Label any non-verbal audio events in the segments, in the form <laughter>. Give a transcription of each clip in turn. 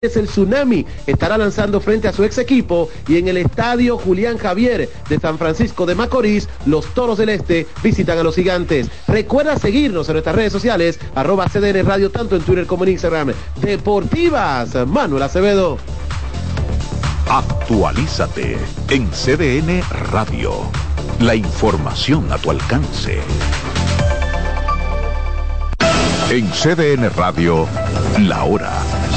es el Tsunami estará lanzando frente a su ex equipo y en el estadio Julián Javier de San Francisco de Macorís, los Toros del Este visitan a los gigantes. Recuerda seguirnos en nuestras redes sociales, arroba CDN Radio, tanto en Twitter como en Instagram. Deportivas, Manuel Acevedo. Actualízate en CDN Radio. La información a tu alcance. En CDN Radio, la hora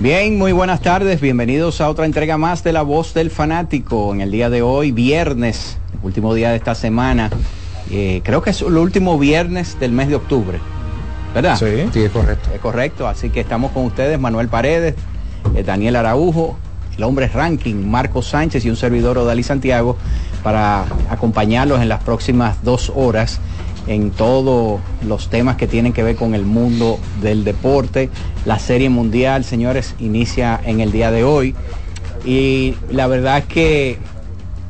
Bien, muy buenas tardes, bienvenidos a otra entrega más de La Voz del Fanático. En el día de hoy, viernes, último día de esta semana, eh, creo que es el último viernes del mes de octubre, ¿verdad? Sí, sí, es correcto. Es correcto, así que estamos con ustedes, Manuel Paredes, eh, Daniel Araujo, el hombre ranking, Marco Sánchez y un servidor Odalí Santiago, para acompañarlos en las próximas dos horas en todos los temas que tienen que ver con el mundo del deporte. La Serie Mundial, señores, inicia en el día de hoy. Y la verdad es que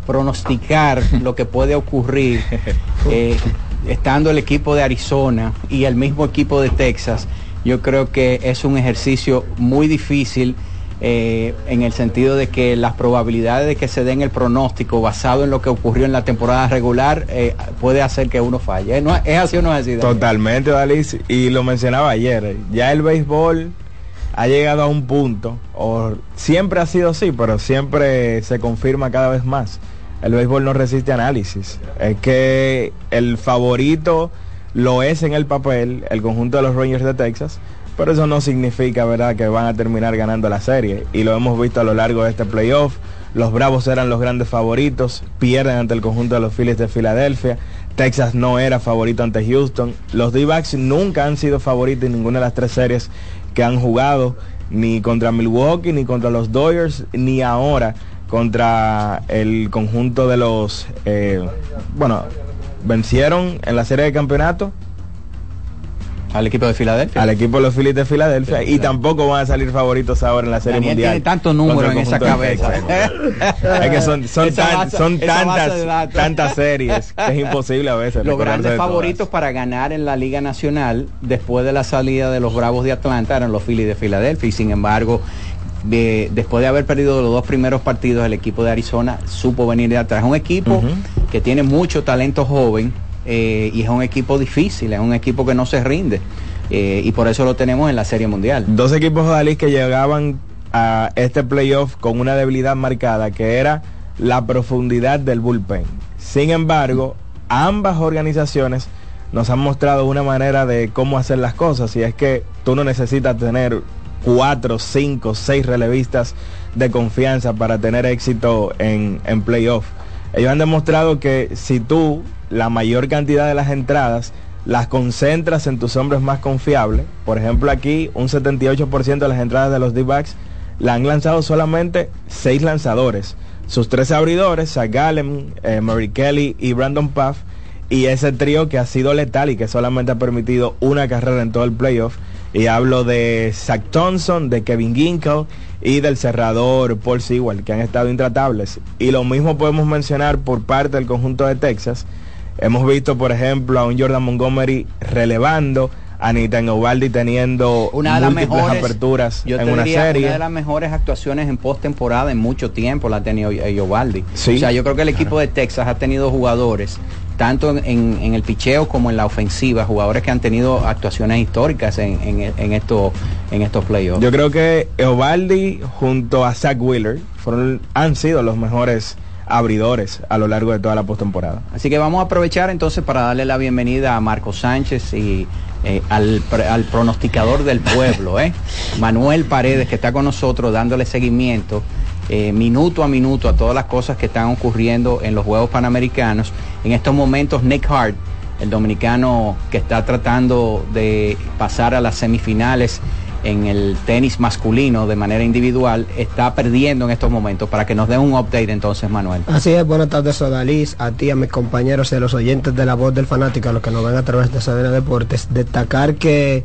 pronosticar <laughs> lo que puede ocurrir, eh, estando el equipo de Arizona y el mismo equipo de Texas, yo creo que es un ejercicio muy difícil eh, en el sentido de que las probabilidades de que se den el pronóstico basado en lo que ocurrió en la temporada regular eh, puede hacer que uno falle. ¿Es así o no es así? Totalmente, Dalis. Y lo mencionaba ayer, ya el béisbol ha llegado a un punto, o siempre ha sido así, pero siempre se confirma cada vez más. El béisbol no resiste análisis. Es que el favorito lo es en el papel, el conjunto de los Rangers de Texas, pero eso no significa, ¿verdad?, que van a terminar ganando la serie. Y lo hemos visto a lo largo de este playoff. Los Bravos eran los grandes favoritos, pierden ante el conjunto de los Phillies de Filadelfia. Texas no era favorito ante Houston. Los D-backs nunca han sido favoritos en ninguna de las tres series que han jugado, ni contra Milwaukee, ni contra los Dodgers, ni ahora contra el conjunto de los, eh, bueno, vencieron en la serie de campeonato al equipo de Filadelfia. Al equipo de los Phillies de Filadelfia. y tampoco van a salir favoritos ahora en la Serie Daniel Mundial. tiene tantos números en esa cabeza. es que son, son, tan, son tantas, tantas series que es imposible a veces. Los grandes favoritos para ganar en la Liga Nacional después de la salida de los Bravos de Atlanta eran los Phillies de Filadelfia. Y sin embargo, de, después de haber perdido los dos primeros partidos, el equipo de Arizona supo venir de atrás. Un equipo uh -huh. que tiene mucho talento joven eh, y es un equipo difícil, es un equipo que no se rinde. Eh, y por eso lo tenemos en la Serie Mundial. Dos equipos de que llegaban a este playoff con una debilidad marcada, que era la profundidad del bullpen. Sin embargo, ambas organizaciones nos han mostrado una manera de cómo hacer las cosas, y es que tú no necesitas tener cuatro, cinco, seis relevistas de confianza para tener éxito en, en playoff. Ellos han demostrado que si tú la mayor cantidad de las entradas las concentras en tus hombres más confiables. Por ejemplo, aquí un 78% de las entradas de los D-backs la han lanzado solamente seis lanzadores. Sus tres abridores, Zach Gallen, eh, Murray Kelly y Brandon Puff. Y ese trío que ha sido letal y que solamente ha permitido una carrera en todo el playoff. Y hablo de Zach Thompson, de Kevin Ginkle y del cerrador Paul Sewell, que han estado intratables. Y lo mismo podemos mencionar por parte del conjunto de Texas. Hemos visto, por ejemplo, a un Jordan Montgomery relevando, a Nathan Ovaldi teniendo una de las mejores aperturas yo en una serie. Una de las mejores actuaciones en postemporada en mucho tiempo la ha tenido Ovaldi. Sí. O sea, yo creo que el equipo de Texas ha tenido jugadores tanto en, el picheo como en la ofensiva, jugadores que han tenido actuaciones históricas en, en, en estos en estos playoffs. Yo creo que Eovaldi junto a Zach Wheeler fueron, han sido los mejores abridores a lo largo de toda la postemporada. Así que vamos a aprovechar entonces para darle la bienvenida a Marco Sánchez y eh, al, al, pronosticador del pueblo, ¿eh? <laughs> Manuel Paredes, que está con nosotros dándole seguimiento eh, minuto a minuto a todas las cosas que están ocurriendo en los Juegos Panamericanos. En estos momentos, Nick Hart, el dominicano que está tratando de pasar a las semifinales en el tenis masculino de manera individual está perdiendo en estos momentos para que nos dé un update entonces Manuel. Así es, buenas tardes Sodalís, a ti, a mis compañeros y a los oyentes de la voz del fanático, a los que nos ven a través de Sadena Deportes, destacar que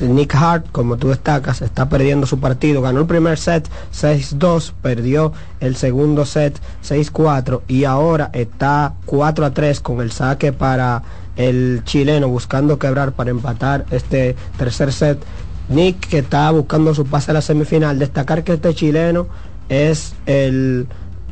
Nick Hart, como tú destacas, está perdiendo su partido. Ganó el primer set 6-2, perdió el segundo set 6-4 y ahora está 4-3 con el saque para el chileno buscando quebrar para empatar este tercer set Nick que está buscando su pase a la semifinal. Destacar que este chileno es el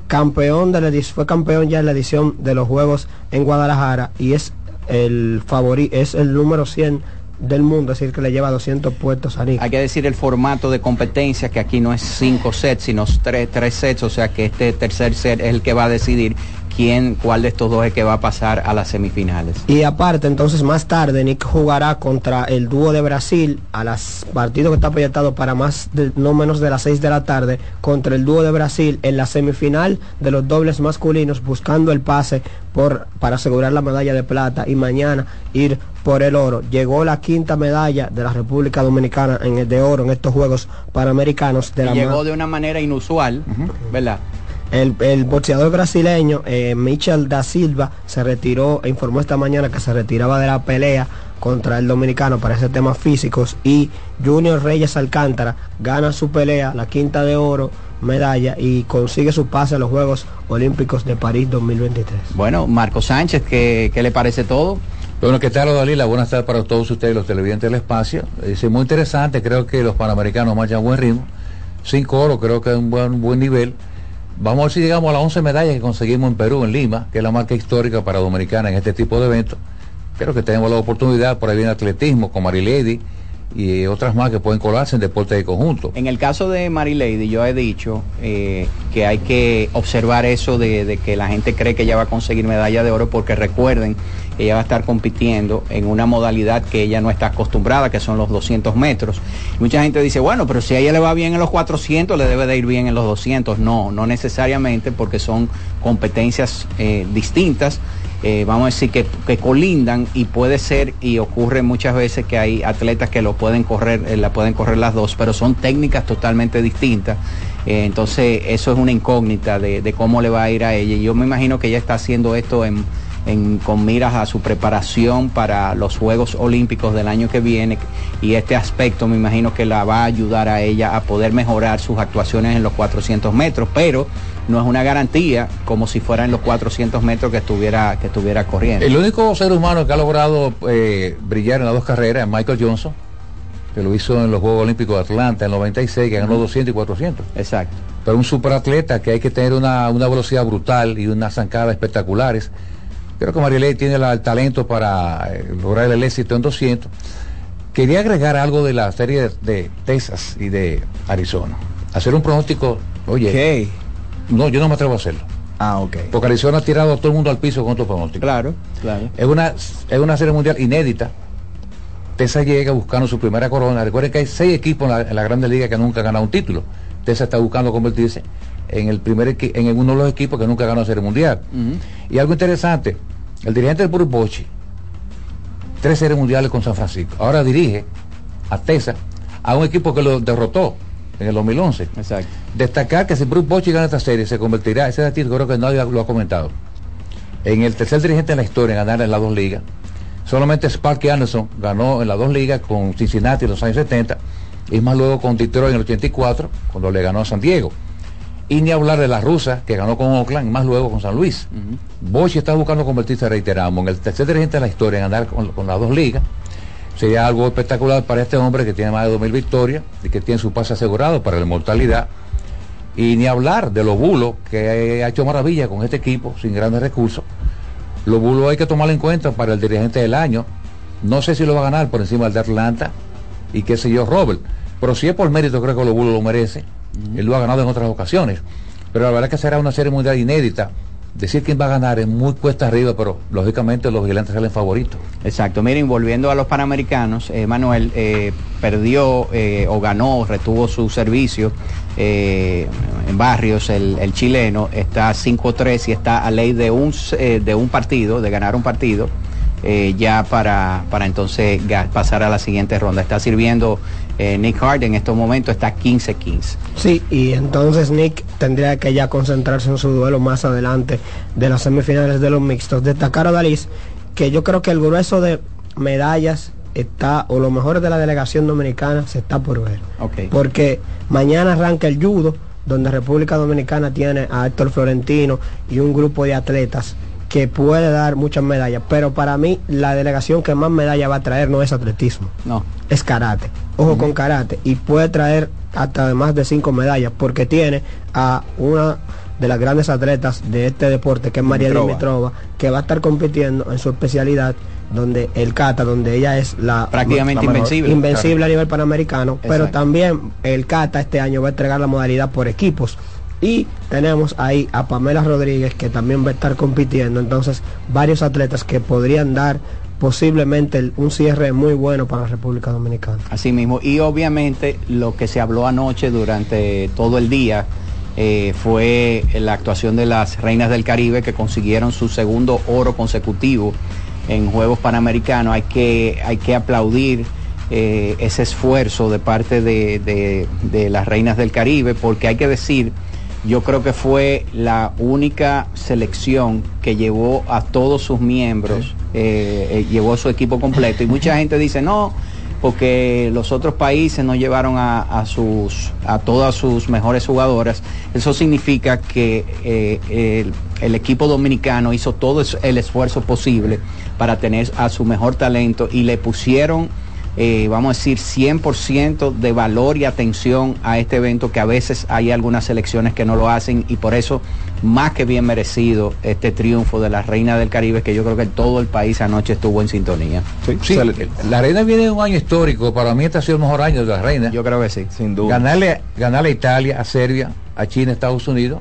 campeón de la fue campeón ya en la edición de los Juegos en Guadalajara y es el favorito, es el número 100 del mundo, es decir, que le lleva 200 puestos a Nick. Hay que decir el formato de competencia, que aquí no es 5 sets, sino 3 sets, o sea que este tercer set es el que va a decidir quién, cuál de estos dos es que va a pasar a las semifinales. Y aparte, entonces más tarde Nick jugará contra el dúo de Brasil a las partido que está proyectado para más de, no menos de las 6 de la tarde contra el dúo de Brasil en la semifinal de los dobles masculinos buscando el pase por para asegurar la medalla de plata y mañana ir por el oro. Llegó la quinta medalla de la República Dominicana en el de oro en estos Juegos Panamericanos de la llegó de una manera inusual, ¿verdad? El, boxeador brasileño eh, Michel da Silva se retiró e informó esta mañana que se retiraba de la pelea contra el dominicano para ese temas físicos y Junior Reyes Alcántara gana su pelea, la quinta de oro, medalla y consigue su pase a los Juegos Olímpicos de París 2023. Bueno, Marco Sánchez, ¿qué, le parece todo? Bueno, ¿qué tal, Dalila? Buenas tardes para todos ustedes, los televidentes del espacio. Es muy interesante, creo que los panamericanos marchan buen ritmo. Cinco oro, creo que es un buen, buen nivel. Vamos a ver si llegamos a las 11 medallas que conseguimos en Perú, en Lima, que es la marca histórica para Dominicana en este tipo de eventos. Creo que tenemos la oportunidad, por ahí viene atletismo con Marilady y otras más que pueden colarse en deportes de conjunto. En el caso de Marilady, yo he dicho eh, que hay que observar eso de, de, que la gente cree que ella va a conseguir medalla de oro porque recuerden ella va a estar compitiendo en una modalidad que ella no está acostumbrada, que son los 200 metros. mucha gente dice, bueno, pero si a ella le va bien en los 400, le debe de ir bien en los 200. No, no necesariamente porque son competencias eh, distintas. Eh, vamos a decir que, colindan y puede ser y ocurre muchas veces que hay atletas que lo pueden correr, eh, la pueden correr las dos, pero son técnicas totalmente distintas. entonces eso es una incógnita de, de, cómo le va a ir a ella. Yo me imagino que ella está haciendo esto en, con miras a su preparación para los Juegos Olímpicos del año que viene y este aspecto me imagino que la va a ayudar a ella a poder mejorar sus actuaciones en los 400 metros, pero no es una garantía como si fuera en los 400 metros que estuviera, que estuviera corriendo. El único ser humano que ha logrado eh, brillar en las dos carreras es Michael Johnson, que lo hizo en los Juegos Olímpicos de Atlanta en el 96, que ganó 200 y 400. Exacto. Pero un superatleta que hay que tener una, una velocidad brutal y unas zancadas espectaculares Creo que Marilei tiene el talento para eh, lograr el éxito en 200. Quería agregar algo de la serie de, Texas y de Arizona. Hacer un pronóstico, oye. No, yo no me atrevo a hacerlo. Ah, ok. Porque Arizona ha tirado a todo el mundo al piso con otro pronóstico. Claro, claro. Es una, es una serie mundial inédita. Texas llega buscando su primera corona. Recuerden que hay seis equipos en la, en la Grande Liga que nunca han ganado un título. Texas está buscando convertirse en el primer en uno de los equipos que nunca ganó serie mundial. Y algo interesante, el dirigente del Bruce tres series mundiales con San Francisco. Ahora dirige a Tesa, a un equipo que lo derrotó en el 2011. Exacto. Destacar que si Bruce Bochy gana esta serie, se convertirá, ese dato creo que nadie lo ha comentado, en el tercer dirigente en la historia en ganar en las dos ligas. Solamente Sparky Anderson ganó en las dos ligas con Cincinnati en los años 70 y más luego con Detroit en el 84, cuando le ganó a San Diego. Y ni hablar de la rusa, que ganó con Oakland, más luego con San Luis. Uh está buscando convertirse, reiteramos, en el tercer dirigente de la historia en ganar con, las dos ligas. Sería algo espectacular para este hombre que tiene más de 2.000 victorias y que tiene su pase asegurado para la inmortalidad. Y ni hablar de los bulos, que ha hecho maravilla con este equipo, sin grandes recursos. Los bulos hay que tomarlo en cuenta para el dirigente del año. No sé si lo va a ganar por encima del de Atlanta y qué sé yo, Robert Pero si es por mérito, creo que los Bulls lo merece. Él lo ha ganado en otras ocasiones. Pero la verdad es que será una serie mundial inédita. Decir quién va a ganar es muy cuesta arriba, pero lógicamente los vigilantes salen favoritos. Exacto, miren, volviendo a los Panamericanos, eh, Manuel eh, perdió eh, o ganó, retuvo su servicio en Barrios, el, el chileno, está 5-3 y está a ley de un, de un partido, de ganar un partido, eh, ya para, para entonces pasar a la siguiente ronda. Está sirviendo eh, Nick Hart en estos momentos, está 15-15. Sí, y entonces Nick tendría que ya concentrarse en su duelo más adelante de las semifinales de los mixtos. Destacar a Dalis que yo creo que el grueso de medallas está, o lo mejor de la delegación dominicana se está por ver. Ok. Porque mañana arranca el judo, donde República Dominicana tiene a Héctor Florentino y un grupo de atletas que puede dar muchas medallas. Pero para mí la delegación que más medallas va a traer no es atletismo No. es karate. Ojo con karate. Y puede traer hasta más de cinco medallas porque tiene a una de las grandes atletas de este deporte, que es María Dimitrova. Que va a estar compitiendo en su especialidad, donde el kata, donde ella es la Prácticamente la mejor- invencible. invencible a nivel panamericano, pero también el kata este año va a entregar la modalidad por equipos. Y tenemos ahí a Pamela Rodríguez que también va a estar compitiendo. Entonces, varios atletas que podrían dar posiblemente un cierre muy bueno para la República Dominicana. Así mismo. Y obviamente lo que se habló anoche durante todo el día eh, fue la actuación de las Reinas del Caribe que consiguieron su segundo oro consecutivo en Juegos Panamericanos. Hay que, hay que aplaudir eh, ese esfuerzo de parte de- de las Reinas del Caribe porque hay que decir, yo creo que fue la única selección que llevó a todos sus miembros, eh, eh, llevó su equipo completo. Y mucha gente dice, no, porque los otros países no llevaron a, a sus, a todas sus mejores jugadoras. Eso significa que eh, el, el equipo dominicano hizo todo el esfuerzo posible para tener a su mejor talento y le pusieron eh, vamos a decir, 100% de valor y atención a este evento que a veces hay algunas selecciones que no lo hacen y por eso más que bien merecido este triunfo de la Reina del Caribe que yo creo que todo el país anoche estuvo en sintonía. Sí, la reina viene de un año histórico. Para mí este ha sido el mejor año de la reina. Yo creo que sí. Sin duda. Ganarle, ganarle a Italia, a Serbia, a China, a Estados Unidos,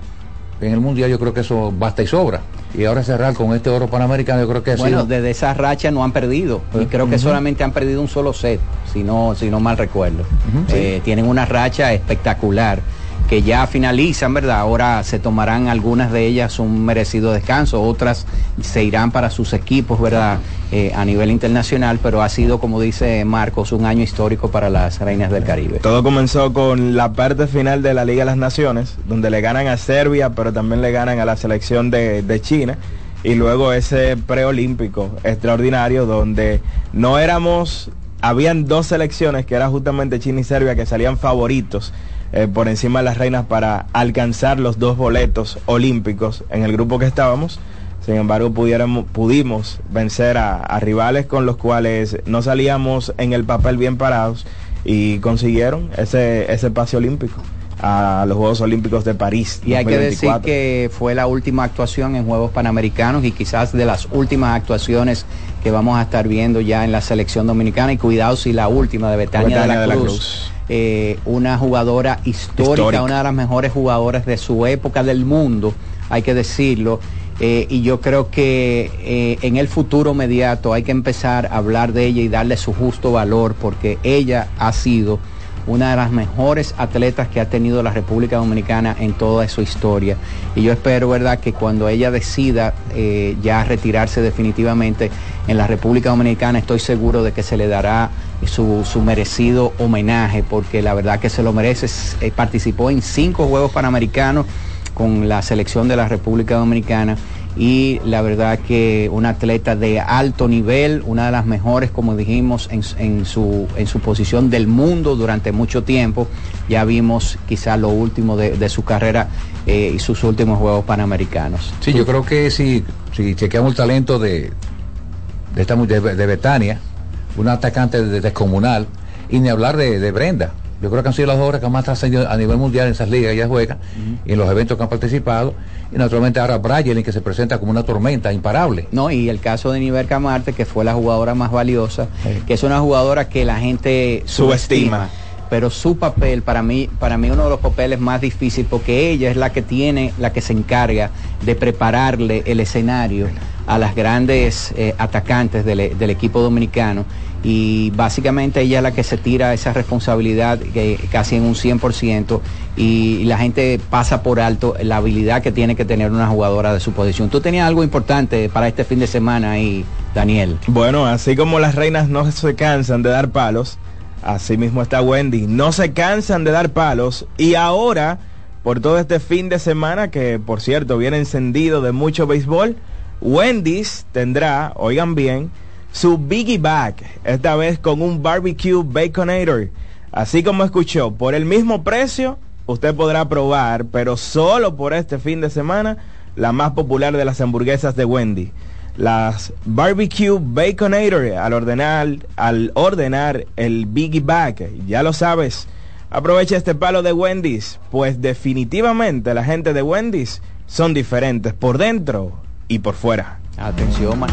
en el mundial yo creo que eso basta y sobra. Y ahora cerrar con este oro panamericano, yo creo que Bueno, sido. desde esa racha no han perdido y creo que solamente han perdido un solo set, si no, si no mal recuerdo. Eh, tienen una racha espectacular que ya finalizan, ¿verdad? Ahora se tomarán algunas de ellas un merecido descanso, otras se irán para sus equipos, ¿verdad? Eh, a nivel internacional, pero ha sido, como dice Marcos, un año histórico para las Reinas del Caribe. Todo comenzó con la parte final de la Liga de las Naciones, donde le ganan a Serbia, pero también le ganan a la selección de, de China. Y luego ese preolímpico extraordinario, donde no éramos, habían dos selecciones, que era justamente China y Serbia, que salían favoritos eh, por encima de las reinas para alcanzar los dos boletos olímpicos en el grupo que estábamos. Sin embargo, pudiéramos, pudimos vencer a, a rivales con los cuales no salíamos en el papel bien parados y consiguieron ese, ese pase olímpico a los Juegos Olímpicos de París. Y hay que decir 2024. que fue la última actuación en Juegos Panamericanos y quizás de las últimas actuaciones que vamos a estar viendo ya en la selección dominicana y cuidado si la última de Betania, Betania de, la de la Cruz, Cruz. Eh, una jugadora histórica, Histórica. una de las mejores jugadoras de su época del mundo, hay que decirlo. Eh, y yo creo que eh, en el futuro inmediato hay que empezar a hablar de ella y darle su justo valor porque ella ha sido una de las mejores atletas que ha tenido la República Dominicana en toda su historia. Y yo espero, ¿verdad?, que cuando ella decida eh, ya retirarse definitivamente en la República Dominicana, estoy seguro de que se le dará su, su merecido homenaje, porque la verdad que se lo merece. Eh, participó en cinco Juegos Panamericanos con la selección de la República Dominicana y la verdad que una atleta de alto nivel, una de las mejores, como dijimos, en, en su, en su posición del mundo durante mucho tiempo. Ya vimos quizá lo último de, de su carrera eh, y sus últimos Juegos Panamericanos. Sí, yo creo que si, si chequeamos el talento de, de, esta, de, de Betania, una atacante de- descomunal, y ni hablar de, de Brenda. Yo creo que han sido las jugadoras que más trascendido a nivel mundial en esas ligas que ella juega y en los eventos que han participado. Y naturalmente ahora Brayelin que se presenta como una tormenta imparable. No, y el caso de Niver Camarte, que fue la jugadora más valiosa, que es una jugadora que la gente subestima. Subestima. pero su papel para mí, para mí uno de los papeles más difíciles porque ella es la que tiene, la que se encarga de prepararle el escenario a las grandes eh, atacantes del, del equipo dominicano y básicamente ella es la que se tira esa responsabilidad que casi en un 100% y la gente pasa por alto la habilidad que tiene que tener una jugadora de su posición. Tú tenías algo importante para este fin de semana ahí, Daniel. Bueno, así como las reinas no se cansan de dar palos, así mismo está Wendy, no se cansan de dar palos y ahora, por todo este fin de semana, que por cierto viene encendido de mucho béisbol, Wendy's tendrá, oigan bien, su Biggie Bag, esta vez con un barbecue baconator. Así como escuchó, por el mismo precio, usted podrá probar, pero solo por este fin de semana, la más popular de las hamburguesas de Wendy. Las barbecue baconator al ordenar, al ordenar el Biggie Bag, ya lo sabes. Aprovecha este palo de Wendy's, pues definitivamente la gente de Wendy's son diferentes por dentro y por fuera. Atención, man.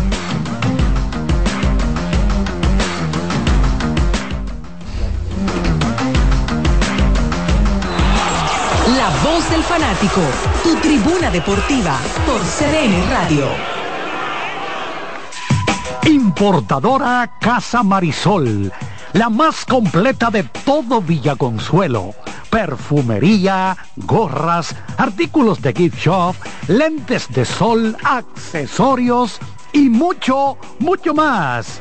Fanático, tu tribuna deportiva por CDN Radio. Importadora Casa Marisol, la más completa de todo Villaconsuelo. Perfumería, gorras, artículos de gift shop, lentes de sol, accesorios y mucho, mucho más.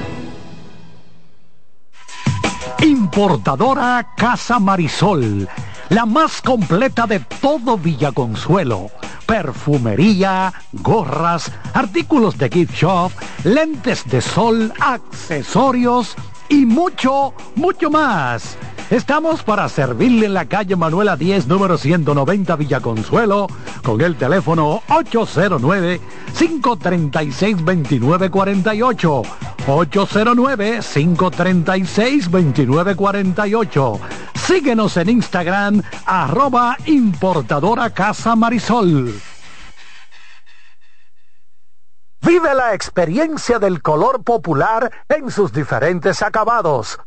Importadora Casa Marisol, la más completa de todo Villaconsuelo. Perfumería, gorras, artículos de gift shop, lentes de sol, accesorios y mucho, mucho más. Estamos para servirle en la calle Manuela 10, número 190 Villaconsuelo, con el teléfono 809-536-2948. 809-536-2948. Síguenos en Instagram, arroba importadora Casa Marisol. Vive la experiencia del color popular en sus diferentes acabados.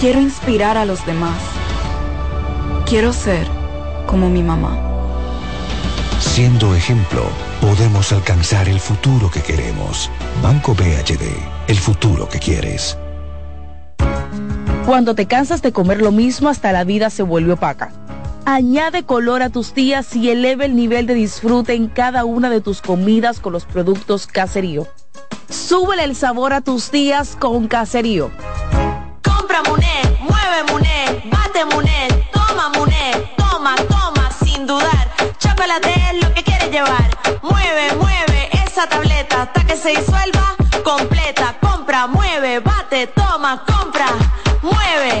quiero inspirar a los demás. Quiero ser como mi mamá. Siendo ejemplo, podemos alcanzar el futuro que queremos. Banco BHD, el futuro que quieres. Cuando te cansas de comer lo mismo hasta la vida se vuelve opaca. Añade color a tus días y eleve el nivel de disfrute en cada una de tus comidas con los productos Caserío. Súbele el sabor a tus días con Caserío. Compra Muné, mueve Muné, bate Muné, toma Muné, toma, toma, sin dudar. Chocolate es lo que quieres llevar. Mueve, mueve esa tableta hasta que se disuelva completa. Compra, mueve, bate, toma, compra, mueve,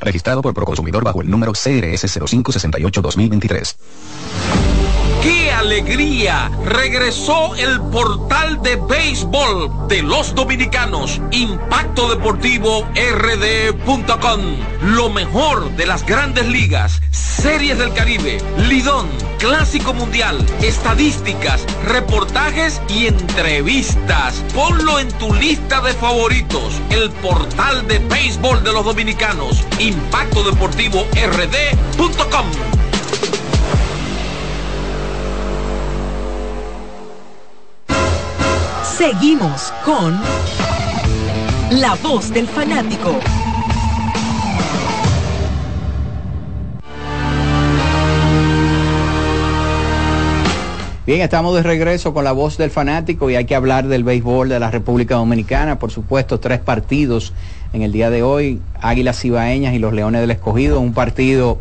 Registrado por Proconsumidor bajo el número CRS 0568-2023. ¡Qué alegría! Regresó el portal de béisbol de los dominicanos, Impacto Deportivo RD.com. Lo mejor de las grandes ligas, series del Caribe, Lidón, Clásico Mundial, estadísticas, reportajes y entrevistas. Ponlo en tu lista de favoritos, el portal de béisbol de los dominicanos, Impacto Deportivo RD.com. Seguimos con La Voz del Fanático. Bien, estamos de regreso con la voz del fanático y hay que hablar del béisbol de la República Dominicana. Por supuesto, tres partidos en el día de hoy, Águilas Cibaeñas y los Leones del Escogido, un partido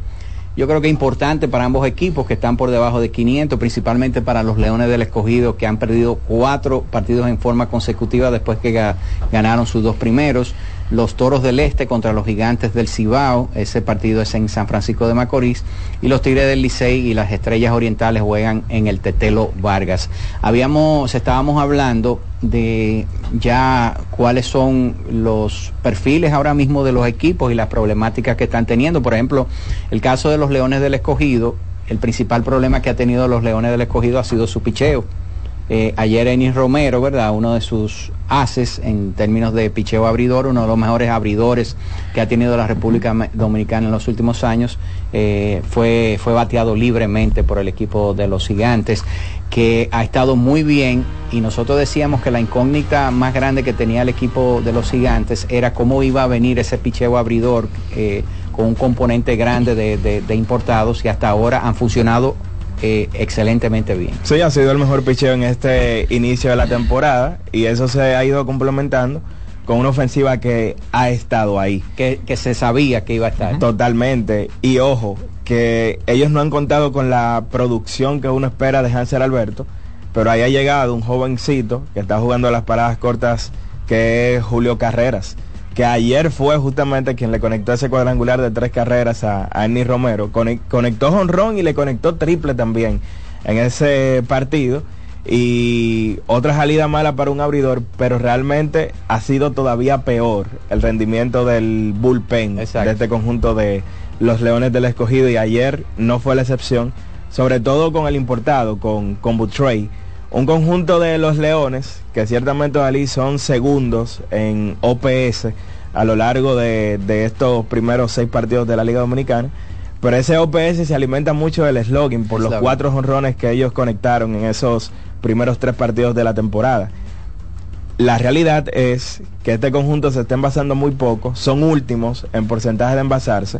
yo creo que importante para ambos equipos que están por debajo de 500, principalmente para los Leones del Escogido que han perdido cuatro partidos en forma consecutiva después que ga ganaron sus dos primeros. Los Toros del Este contra los Gigantes del Cibao, ese partido es en San Francisco de Macorís, y los Tigres del Licey y las Estrellas Orientales juegan en el Tetelo Vargas. Habíamos, estábamos hablando de ya cuáles son los perfiles ahora mismo de los equipos y las problemáticas que están teniendo. Por ejemplo, el caso de los Leones del Escogido, el principal problema que ha tenido los Leones del Escogido ha sido su picheo. Eh, ayer Enis Romero, ¿verdad? Uno de sus haces en términos de picheo abridor, uno de los mejores abridores que ha tenido la República Dominicana en los últimos años, eh, fue, fue bateado libremente por el equipo de los gigantes, que ha estado muy bien y nosotros decíamos que la incógnita más grande que tenía el equipo de los gigantes era cómo iba a venir ese picheo abridor eh, con un componente grande de, de, de importados y hasta ahora han funcionado eh, excelentemente bien. Sí, ha sido el mejor picheo en este inicio de la temporada y eso se ha ido complementando con una ofensiva que ha estado ahí. Que, que se sabía que iba a estar. Totalmente. Y ojo, que ellos no han contado con la producción que uno espera de Hansel Alberto, pero ahí ha llegado un jovencito que está jugando las paradas cortas, que es Julio Carreras que ayer fue justamente quien le conectó ese cuadrangular de tres carreras a, a Ernie Romero. conectó jonrón y le conectó triple también en ese partido. Y otra salida mala para un abridor, pero realmente ha sido todavía peor el rendimiento del bullpen Exacto. de este conjunto de los Leones del Escogido. Y ayer no fue la excepción, sobre todo con el importado, con, con Butray. Un conjunto de los Leones, que ciertamente son segundos en OPS a lo largo de, de, estos primeros seis partidos de la Liga Dominicana. Pero ese OPS se alimenta mucho del slogan por los cuatro jonrones que ellos conectaron en esos primeros tres partidos de la temporada. la realidad es que este conjunto se está envasando muy poco, son últimos en porcentaje de envasarse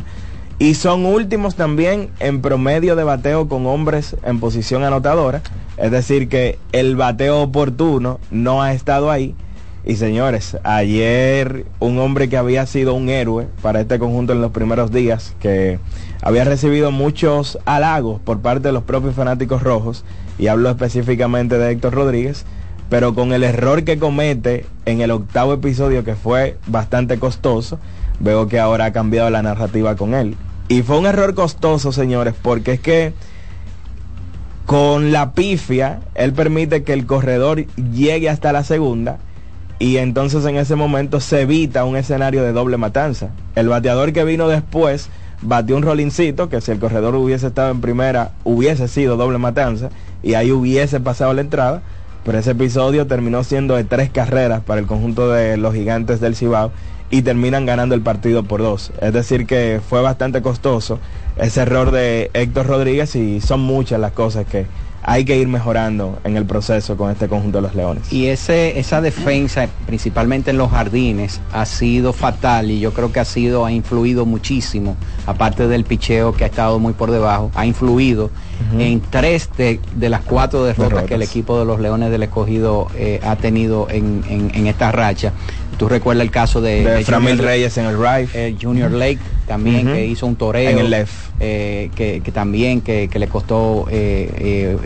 y son últimos también en promedio de bateo con hombres en posición anotadora, es decir que el bateo oportuno no ha estado ahí. Y señores, ayer un hombre que había sido un héroe para este conjunto en los primeros días, que había recibido muchos halagos por parte de los propios fanáticos rojos, y hablo específicamente de Héctor Rodríguez, pero con el error que comete en el octavo episodio que fue bastante costoso, veo que ahora ha cambiado la narrativa con él. Y fue un error costoso, señores, porque es que con la pifia, él permite que el corredor llegue hasta la segunda y entonces en ese momento se evita un escenario de doble matanza. El bateador que vino después batió un rolincito, que si el corredor hubiese estado en primera, hubiese sido doble matanza y ahí hubiese pasado la entrada pero ese episodio terminó siendo de tres carreras para el conjunto de los gigantes del Cibao y terminan ganando el partido por dos. Es decir, que fue bastante costoso ese error de Héctor Rodríguez y son muchas las cosas que hay que ir mejorando en el proceso con este conjunto de los Leones. Y ese, esa defensa, principalmente en los jardines, ha sido fatal y yo creo que ha sido, ha influido muchísimo, aparte del picheo que ha estado muy por debajo, ha influido en tres de, las cuatro derrotas, que el equipo de los Leones del Escogido eh, ha tenido en, en esta racha. Tú recuerdas el caso de, de, Framil Reyes en el Rive. Eh, Junior Lake también que hizo un toreo. En el left. Eh, que, también que, le costó, eh,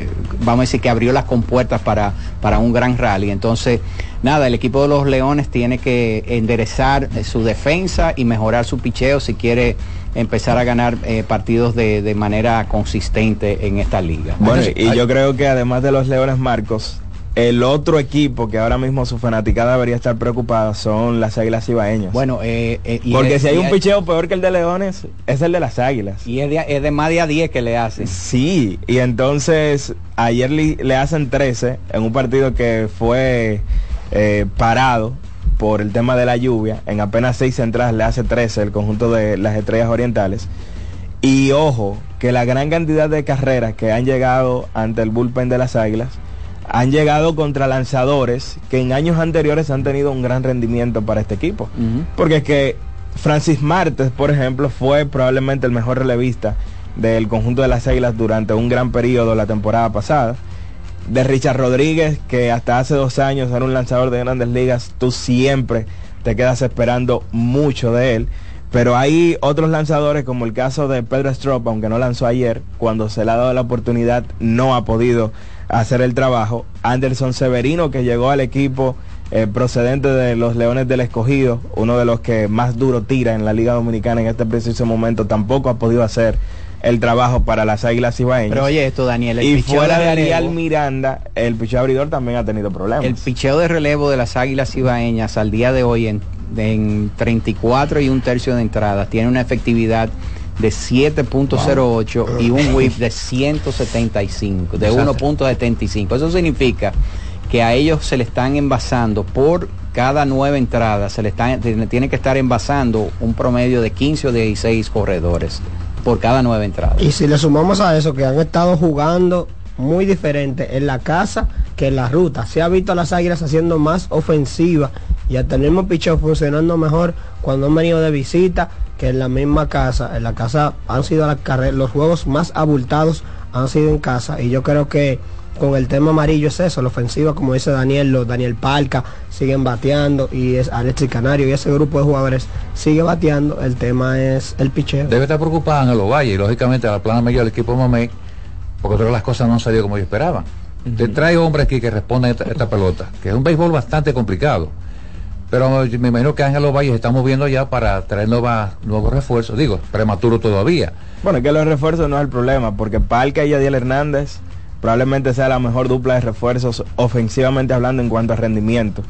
vamos a decir que abrió las compuertas para, para un gran rally. Entonces, nada, el equipo de los Leones tiene que enderezar su defensa y mejorar su picheo si quiere empezar a ganar partidos de, de, manera consistente en esta liga. Bueno, y yo creo que además de los Leones Marcos, el otro equipo que ahora mismo su fanaticada debería estar preocupada son las Águilas Ibaeñas. Bueno, eh, eh porque si hay un picheo peor que el de Leones, es el de las Águilas. Y es de, más de a 10 que le hacen. Sí, y entonces ayer le, hacen 13 en un partido que fue eh, parado por el tema de la lluvia. En apenas 6 entradas le hace 13 el conjunto de las Estrellas Orientales. Y ojo, que la gran cantidad de carreras que han llegado ante el bullpen de las Águilas han llegado contra lanzadores que en años anteriores han tenido un gran rendimiento para este equipo. Porque es que Francis Martes, por ejemplo, fue probablemente el mejor relevista del conjunto de las Águilas durante un gran periodo la temporada pasada. De Richard Rodríguez, que hasta hace dos años era un lanzador de grandes ligas, tú siempre te quedas esperando mucho de él. Pero hay otros lanzadores, como el caso de Pedro Strop, aunque no lanzó ayer, cuando se le ha dado la oportunidad, no ha podido hacer el trabajo. Anderson Severino, que llegó al equipo eh, procedente de los Leones del Escogido, uno de los que más duro tira en la Liga Dominicana en este preciso momento, tampoco ha podido hacer el trabajo para las Águilas Ibaeñas. Pero oye esto, Daniel, el y fuera de, Ariel Miranda, el picheo abridor también ha tenido problemas. El picheo de relevo de las Águilas Ibaeñas al día de hoy en, en 34 y un tercio de entradas tiene una efectividad de 7.08 y un whip de 175, de 1.75. Eso significa que a ellos se le están envasando por cada nueva entrada, se le están, que estar envasando un promedio de 15 o 16 corredores por cada nueva entrada. Y si le sumamos a eso que han estado jugando muy diferente en la casa que en la ruta. Se ha visto a las águilas haciendo más ofensiva y a tener un picheo funcionando mejor cuando han venido de visita que en la misma casa. En la casa han sido las los juegos más abultados han sido en casa y yo creo que con el tema amarillo es eso, la ofensiva, como dice Daniel, los Daniel Palca siguen bateando y es Alexis Canario y ese grupo de jugadores sigue bateando, el tema es el picheo. Debe estar preocupado en los valles y lógicamente a la plana medio del equipo Mamey, porque todas las cosas no han salido como yo esperaba. Te trae hombres aquí que responden esta, esta pelota, que es un béisbol bastante complicado pero me imagino que Ángel Valles estamos viendo ya para traer nuevos refuerzos. Digo, prematuro todavía. Bueno, es que los refuerzos no es el problema, porque Palca y Yadiel Hernández probablemente sea la mejor dupla de refuerzos ofensivamente hablando en cuanto a rendimiento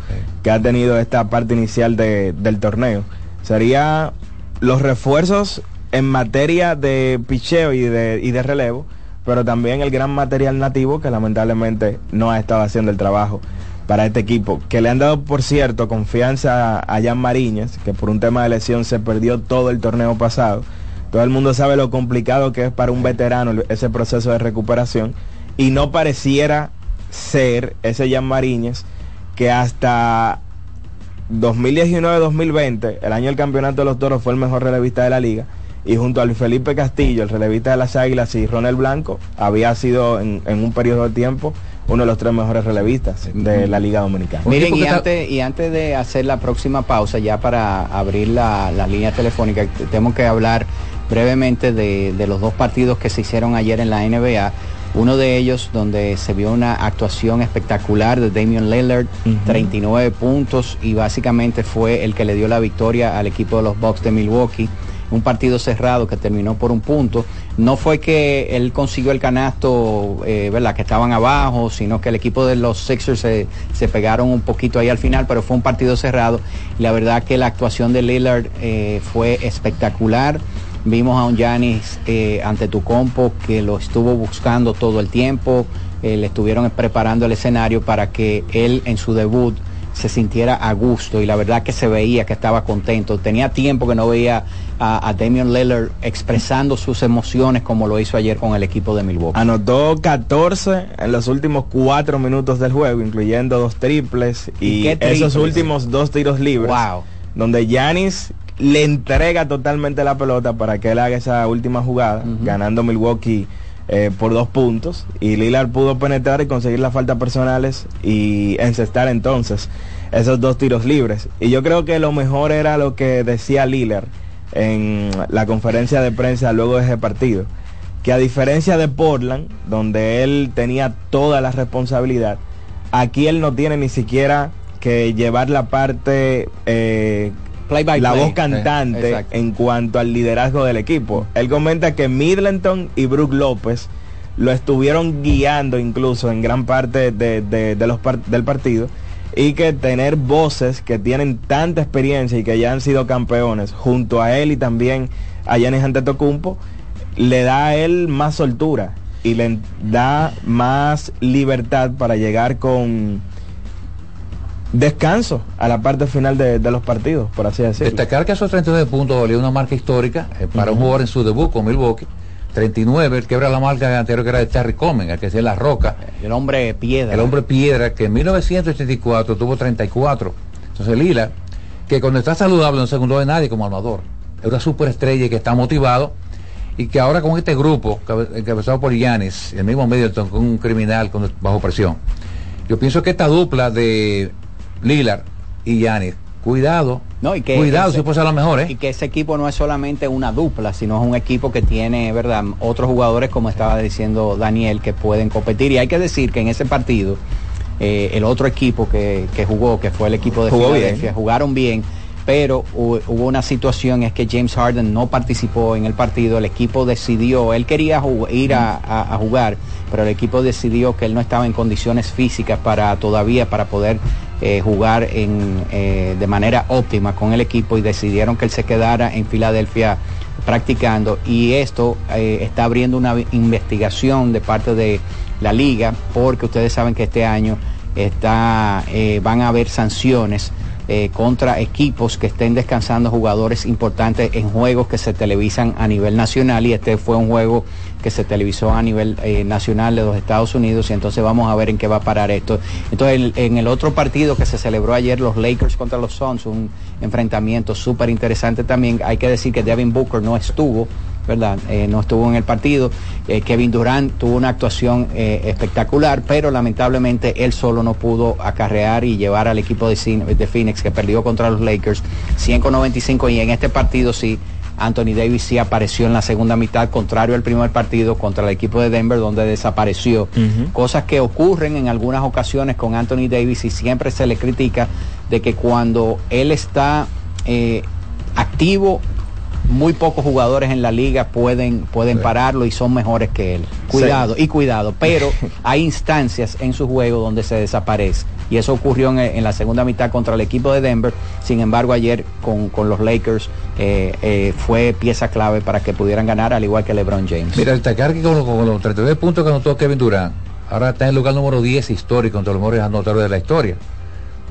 que ha tenido esta parte inicial del torneo. Sería los refuerzos en materia de picheo y de, y de relevo, pero también el gran material nativo que lamentablemente no ha estado haciendo el trabajo para este equipo, que le han dado, por cierto, confianza a Jan Mariñez, que por un tema de lesión se perdió todo el torneo pasado. Todo el mundo sabe lo complicado que es para un veterano ese proceso de recuperación y no pareciera ser ese Jan Mariñez que hasta 2019-2020, el año del campeonato de los toros, fue el mejor relevista de la liga. Y junto a Luis Felipe Castillo, el relevista de las Águilas, y Ronald Blanco, había sido en, en un periodo de tiempo uno de los tres mejores relevistas de la Liga Dominicana. Miren, y antes, y antes de hacer la próxima pausa, ya para abrir la, la línea telefónica, tenemos que hablar brevemente de, de los dos partidos que se hicieron ayer en la NBA. Uno de ellos donde se vio una actuación espectacular de Damian Lillard, 39 puntos y básicamente fue el que le dio la victoria al equipo de los Bucks de Milwaukee. Un partido cerrado que terminó por un punto. No fue que él consiguió el canasto, eh, ¿verdad? Que estaban abajo, sino que el equipo de los Sixers se, se pegaron un poquito ahí al final, pero fue un partido cerrado. La verdad que la actuación de Lillard eh, fue espectacular. Vimos a un Giannis eh, ante tu compo que lo estuvo buscando todo el tiempo. le estuvieron preparando el escenario para que él en su debut se sintiera a gusto y la verdad que se veía que estaba contento. Tenía tiempo que no veía a, a Damian Lillard expresando sus emociones como lo hizo ayer con el equipo de Milwaukee. Anotó 14 en los últimos cuatro minutos del juego, incluyendo dos triples y, ¿Y esos últimos dos tiros libres. Donde Yanis le entrega totalmente la pelota para que él haga esa última jugada, ganando Milwaukee eh, por dos puntos. Y Lillard pudo penetrar y conseguir las faltas personales y encestar entonces esos dos tiros libres. Y yo creo que lo mejor era lo que decía Lillard en la conferencia de prensa luego de ese partido. Que a diferencia de Portland, donde él tenía toda la responsabilidad, aquí él no tiene ni siquiera que llevar la parte eh, Play by la play. voz cantante Sí, exacto. en cuanto al liderazgo del equipo. Él comenta que Middleton y Brook López lo estuvieron guiando incluso en gran parte de, de- de los par- del partido y que tener voces que tienen tanta experiencia y que ya han sido campeones junto a él y también a Giannis Antetokounmpo le da a él más soltura y le da más libertad para llegar con descanso a la parte final de, de los partidos, por así decirlo. Destacar que esos 39 puntos valía una marca histórica eh, para un jugador en su debut con Milwaukee. 39, él quebra la marca anterior que era de Terry Comen, el que es la roca. El hombre piedra. El hombre piedra, que en 1984 tuvo 34. Entonces Lila, que cuando está saludable no se secundó de nadie como armador. Es una superestrella que está motivado y que ahora con este grupo, cabe- encabezado por Yanis, el mismo Middleton, con un criminal con, bajo presión. Yo pienso que esta dupla de Lillard y Yanis, cuidado, No, y que cuidado, ese- si puede ser la mejor, ¿eh? Y que ese equipo no es solamente una dupla, sino es un equipo que tiene, ¿verdad? Otros jugadores, como estaba diciendo Daniel, que pueden competir. Y hay que decir que en ese partido, eh, el otro equipo que, que jugó, que fue el equipo de Jugó Filadelfia, bien. jugaron bien. Pero hu- hubo una situación, es que James Harden no participó en el partido, el equipo decidió, él quería ir a, jugar, pero el equipo decidió que él no estaba en condiciones físicas para todavía para poder eh, jugar eh, de manera óptima con el equipo y decidieron que él se quedara en Filadelfia practicando. Y esto eh, está abriendo una investigación de parte de la liga porque ustedes saben que este año está van a haber sanciones eh, contra equipos que estén descansando jugadores importantes en juegos que se televisan a nivel nacional y este fue un juego que se televisó a nivel eh, nacional de los Estados Unidos y entonces vamos a ver en qué va a parar esto. Entonces en el otro partido que se celebró ayer, los Lakers contra los Suns, un enfrentamiento súper interesante también, hay que decir que Devin Booker no estuvo, ¿verdad? Eh, no estuvo en el partido. Eh, Kevin Durant tuvo una actuación eh, espectacular, pero lamentablemente él solo no pudo acarrear y llevar al equipo de, Phoenix que perdió contra los Lakers 195 y en este partido sí. Anthony Davis sí apareció en la segunda mitad, contrario al primer partido contra el equipo de Denver, donde desapareció. Cosas que ocurren en algunas ocasiones con Anthony Davis y siempre se le critica de que cuando él está activo, muy pocos jugadores en la liga pueden, pueden pararlo y son mejores que él. Cuidado, y cuidado, pero <laughs> hay instancias en su juego donde se desaparece. Y eso ocurrió en, en la segunda mitad contra el equipo de Denver. Sin embargo, ayer con, con los Lakers eh, eh, fue pieza clave para que pudieran ganar, al igual que LeBron James. Mira, destacar que con, con los 39 puntos que anotó Kevin Durant, ahora está en el lugar número 10 histórico entre los mejores anotadores de la historia.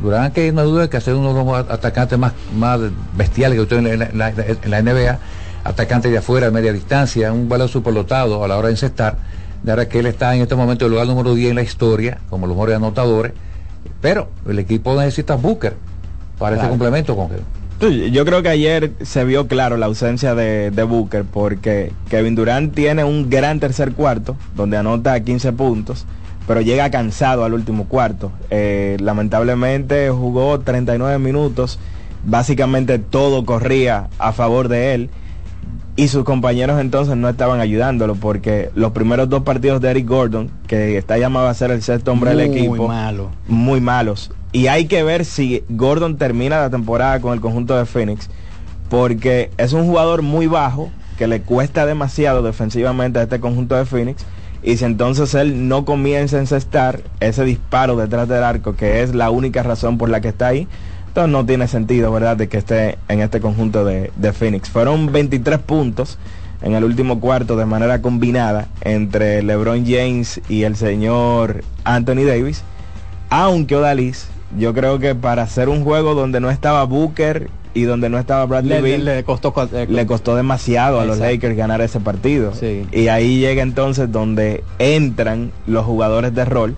Durant, que no duda que hacer uno de los atacantes más, más bestiales que usted en la, en la- en la NBA, atacante de afuera, de media distancia, un balón superlotado a la hora de encestar, de ahora que él está en este momento en el lugar número 10 en la historia, como los mejores anotadores, Pero el equipo necesita Booker para ese Claro. complemento con él. Yo creo que ayer se vio claro la ausencia de, de Booker porque Kevin Durant tiene un gran tercer cuarto donde anota 15 puntos, pero llega cansado al último cuarto. Eh, lamentablemente jugó 39 minutos, básicamente todo corría a favor de él y sus compañeros entonces no estaban ayudándolo porque los primeros dos partidos de Eric Gordon, que está llamado a ser el sexto hombre del Muy equipo, malo. muy malos. Y hay que ver si Gordon termina la temporada con el conjunto de Phoenix, porque es un jugador muy bajo, que le cuesta demasiado defensivamente a este conjunto de Phoenix. Y si entonces él no comienza a encestar ese disparo detrás del arco, que es la única razón por la que está ahí, entonces no tiene sentido, ¿verdad?, de que esté en este conjunto de, de Phoenix. Fueron 23 puntos en el último cuarto de manera combinada entre LeBron James y el señor Anthony Davis. Aunque Odalis, yo creo que para hacer un juego donde no estaba Booker y donde no estaba Bradley Le, Beal, le costó, co- le costó demasiado a los. Lakers ganar ese partido. Sí. Y ahí llega entonces donde entran los jugadores de rol,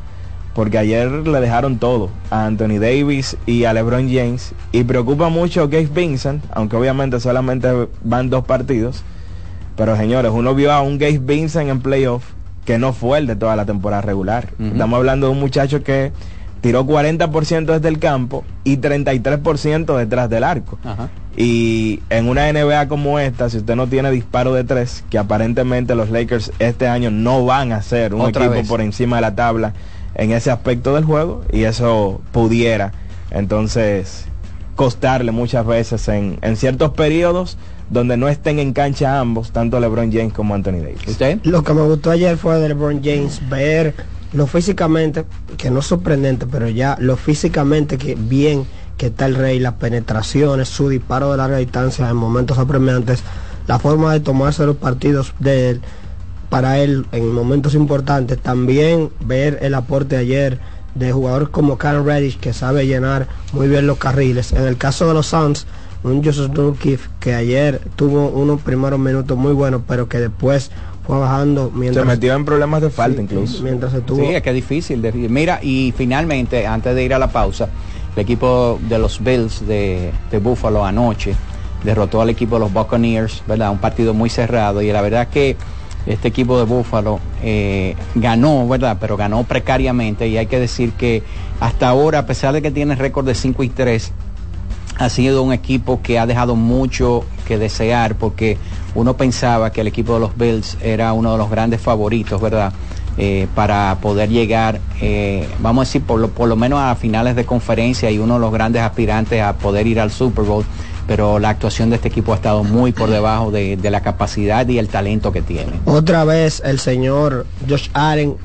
porque ayer le dejaron todo a Anthony Davis y a LeBron James. Y preocupa mucho Gabe Vincent, aunque obviamente solamente van dos partidos. Pero señores, uno vio a un Gabe Vincent en playoff que no fue el de toda la temporada regular. Estamos hablando de un muchacho que tiró 40% desde el campo y 33% detrás del arco. Ajá. Y en una NBA como esta, si usted no tiene disparo de tres, que aparentemente los Lakers este año no van a ser un Otra equipo vez. por encima de la tabla en ese aspecto del juego, y eso pudiera entonces costarle muchas veces en, en ciertos periodos donde no estén en cancha ambos, tanto LeBron James como Anthony Davis. ¿Usted? Lo que me gustó ayer fue de LeBron James ver lo físicamente, que no es sorprendente, pero ya lo físicamente que bien que está el rey, las penetraciones, su disparo de larga distancia en momentos apremiantes, la forma de tomarse los partidos de él para él en momentos importantes. También ver el aporte ayer de jugadores como Karen Reddish que sabe llenar muy bien los carriles. En el caso de los Suns, un Joseph Nurkic que ayer tuvo unos primeros minutos muy buenos, pero que después fue bajando Se metió en problemas de falta incluso. mientras se tuvo Sí, es que es difícil. de- Mira, y finalmente, antes de ir a la pausa, el equipo de los Bills de, de Buffalo anoche derrotó al equipo de los Buccaneers, ¿verdad? Un partido muy cerrado y la verdad que este equipo de Buffalo eh, ganó, ¿verdad? Pero ganó precariamente y hay que decir que hasta ahora, a pesar de que tiene récord de 5 y 3, ha sido un equipo que ha dejado mucho que desear porque uno pensaba que el equipo de los Bills era uno de los grandes favoritos, ¿verdad? Eh, para poder llegar, eh, vamos a decir, por lo, por lo menos a finales de conferencia y uno de los grandes aspirantes a poder ir al Super Bowl, pero la actuación de este equipo ha estado muy por debajo de, de la capacidad y el talento que tiene. Otra vez el señor Josh Allen,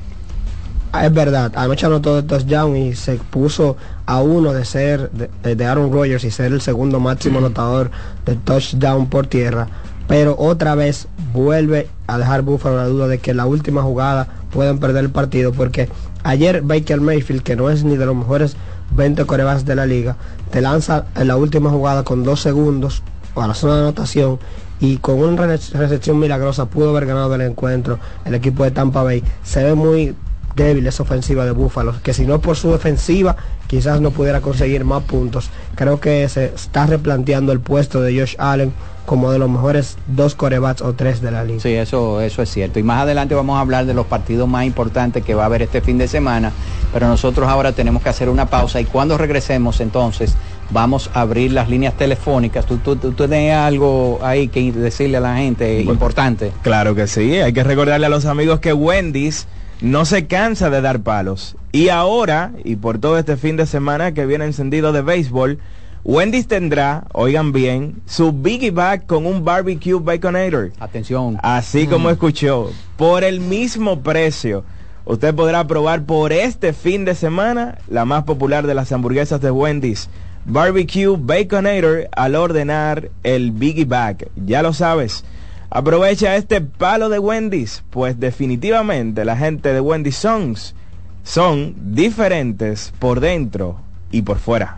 ah, es verdad, anoche anotó de touchdown y se puso a uno de ser de, de Aaron Rodgers y ser el segundo máximo anotador de touchdown por tierra. Pero otra vez vuelve a dejar Buffalo la duda de que la última jugada pueden perder el partido porque ayer Baker Mayfield, que no es ni de los mejores 20 corebacks de la liga, te lanza en la última jugada con dos segundos a la zona de anotación y con una re- recepción milagrosa pudo haber ganado el encuentro el equipo de Tampa Bay. Se ve muy débil esa ofensiva de Búfalo, que si no por su defensiva quizás no pudiera conseguir más puntos. Creo que se está replanteando el puesto de Josh Allen como de los mejores dos corebats o tres de la liga. Sí, eso, eso es cierto. Y más adelante vamos a hablar de los partidos más importantes que va a haber este fin de semana. Pero nosotros ahora tenemos que hacer una pausa y cuando regresemos entonces vamos a abrir las líneas telefónicas. ¿Tú, tú, tú tienes algo ahí que decirle a la gente importante? Claro que sí, hay que recordarle a los amigos que Wendy's no se cansa de dar palos. Y ahora, y por todo este fin de semana que viene encendido de béisbol, Wendy's tendrá, oigan bien, su Biggie Bag con un barbecue baconator. Atención. Así como escuchó, por el mismo precio. Usted podrá probar por este fin de semana la más popular de las hamburguesas de Wendy's. Barbecue Baconator al ordenar el Biggie Bag. Ya lo sabes. Aprovecha este palo de Wendy's, pues definitivamente la gente de Wendy's Songs son diferentes por dentro y por fuera.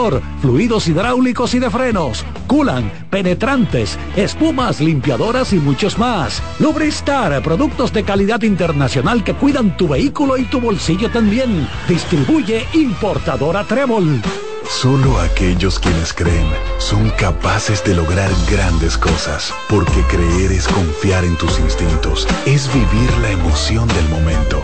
fluidos hidráulicos y de frenos, culan, penetrantes, espumas, limpiadoras y muchos más. Lubristar, productos de calidad internacional que cuidan tu vehículo y tu bolsillo también. Distribuye importadora Trébol. Solo aquellos quienes creen son capaces de lograr grandes cosas, porque creer es confiar en tus instintos, es vivir la emoción del momento,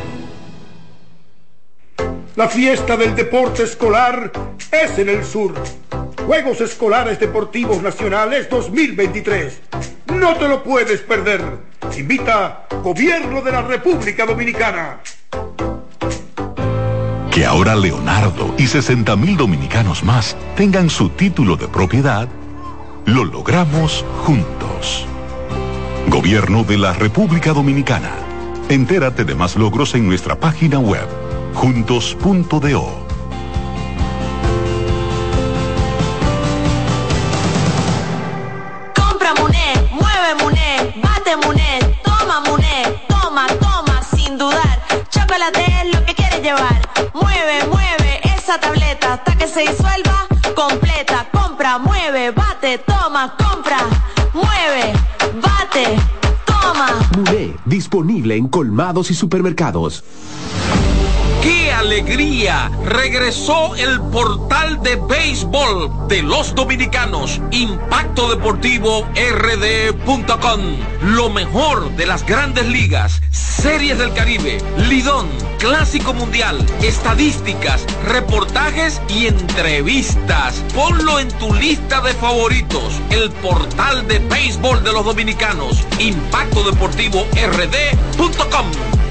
La fiesta del deporte escolar es en el sur. Juegos Escolares Deportivos Nacionales 2023. No te lo puedes perder. Invita Gobierno de la República Dominicana. Que ahora Leonardo y 60 mil dominicanos más tengan su título de propiedad, lo logramos juntos. Gobierno de la República Dominicana. Entérate de más logros en nuestra página web juntos.do. Compra Muné, mueve Muné, bate Muné, toma Muné, toma, toma, sin dudar. Chocolate es lo que quieres llevar. Mueve, mueve esa tableta hasta que se disuelva completa. Compra, mueve, bate, toma, compra, mueve, bate, toma. Muné, disponible en colmados y supermercados. ¡Qué alegría! Regresó el portal de béisbol de los dominicanos, Impacto Deportivo RD.com. Lo mejor de las grandes ligas, series del Caribe, Lidón, Clásico Mundial, estadísticas, reportajes y entrevistas. Ponlo en tu lista de favoritos, el portal de béisbol de los dominicanos, Impacto Deportivo RD.com.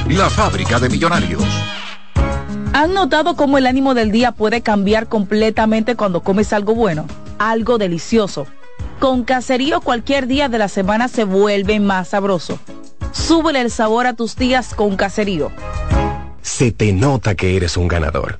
la fábrica de millonarios. ¿Han notado cómo el ánimo del día puede cambiar completamente cuando comes algo bueno? Algo delicioso. Con caserío cualquier día de la semana se vuelve más sabroso. Súbele el sabor a tus días con caserío. Se te nota que eres un ganador.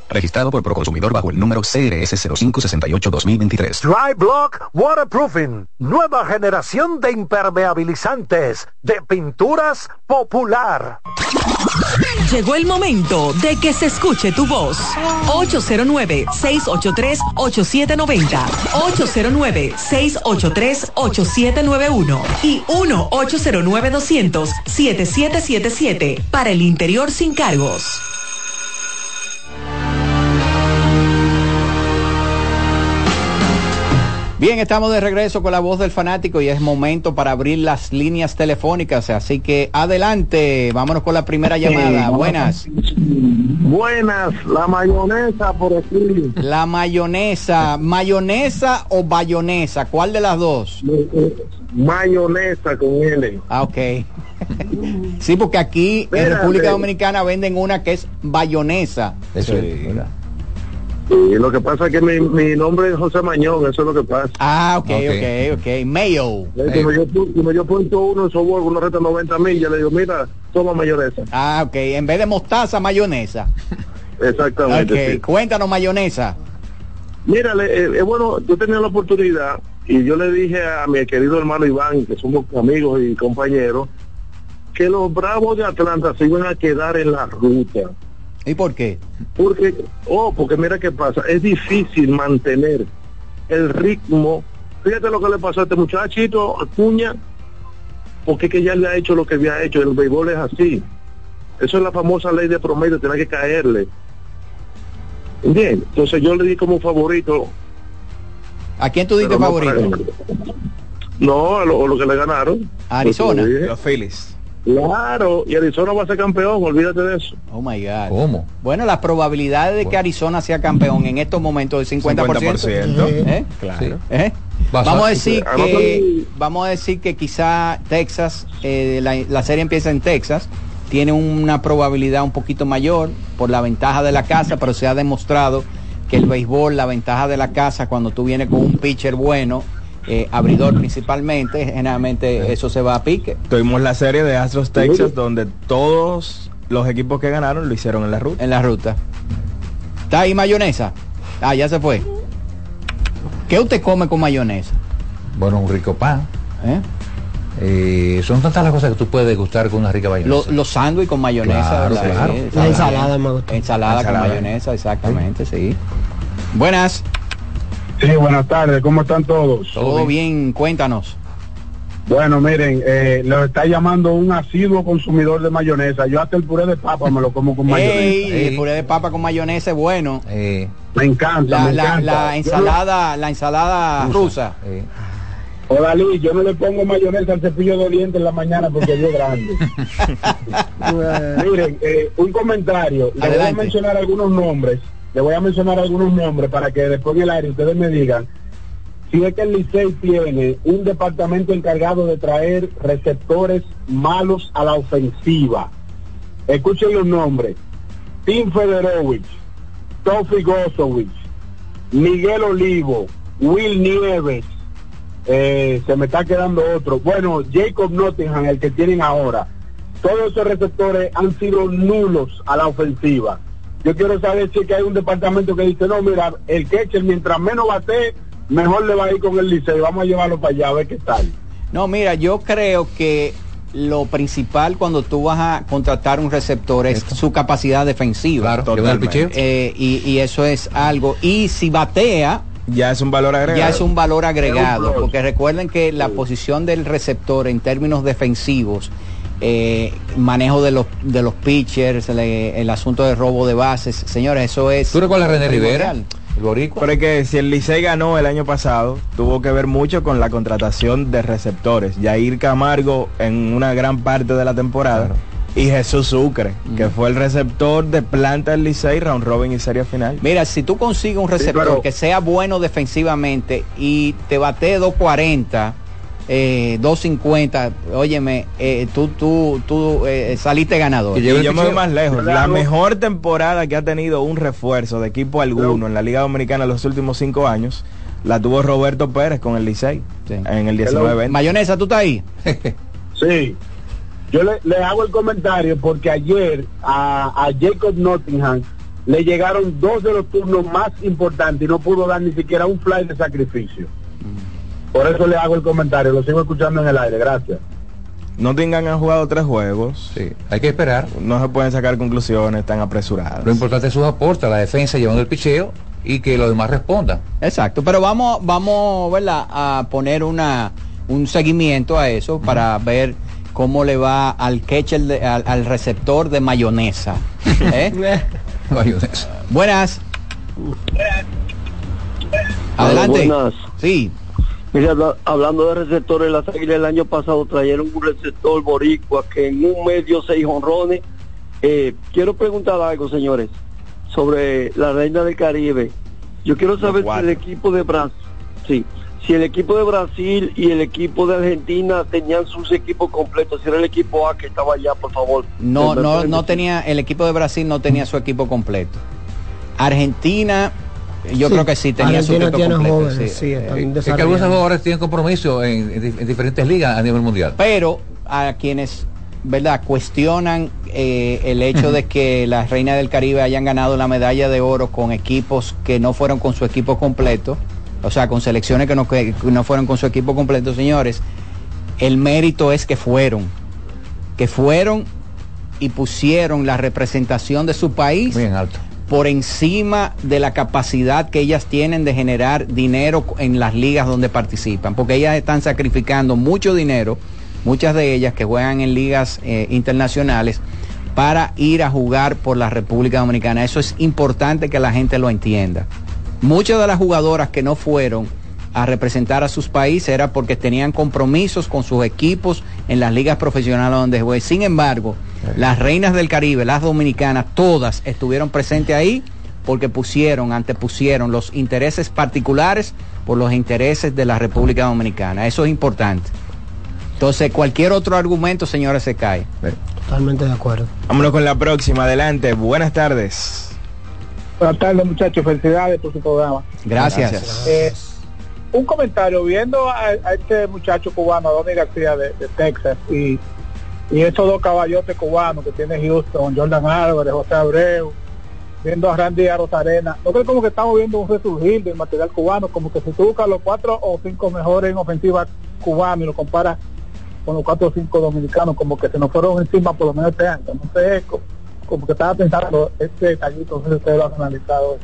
Registrado por Proconsumidor bajo el número CRS 0568-2023. Dry Block Waterproofing. Nueva generación de impermeabilizantes de pinturas popular. Llegó el momento de que se escuche tu voz. 809-683-8790. 809-683-8791. Y 1-809-200-7777. Para el interior sin cargos. Bien, estamos de regreso con la voz del fanático y es momento para abrir las líneas telefónicas, así que adelante, vámonos con la primera llamada. Buenas. Buenas, la mayonesa por aquí. La mayonesa, mayonesa o bayonesa, ¿cuál de las dos? Mayonesa con L. Ah, ok. sí, porque aquí en. República Dominicana venden una que es bayonesa. Eso Sí. Y lo que pasa es que mi, mi nombre es José Mañón, eso es lo que pasa. Ah, ok, ok, ok. Mayo. Eh, Como yo, como yo punto uno en software, uno resta 90 mil, ya le digo, mira, toma mayonesa. Ah, ok. En vez de mostaza, mayonesa. <laughs> Exactamente. Ok, sí. cuéntanos mayonesa. Mira, le- eh, eh, bueno, yo tenía la oportunidad y yo le dije a mi querido hermano Iván, que somos amigos y compañeros, que los Bravos de Atlanta se iban a quedar en la ruta. ¿Y por qué? Porque, oh, porque mira qué pasa, es difícil mantener el ritmo. Fíjate lo que le pasó a este muchachito, Acuña, porque es que ya le ha hecho lo que había hecho, el béisbol es así. Eso es la famosa ley de promedio, tiene que caerle. Bien, entonces yo le di como favorito. ¿A quién tú diste favorito? No, a lo, a lo que le ganaron. Arizona. Los Phillies. Claro, y Arizona va a ser campeón, olvídate de eso. Oh my God. ¿Cómo? Bueno, las probabilidades de que Arizona sea campeón en estos momentos es 50%. 50%. ¿Eh? Claro. ¿Eh? Vamos a decir que vamos a decir que quizá Texas, eh, la, la serie empieza en Texas, tiene una probabilidad un poquito mayor por la ventaja de la casa, pero se ha demostrado que el béisbol, la ventaja de la casa, cuando tú vienes con un pitcher bueno, eh, abridor principalmente, generalmente eso se va a pique. Tuvimos la serie de Astros Texas donde todos los equipos que ganaron lo hicieron en la ruta. en la ruta. ¿Está ahí mayonesa? Ah, ya se fue. ¿Qué usted come con mayonesa? Bueno, un rico pan. ¿Eh? Eh, son tantas las cosas que tú puedes degustar con una rica Lo- mayonesa. los sándwiches con mayonesa. Claro, ¿verdad? claro. Sí, La ensalada me gusta. Ensalada, Ensalada. con mayonesa, exactamente, sí. Buenas, Sí, buenas tardes, ¿cómo están todos? todo bien, cuéntanos. Bueno, miren, eh, lo está llamando un asiduo consumidor de mayonesa. Yo hasta el puré de papa me lo como con mayonesa. Ey, Ey. el puré de papa con mayonesa es bueno. Eh, Me encanta, La, me la- encanta. la Yo ensalada, la ensalada rusa. eh. no- Odalí, yo no le pongo mayonesa al cepillo de dientes en la mañana porque es grande. <laughs> miren, eh, un comentario. Le voy a mencionar algunos nombres. Le voy a mencionar algunos nombres para que después en el aire ustedes me digan si es que el Licey tiene un departamento encargado de traer receptores malos a la ofensiva. Escuchen los nombres. Tim Federowicz, Tofi Gosowicz, Miguel Olivo, Will Nieves, eh, se me está quedando otro. Bueno, Jacob Nottingham, el que tienen ahora. Todos esos receptores han sido nulos a la ofensiva. Yo quiero saber si es que hay un departamento que dice, no, mira, el catcher mientras menos bate, mejor le va a ir con el liceo. Vamos a llevarlo para allá a ver qué tal. No, mira, yo creo que lo principal cuando tú vas a contratar un receptor es su capacidad defensiva. Claro. Eh, y, y eso es algo. Y si batea, Ya es un valor agregado. ya es un valor agregado. Porque recuerden que la posición del receptor en términos defensivos, eh, manejo de los de los pitchers, el, el asunto de robo de bases, señores, eso es. ¿Tú recuerdas a René. Rivera? El boricua. Pero es que si el Licey ganó el año pasado, tuvo que ver mucho con la contratación de receptores. Yair Camargo en una gran parte de la temporada. Claro. Y Jesús Sucre, que fue el receptor de planta del Licey, round robin y serie final. Mira, si tú consigues un receptor pero- que sea bueno defensivamente y te bate 240, eh, 250, óyeme, eh, tú, tú, tú eh, saliste ganador. Y yo me voy más lejos. La mejor temporada que ha tenido un refuerzo de equipo alguno en la Liga Dominicana en los últimos cinco años la tuvo Roberto Pérez con el Licey en el 19 Mayonesa, ¿tú estás ahí? <laughs> sí. Yo le, le, hago el comentario porque ayer a, a Jacob Nottingham le llegaron dos de los turnos más importantes y no pudo dar ni siquiera un fly de sacrificio. Por eso le hago el comentario, lo sigo escuchando en el aire, gracias. Nottingham han jugado tres juegos. Sí, hay que esperar. No se pueden sacar conclusiones tan apresuradas. Lo importante es sus aportes, la defensa llevando el picheo y que los demás respondan. Exacto, pero vamos, vamos, ¿verdad? A poner una un seguimiento a eso para ver cómo le va al catcher, al, receptor de mayonesa. ¿eh? <laughs> mayonesa. Buenas. Adelante. Buenas. Sí. Mira, hablando de receptores, las águilas el año pasado trajeron un receptor boricua que en un medio seis honrones. Eh, quiero preguntar algo, señores, sobre la reina del Caribe. Yo quiero saber si el equipo de Brasil, sí, si el equipo de Brasil y el equipo de Argentina tenían sus equipos completos, si era el equipo A que estaba allá, por favor. No, no, no tenía, el equipo de Brasil no tenía su equipo completo. Argentina yo creo que sí tenía su equipo completo. sí. es que algunos jugadores tienen compromiso en, diferentes ligas a nivel mundial. Pero a quienes verdad cuestionan eh, el hecho de que las reinas del Caribe hayan ganado la medalla de oro con equipos que no fueron con su equipo completo, o sea, con selecciones que no, que no fueron con su equipo completo, señores, el mérito es que fueron, que fueron y pusieron la representación de su país Muy alto por encima de la capacidad que ellas tienen de generar dinero en las ligas donde participan, porque ellas están sacrificando mucho dinero, muchas de ellas que juegan en ligas eh, internacionales, para ir a jugar por la República Dominicana. Eso es importante que la gente lo entienda. Muchas de las jugadoras que no fueron a representar a sus países era porque tenían compromisos con sus equipos en las ligas profesionales donde juegan. Sin embargo, las reinas del Caribe, las dominicanas, todas estuvieron presentes ahí porque pusieron, antepusieron los intereses particulares por los intereses de la República Dominicana. Eso es importante. Entonces, cualquier otro argumento, señores, se cae. Totalmente de acuerdo. Vámonos con la próxima. Adelante. Buenas tardes. Buenas tardes, muchachos. Felicidades por su programa. Gracias. Eh, un comentario, viendo a, este muchacho cubano, Donny García de, Texas, y, y esos dos caballotes cubanos que tiene Houston, Jordan Álvarez, José Abreu, viendo a Randy Arozarena, no creo como que estamos viendo un resurgir del material cubano, como que si tú buscas los cuatro o cinco mejores en ofensiva cubanos y lo comparas con los cuatro o cinco dominicanos, como que se nos fueron encima por lo menos este año. No sé, como, como que estaba pensando este detallito, no sé si ustedes lo han analizado.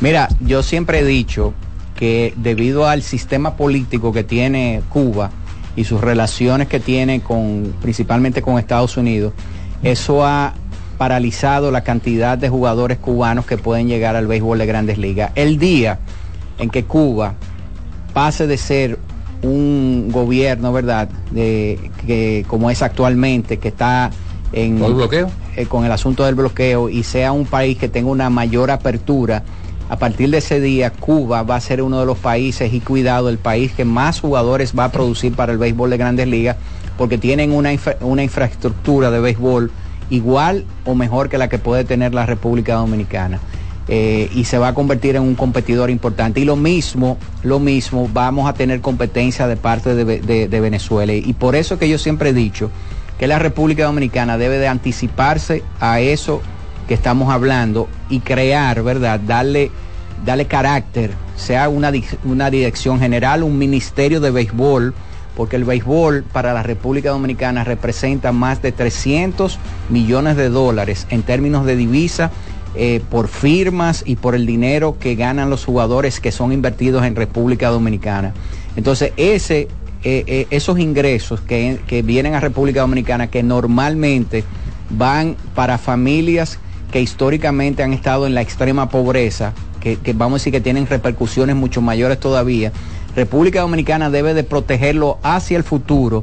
Mira, yo siempre he dicho que debido al sistema político que tiene Cuba y sus relaciones que tiene con principalmente con Estados Unidos, eso ha paralizado la cantidad de jugadores cubanos que pueden llegar al béisbol de grandes ligas. El día en que Cuba pase de ser un gobierno, ¿verdad? De, que como es actualmente, que está en el bloqueo? Eh, con el asunto del bloqueo y sea un país que tenga una mayor apertura a partir de ese día, Cuba va a ser uno de los países y cuidado, el país que más jugadores va a producir para el béisbol de grandes ligas, porque tienen una, infraestructura de béisbol igual o mejor que la que puede tener la República Dominicana. Eh, y se va a convertir en un competidor importante. Y lo mismo, lo mismo, vamos a tener competencia de parte de, de Venezuela. Y por eso que yo siempre he dicho que la República Dominicana debe de anticiparse a eso que estamos hablando y crear, ¿verdad? Darle, darle carácter, sea una, una dirección general, un ministerio de béisbol, porque el béisbol para la República Dominicana representa más de 300 millones de dólares en términos de divisa eh, por firmas y por el dinero que ganan los jugadores que son invertidos en República Dominicana. Entonces, ese, eh, eh, esos ingresos que, que vienen a República Dominicana, que normalmente van para familias que históricamente han estado en la extrema pobreza, que, vamos a decir que tienen repercusiones mucho mayores todavía, República Dominicana debe de protegerlo hacia el futuro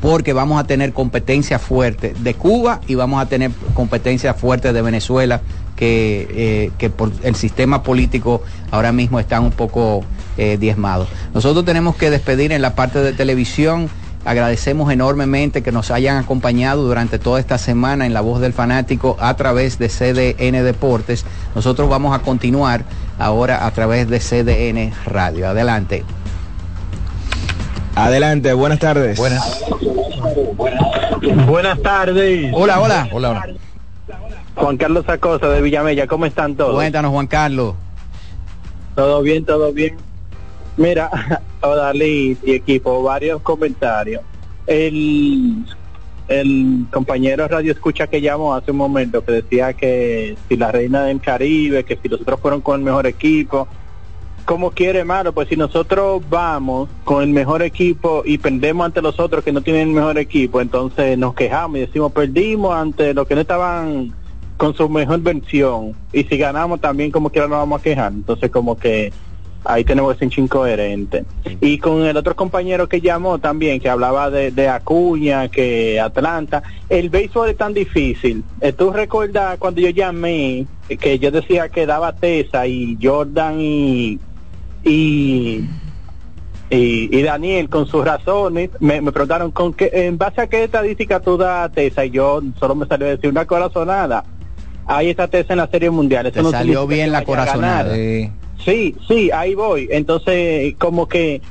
porque vamos a tener competencia fuerte de Cuba y vamos a tener competencia fuerte de Venezuela, que, eh, por el sistema político ahora mismo están un poco eh, diezmados. Nosotros tenemos que despedir en la parte de televisión. Agradecemos enormemente que nos hayan acompañado durante toda esta semana en La Voz del Fanático a través de CDN Deportes. Nosotros vamos a continuar ahora a través de CDN Radio. Adelante. Adelante, buenas tardes. Buenas. Buenas tardes. Hola, hola. Hola, hola. Juan Carlos Acosta de Villamella, ¿cómo están todos? Cuéntanos, Juan Carlos. Todo bien, todo bien. Mira, <laughs> Odalí y equipo, varios comentarios. El, el compañero Radio Escucha que llamó hace un momento que decía que si la reina del Caribe, que si los otros fueron con el mejor equipo, como quiere, hermano, pues si nosotros vamos con el mejor equipo y perdemos ante los otros que no tienen el mejor equipo, entonces nos quejamos y decimos perdimos ante los que no estaban con su mejor versión y si ganamos también como quiera nos vamos a quejar, entonces como que ahí tenemos ese incoherente. Y con el otro compañero que llamó también, que hablaba de, de Acuña, que Atlanta, el béisbol es tan difícil. Eh, Tú recuerdas cuando yo llamé, eh, que yo decía que daba Tesa y Jordan y, y, y, y Daniel con sus razones, me, me preguntaron con qué, en base a qué estadística tú das Tesa y yo solo me salió a decir una corazonada. Ahí está Tesa en la serie mundial. Eso Te no salió bien la corazonada. ganar. Sí, sí, ahí voy. Entonces, como que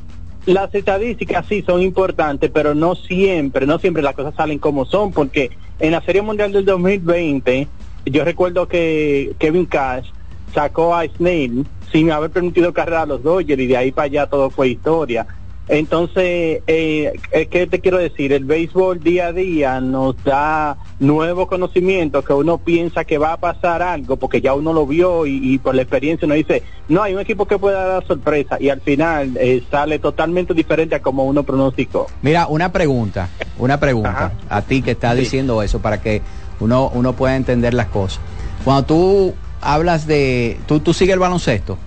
las estadísticas sí son importantes, pero no siempre, no siempre las cosas salen como son, porque en la Serie Mundial del 2020, yo recuerdo que Kevin Cash sacó a Snail sin haber permitido carrera a los Dodgers y de ahí para allá todo fue historia. Entonces, eh, eh, ¿qué te quiero decir? El béisbol día a día nos da nuevos conocimientos que uno piensa que va a pasar algo porque ya uno lo vio y, y por la experiencia uno dice, no, hay un equipo que pueda dar sorpresa y al final eh, sale totalmente diferente a como uno pronosticó. Mira, una pregunta, una pregunta a ti que estás diciendo eso para que uno, uno pueda entender las cosas. Cuando tú hablas de, tú, tú sigues el baloncesto.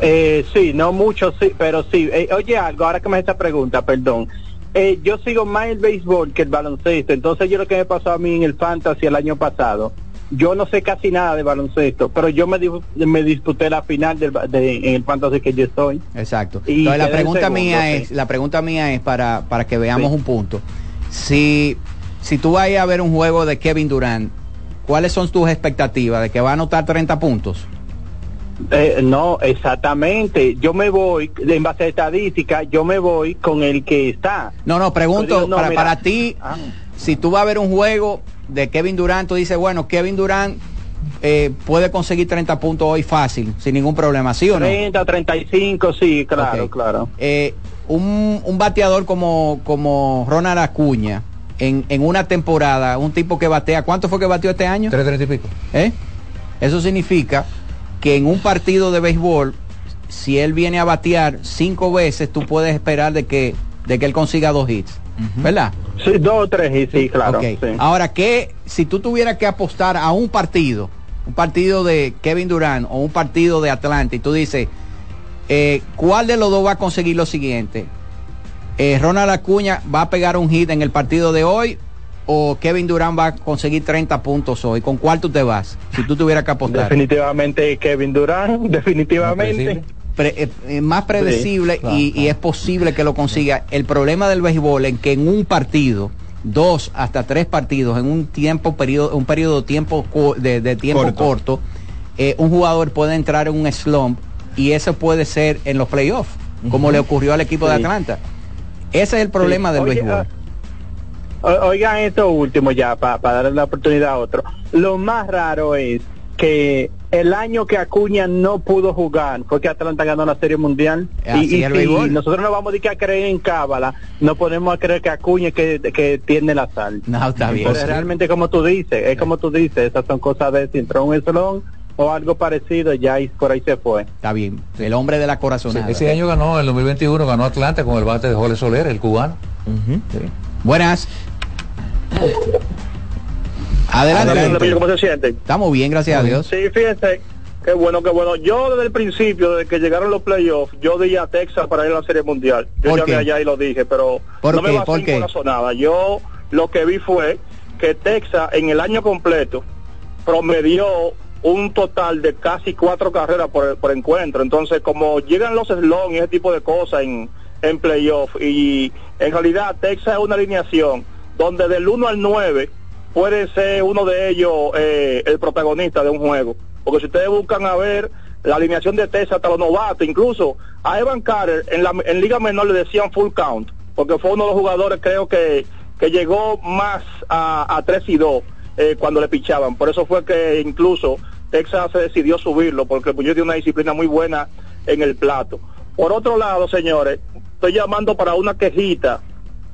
Eh, sí, no mucho, sí, pero sí. Eh, oye, algo, ahora que me hace esta pregunta, perdón. Eh, yo sigo más el béisbol que el baloncesto, entonces yo lo que me pasó a mí en el fantasy el año pasado, yo no sé casi nada de baloncesto, pero yo me, me disputé la final del, de, en el fantasy que yo estoy. Exacto. Y Entonces la pregunta segundo, mía sí. es, la pregunta mía es para, para que veamos Sí. un punto. Si, si tú vas a ver un juego de Kevin Durant, ¿cuáles son tus expectativas de que va a anotar 30 puntos? Eh, no, exactamente. Yo me voy, en base a estadística, yo me voy con el que está. No, no, pregunto, Yo digo, no, para, mira. para ti, Ah. si tú vas a ver un juego de Kevin Durant, tú dices, bueno, Kevin Durant eh, puede conseguir 30 puntos hoy fácil, sin ningún problema, ¿sí o no? 30, 35, sí, claro, claro. Eh, un, un bateador como, como Ronald Acuña, en, en una temporada, un tipo que batea, ¿cuánto fue que bateó este año? 3.30 y pico. ¿Eh? Eso significa que en un partido de béisbol, si él viene a batear cinco veces, tú puedes esperar de que, de que él consiga dos hits. ¿Verdad? Sí, dos o tres, y sí, claro. Ok. sí. Ahora, ¿qué, si tú tuvieras que apostar a un partido, un partido de Kevin Durant o un partido de Atlanta, y tú dices, eh, ¿cuál de los dos va a conseguir lo siguiente? Eh, ¿Ronald Acuña va a pegar un hit en el partido de hoy o Kevin Durant va a conseguir 30 puntos hoy? ¿Con cuál tú te vas? Si tú tuvieras que apostar. Definitivamente Kevin Durant, <laughs> definitivamente. Pre- eh, eh, más predecible Sí, claro, y, y es posible que lo consiga. El problema del béisbol es que en un partido, dos hasta tres partidos, en un tiempo periodo, un periodo de tiempo de, de tiempo Corto. corto, eh, un jugador puede entrar en un slump y eso puede ser en los playoffs, como le ocurrió al equipo de. Atlanta. Ese es el problema Sí. del Oye, béisbol. Oigan esto último ya, para darle la oportunidad a otro. Lo más raro es que el año que Acuña no pudo jugar fue que Atlanta ganó la Serie Mundial. Así y y nosotros no vamos a, a creer en Cábala, no podemos a creer que Acuña que, que tiene la sal. No, está bien. Pero realmente como tú dices, es como tú dices, esas son cosas de si entró un eslón o algo parecido, ya ahí- por ahí se fue. Está bien. El hombre de la corazonada. Ese año ganó, en el 2021 ganó Atlanta con el bate de Jorge Soler, el cubano. Buenas. <laughs> Adelante. ¿Cómo se siente? Estamos bien, gracias a Dios. Sí, fíjense, Qué bueno, qué bueno. Yo desde el principio, desde que llegaron los playoffs, yo di a Texas para ir a la Serie Mundial. Yo ¿Por llamé qué? allá y lo dije, pero ¿Por no me qué? basé ¿Por en sonada. Yo lo que vi fue que Texas en el año completo promedió un total de casi cuatro carreras por, por encuentro. Entonces, como llegan los slons y ese tipo de cosas en, en playoff, y en realidad Texas es una alineación donde del 1 al 9 puede ser uno de ellos eh, el protagonista de un juego. Porque si ustedes buscan a ver la alineación de Texas hasta los novatos, incluso a Evan Carter en, la, en Liga Menor le decían full count, porque fue uno de los jugadores creo que, que llegó más a, a 3 y 2 eh, cuando le pichaban. Por eso fue que incluso Texas se decidió subirlo, porque el Puño tiene una disciplina muy buena en el plato. Por otro lado, señores, estoy llamando para una quejita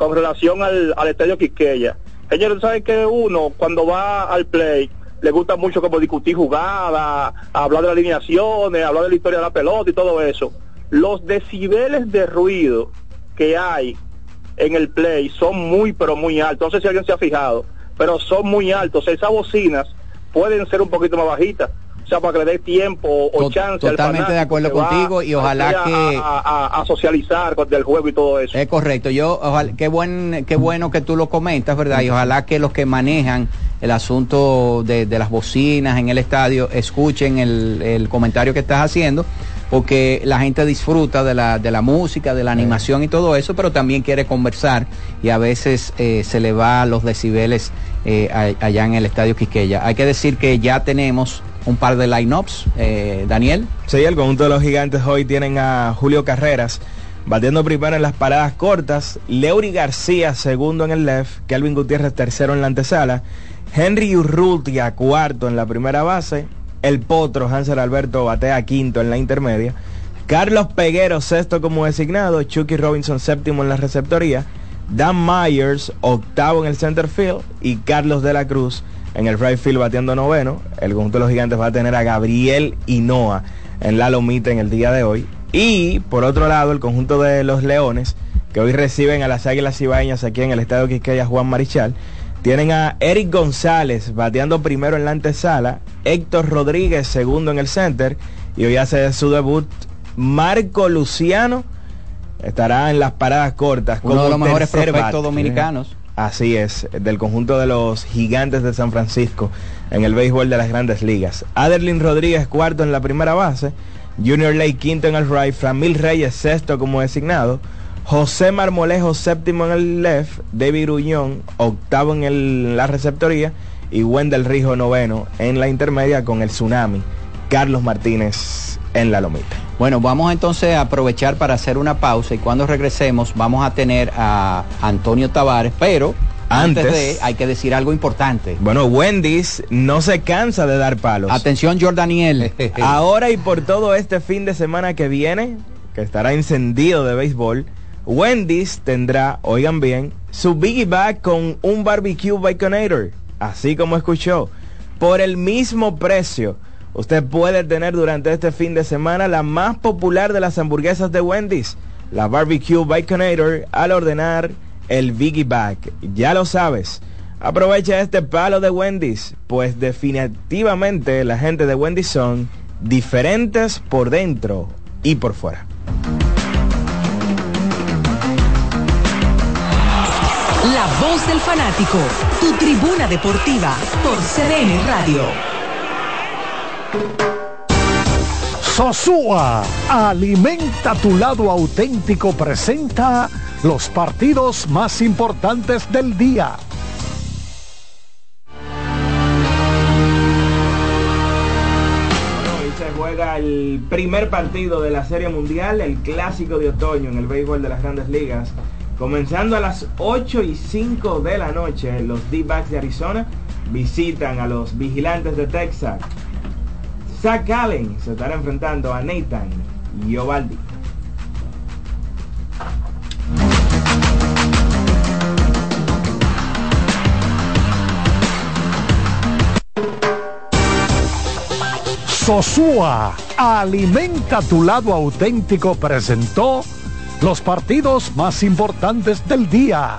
con relación al, al estadio Quiqueya. Señores, ¿saben que uno cuando va al play le gusta mucho como discutir jugadas, hablar de las alineaciones, hablar de la historia de la pelota y todo eso? Los decibeles de ruido que hay en el play son muy pero muy altos. No sé si alguien se ha fijado, pero son muy altos. Esas bocinas pueden ser un poquito más bajitas. Sea, para que le dé tiempo o chance al totalmente de acuerdo contigo y a- ojalá a- que- a, a- a socializar del juego y todo eso. Es correcto, yo ojalá, qué buen, qué bueno que tú lo comentas, ¿verdad? Y ojalá que los que manejan el asunto de, de las bocinas en el estadio escuchen el, el comentario que estás haciendo, porque la gente disfruta de la, de la música, de la animación y todo eso, pero también quiere conversar y a veces eh, se le va los decibeles eh, a- allá en el estadio Quisqueya. Hay que decir que ya tenemos un par de lineups, eh, Daniel. Sí, el conjunto de los gigantes hoy tienen a Julio Carreras batiendo primero en las paradas cortas, Leury García segundo en el left, Kelvin Gutiérrez tercero en la antesala, Henry Urrutia cuarto en la primera base, el potro Hansel Alberto batea quinto en la intermedia, Carlos Peguero sexto como designado, Chucky Robinson séptimo en la receptoría, Dan Myers octavo en el center field y Carlos de la Cruz en el right field bateando noveno. El conjunto de los gigantes va a tener a Gabriel Hinoa en la lomita en el día de hoy. Y por otro lado, el conjunto de los Leones, que hoy reciben a las Águilas Ibaeñas aquí en el estadio Quisqueya Juan Marichal, tienen a Eric González bateando primero en la antesala, Héctor Rodríguez segundo en el center y hoy hace su debut Marco Luciano estará en las paradas cortas Uno de los mejores prospectos bate. dominicanos. Así es, del conjunto de los gigantes de San Francisco en el béisbol de las grandes ligas. Aderlin Rodríguez cuarto en la primera base, Junior Lake quinto en el right, Framil Reyes sexto como designado, José Marmolejo séptimo en el left, David Gruñón octavo en el- la receptoría. Y Wendell Rijo noveno en la intermedia con el Tsunami, Carlos Martínez en la lomita. Bueno, vamos entonces a aprovechar para hacer una pausa y cuando regresemos vamos a tener a Antonio Tavares, pero antes, Antes. de hay que decir algo importante. Bueno, Wendy's no se cansa de dar palos. Atención, Jordaniel. <laughs> Ahora y por todo este fin de semana que viene, que estará encendido de béisbol, Wendy's tendrá, oigan bien, su Biggie Bag con un barbecue baconator, así como escuchó, por el mismo precio. Usted puede tener durante este fin de semana la más popular de las hamburguesas de Wendy's, la barbecue baconator, al ordenar el Biggie Bag. Ya lo sabes. Aprovecha este palo de Wendy's, pues definitivamente la gente de Wendy's son diferentes por dentro y por fuera. La voz del fanático, tu tribuna deportiva por CDN Radio. Sosúa, alimenta tu lado auténtico, presenta los partidos más importantes del día. Hoy se juega el primer partido de la Serie Mundial, el clásico de otoño en el béisbol de las grandes ligas. Comenzando a las 8 y 5 de la noche, los D-Backs de Arizona visitan a los vigilantes de Texas. Zach Allen se estará enfrentando a Nathan Giovaldi. Sosúa, alimenta tu lado auténtico, presentó los partidos más importantes del día.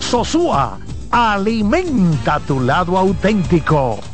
Sosúa, alimenta tu lado auténtico.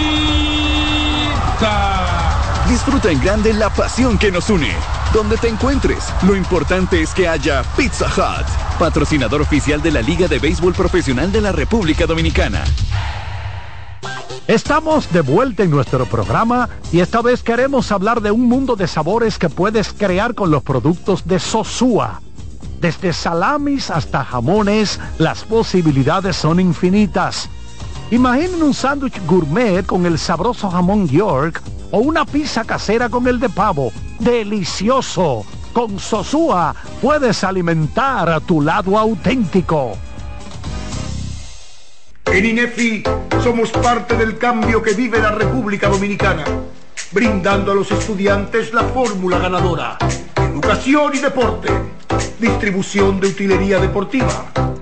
Disfruta en grande la pasión que nos une. Donde te encuentres, lo importante es que haya Pizza Hut, patrocinador oficial de la Liga de Béisbol Profesional de la República Dominicana. Estamos de vuelta en nuestro programa y esta vez queremos hablar de un mundo de sabores que puedes crear con los productos de Sosúa. Desde salamis hasta jamones, las posibilidades son infinitas. Imaginen un sándwich gourmet con el sabroso jamón York o una pizza casera con el de pavo. ¡Delicioso! Con Sosúa puedes alimentar a tu lado auténtico. En INEFI somos parte del cambio que vive la República Dominicana, brindando a los estudiantes la fórmula ganadora. Educación y deporte, distribución de utilería deportiva,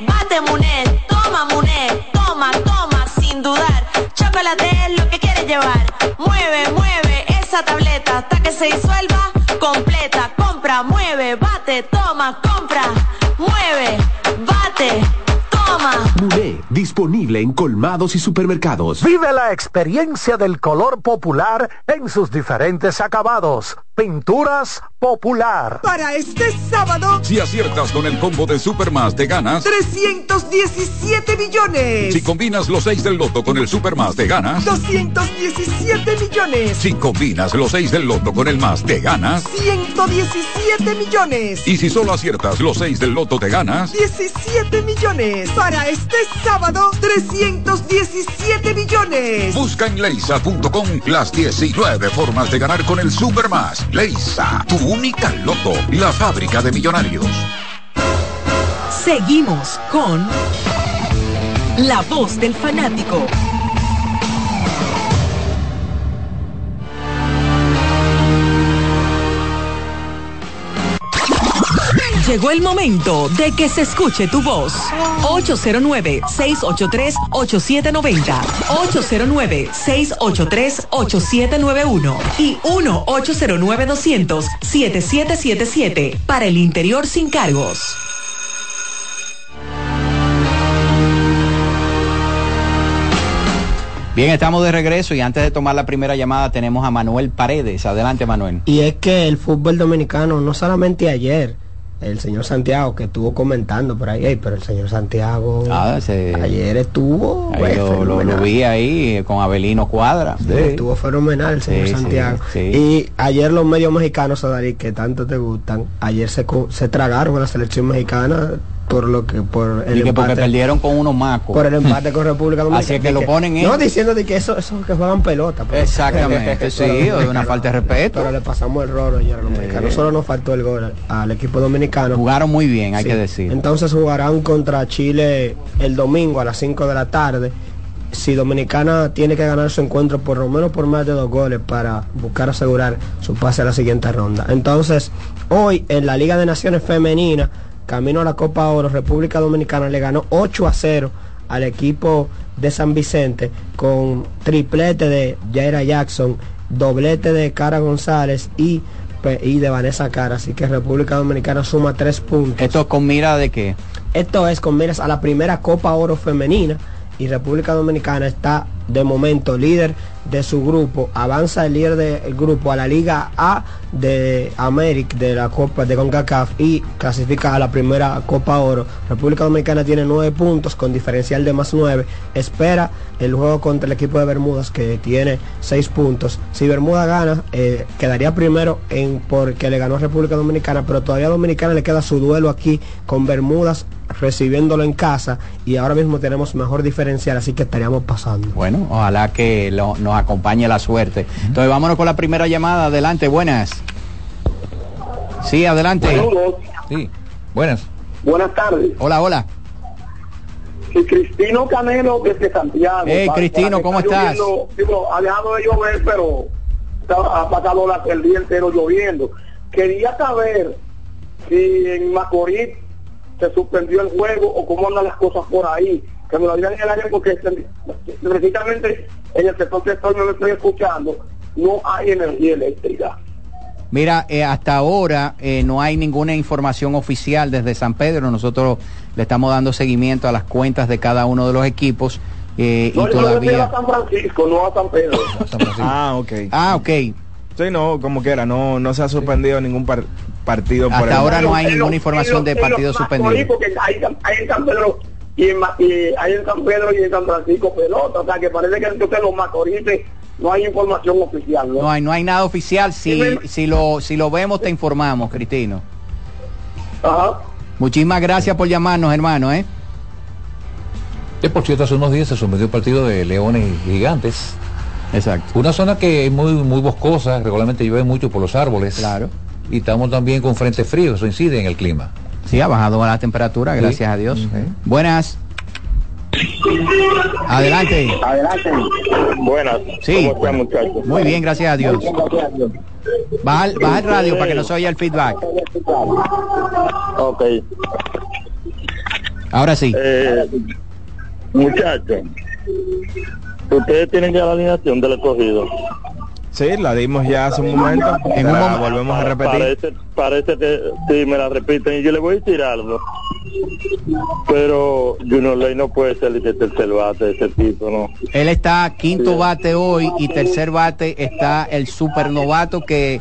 Bate Muné, toma Muné, toma, toma, sin dudar. Chocolate es lo que quieres llevar. Mueve, mueve esa tableta hasta que se disuelva completa. Compra, mueve, bate, toma, compra, mueve, bate, toma. Disponible en colmados y supermercados. Vive la experiencia del color popular en sus diferentes acabados. Pinturas popular. Para este sábado, Si aciertas con el combo de Supermas te ganas. 317 millones. Si combinas los 6 del loto con el Supermas te ganas. 217 millones. Si combinas los 6 del loto con el más te ganas. 117 millones. Y si solo aciertas los 6 del loto te ganas. 17 millones. Para este sábado, 317 millones. Busca en leisa.com las 19 formas de ganar con el Supermas. Leisa, tu única loto, la fábrica de millonarios. Seguimos con La Voz del Fanático. Llegó el momento de que se escuche tu voz. 809-683-8790. 809-683-8791. Y 1-809-200-7777. Para el interior sin cargos. Bien, estamos de regreso y antes de tomar la primera llamada tenemos a Manuel Paredes. Adelante, Manuel. Y es que el fútbol dominicano, no solamente ayer, el señor Santiago que estuvo comentando por ahí, "Ey, pero el señor Santiago Ah, se- ayer estuvo Ahí güey, lo, lo- lo fenomenal. vi ahí eh, con Abelino Cuadra. Estuvo fenomenal el señor Sí, Santiago. sí. Y ayer los medios mexicanos, Darí, que tanto te gustan, ayer se, se tragaron a la selección mexicana por lo que por el Y que porque perdieron con unos macos. por el empate con <laughs> República Dominicana. Así que De lo ponen en- No diciendo de que eso, eso que juegan pelota. pero- Exactamente, sí, es una falta de respeto. Pero le pasamos el rol ayer. Solo nos faltó el gol al, al equipo dominicano. Jugaron muy bien, hay Sí. que decir. Entonces jugarán contra Chile el domingo a las 5 de la tarde. Si Dominicana tiene que ganar su encuentro por lo menos por más de dos goles para buscar asegurar su pase a la siguiente ronda. Entonces, hoy en la Liga de Naciones Femenina, camino a la Copa Oro, República Dominicana le ganó 8 a 0 al equipo de San Vicente con triplete de Jaira Jackson, doblete de Cara González y, pe- y de Vanessa Cara. Así que República Dominicana suma tres puntos. Esto con mira de qué? Esto es con miras a la primera Copa Oro femenina y República Dominicana está de momento líder de su grupo, avanza el líder del grupo a la Liga A de América de la Copa de CONCACAF y clasifica a la primera Copa Oro. República Dominicana tiene nueve puntos con diferencial de más nueve. Espera el juego contra el equipo de Bermudas que tiene seis puntos. Si Bermuda gana, eh, quedaría primero en porque le ganó a República Dominicana, pero todavía a Dominicana le queda su duelo aquí con Bermudas recibiéndolo en casa y ahora mismo tenemos mejor diferencial, así que estaríamos pasando. Ojalá que lo- nos acompañe la suerte. Entonces vámonos con la primera llamada. Adelante, buenas. Sí, adelante. Saludos. Sí, buenas. Buenas tardes. Hola, hola. Sí, Cristino Canelo desde Santiago. Hey, Pa- Cristino, para ¿cómo está estás? lloviendo, digo, ha dejado de llover, pero está- ha pasado la- el día entero lloviendo. Quería saber si en Macorís se suspendió el juego o cómo andan las cosas por ahí. Que me lo digan en el área porque precisamente en el sector que estoy, me lo estoy escuchando, no hay energía eléctrica. Mira, eh, hasta ahora eh, no hay ninguna información oficial desde San Pedro. Nosotros le estamos dando seguimiento a las cuentas de cada uno de los equipos eh, No, y yo todavía. a San Francisco, no a San Pedro. <laughs> Ah, ok. Ah, ok. Sí, no, como quiera, no, no se ha suspendido ningún par- partido por Hasta el ahora no hay En ninguna los- información en de los- en partido los suspendido. Macorís, Porque hay, hay en San Pedro y, en, y hay en San Pedro y en San Francisco pelota. O sea, que parece que entonces los macorites no hay información oficial. ¿no? No hay, no hay nada oficial. Si, si, lo, si lo vemos, te informamos, Cristino. Ajá. Muchísimas gracias por llamarnos, hermano. ¿eh? Que por cierto, hace unos días se sometió el partido de Leones Gigantes. Exacto. Una zona que es muy, muy boscosa, regularmente llueve mucho por los árboles. Claro. Y estamos también con frente frío, eso incide en el clima. Sí, ha bajado la temperatura, Sí. gracias a Dios. Buenas. Adelante. Adelante. Buenas. Sí. ¿Cómo están, muchachos? Muy bien, gracias a Dios. Baja, baja el radio para que no se oiga el feedback. Ok. Ahora sí. Eh, muchachos, ustedes tienen ya la alineación del escogido. Sí, la dimos ya hace un momento. En un momento. volvemos a repetir. Parece, parece que sí me la repiten y yo le voy a decir algo. Pero Junior Ley no puede ser el tercer bate de ese tipo, ¿no? Él está quinto bate hoy y tercer bate está el supernovato que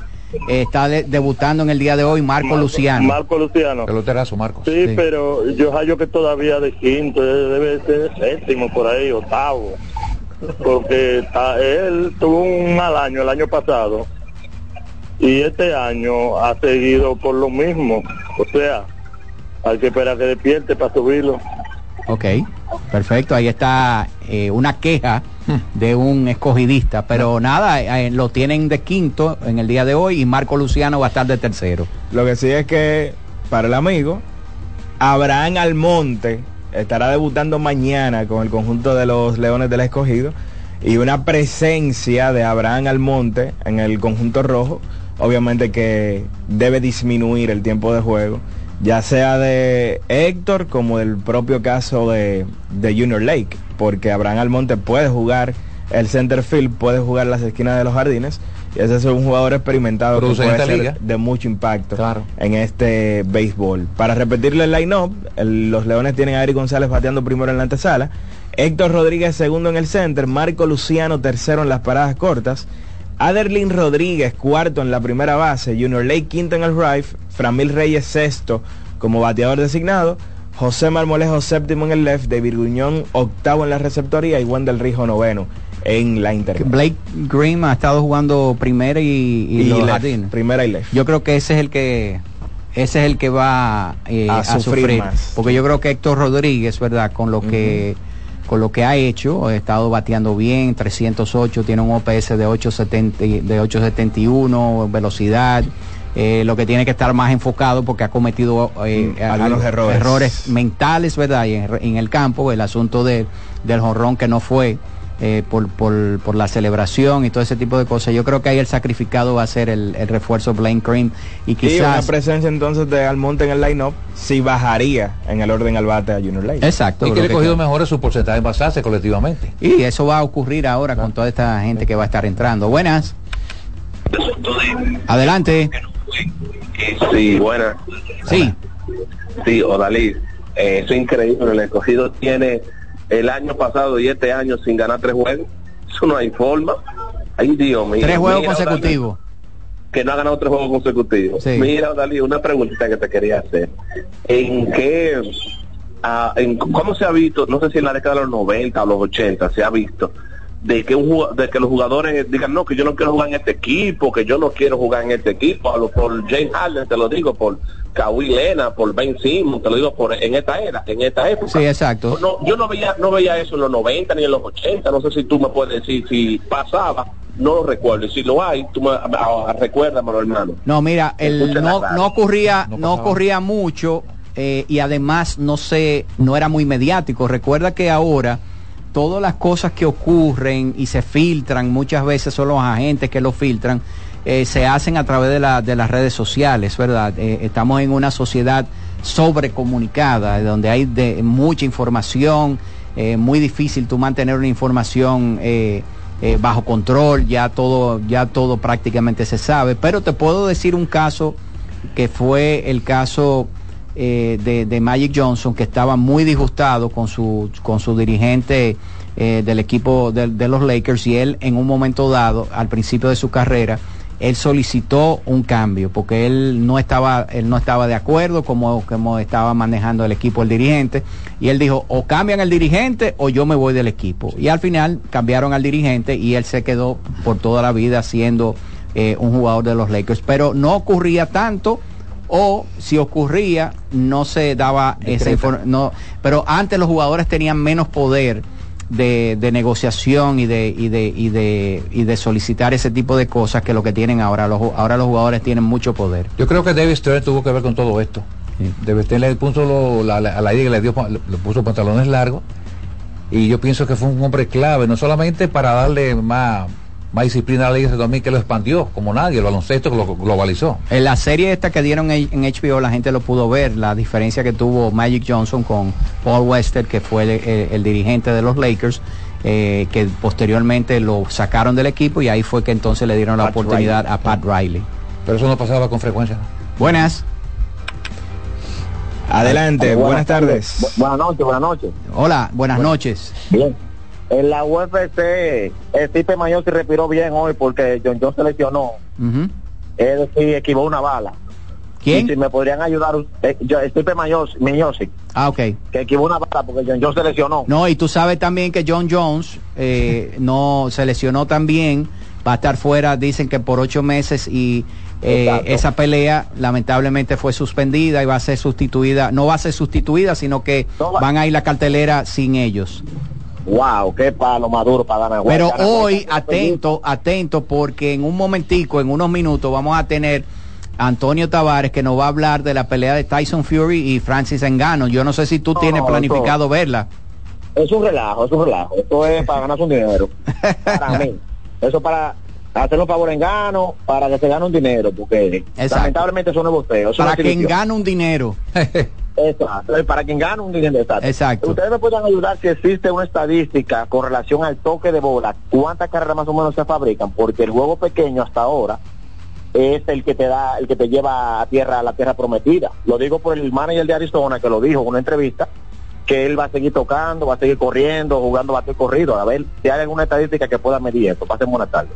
eh, está de- debutando en el día de hoy, Marco Luciano. Marco Luciano. Peloterazo, Marcos. Sí, Sí. pero yo hallo que todavía de quinto, debe ser séptimo por ahí, octavo. Porque él tuvo un mal año el año pasado y este año ha seguido por lo mismo. O sea, hay que esperar que despierte para subirlo. Ok, perfecto. Ahí está eh, una queja de un escogidista, pero nada, eh, lo tienen de quinto en el día de hoy y Marco Luciano va a estar de tercero. Lo que sí es que para el amigo, Abraham Almonte estará debutando mañana con el conjunto de los Leones del Escogido y una presencia de Abraham Almonte en el conjunto rojo, obviamente que debe disminuir el tiempo de juego, ya sea de Héctor como del propio caso de, de Junior Lake, porque Abraham Almonte puede jugar el center field, puede jugar las esquinas de los jardines, y ese es un jugador experimentado que puede ser liga. de mucho impacto Claro. en este béisbol. Para repetirle el line-up, los Leones tienen a Eric González bateando primero en la antesala, Héctor Rodríguez segundo en el center, Marco Luciano tercero en las paradas cortas, Aderlin Rodríguez cuarto en la primera base, Junior Lake quinto en el right, Framil Reyes sexto como bateador designado, José Marmolejo séptimo en el left, David Guñón octavo en la receptoría y Wendell Rijo noveno en la inter. Blake Green ha estado jugando primera y, y, Y los left, primera y left. Yo creo que ese es el que ese es el que va eh, A a, sufrir sufrir, más. porque yo creo que Héctor Rodríguez, verdad, con lo que con lo que ha hecho, ha estado bateando bien, 308, tiene un OPS de 870, de 871, velocidad. eh, lo que tiene que estar más enfocado porque ha cometido eh, Mm, algunos errores. mentales, ¿verdad? Y en, en el campo, el asunto de, del jorrón que no fue eh, por, por, por la celebración y todo ese tipo de cosas. Yo creo que ahí el sacrificado va a ser el, el refuerzo Blaine Cream y Y una quizás... presencia entonces de Almonte en el line-up si bajaría en el orden al bate a Junior Lake. Exacto. Y que le cogido mejores su porcentaje en basarse colectivamente. Y eso va a ocurrir ahora con toda esta gente que va a estar entrando. Buenas. Adelante. Sí, buena. Sí. Sí, Odalí, eh, eso es increíble. El escogido tiene el año pasado y este año sin ganar tres juegos. Eso no hay forma. Ay, Dios mío. Tres juegos consecutivos. Que no ha ganado tres juegos consecutivos. Sí. Mira, Odalí, una preguntita que te quería hacer. ¿En qué, ah, en cómo se ha visto, no sé si en la década de los 90 o los 80 se ha visto, de que un de que los jugadores digan no que yo no quiero jugar en este equipo que yo no quiero jugar en este equipo a lo- por James Harden te lo digo por Kawhi Leonard por Ben Simmons te lo digo por en esta era en esta época. Sí, exacto. no, yo no veía no veía eso en los 90 ni en los 80 no sé si tú me puedes decir si pasaba no lo recuerdo y si lo hay tú me ah, recuérdamelo hermano. No, mira, el, no, no ocurría, No no, ocurría mucho eh, y además no sé, no era muy mediático. Recuerda que ahora todas las cosas que ocurren y se filtran, muchas veces son los agentes que lo filtran, eh, se hacen a través de, la- de las redes sociales, ¿verdad? Eh, estamos en una sociedad sobrecomunicada, donde hay de, mucha información, eh, muy difícil tú mantener una información eh, eh, bajo control, ya todo, ya todo prácticamente se sabe, pero te puedo decir un caso que fue el caso eh, de, Magic Johnson, que estaba muy disgustado con su, con su dirigente eh, del equipo de, los Lakers y él en un momento dado, al principio de su carrera, él solicitó un cambio porque él no estaba él no estaba de acuerdo como, como estaba manejando el equipo el dirigente y él dijo o cambian el dirigente o yo me voy del equipo. Y al final cambiaron al dirigente y él se quedó por toda la vida siendo eh, un jugador de los Lakers. Pero no ocurría tanto o si ocurría no se daba esa información no pero antes los jugadores tenían menos poder de, de negociación y de, y, de, y, de, y de solicitar ese tipo de cosas que lo que tienen ahora. Los, ahora los jugadores tienen mucho poder. Yo creo que David Stern tuvo que ver con todo esto. David Stern le puso lo- la, la- a la idea que le dio le puso pantalones largos y yo pienso que fue un hombre clave, no solamente para darle más, más disciplina a la Liga de 2000 que lo expandió como nadie, el baloncesto que lo globalizó. En la serie esta que dieron en HBO la gente lo pudo ver, la diferencia que tuvo Magic Johnson con Paul Wester, que fue el, el- el dirigente de los Lakers, eh, que posteriormente lo sacaron del equipo y ahí fue que entonces le dieron la oportunidad Riley. a Pat Riley. Pero eso no pasaba con frecuencia. Buenas. Adelante, buenas tardes. Bu- Buenas noches, buenas noches. Hola, buenas noches. Bien. En la UFC, Stipe Mayor se respiró bien hoy porque John John se lesionó. Ujú. Es decir, esquivó una bala. ¿Quién? Y si me podrían ayudar, eh, yo, Stipe Mayor, Miñosi, Ah, ok. que esquivó una bala porque John John se lesionó. No, y tú sabes también que John Jones eh, <laughs> no se lesionó también, va a estar fuera, dicen que por ocho meses y eh, esa pelea lamentablemente fue suspendida y va a ser sustituida, no va a ser sustituida, sino que van a ir la cartelera sin ellos. Wow, qué palo maduro para ganar. Pero hoy, atento, atento, porque en un momentico, en unos minutos, vamos a tener a Antonio Tavares que nos va a hablar de la pelea de Tyson Fury y Francis Engano. Yo no sé si tú No, tienes planificado verla. Es un relajo, es un relajo. Esto es para ganarse un dinero. <laughs> Para mí. Eso para hacer un favor en gano, para que se gane un dinero, porque Exacto. lamentablemente eso no es Para quien gane un dinero. Exacto, para quien gane un dinero. Exacto. Exacto. Ustedes me pueden ayudar si existe una estadística con relación al toque de bola, cuántas carreras más o menos se fabrican, porque el juego pequeño hasta ahora es el que te da, el que te lleva a tierra, a la tierra prometida. Lo digo por el manager de Arizona que lo dijo en una entrevista, que él va a seguir tocando, va a seguir corriendo, jugando bate corrido. A ver si hay alguna estadística que pueda medir esto. Pasen buenas tardes.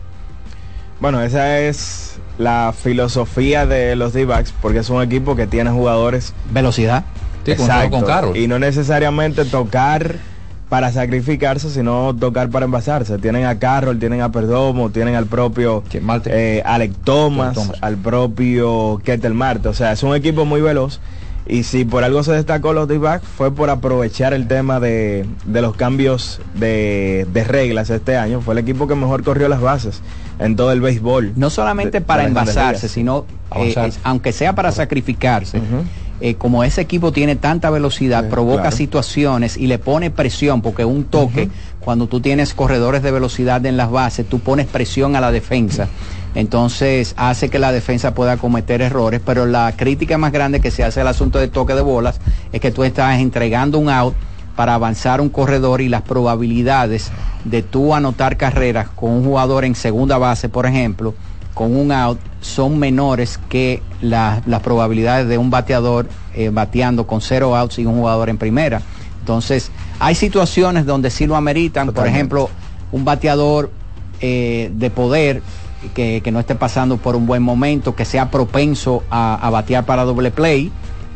Bueno, esa es la filosofía de los D-backs porque es un equipo que tiene jugadores velocidad. Sí, jugó con Carroll. y no necesariamente tocar para sacrificarse, sino tocar para envasarse. Tienen a Carroll, tienen a Perdomo, tienen al propio eh, Alec Thomas, Thomas. al propio Ketel Marte. O sea, es un equipo muy veloz. Y si por algo se destacó los D-back fue por aprovechar el tema de, de los cambios de, de reglas este año. Fue el equipo que mejor corrió las bases en todo el béisbol. No solamente de- para envasarse, sino, eh, es- aunque sea para sacrificarse, eh, como ese equipo tiene tanta velocidad, provoca claro. situaciones y le pone presión, porque un toque, cuando tú tienes corredores de velocidad en las bases, tú pones presión a la defensa. Entonces hace que la defensa pueda cometer errores, pero la crítica más grande que se hace al asunto de toque de bolas es que tú estás entregando un out para avanzar un corredor y las probabilidades de tú anotar carreras con un jugador en segunda base, por ejemplo, con un out, son menores que la- las probabilidades de un bateador eh, bateando con cero outs y un jugador en primera. Entonces, hay situaciones donde sí lo ameritan, por ejemplo, un bateador eh, de poder que, no esté pasando por un buen momento, que sea propenso a, a batear para doble play,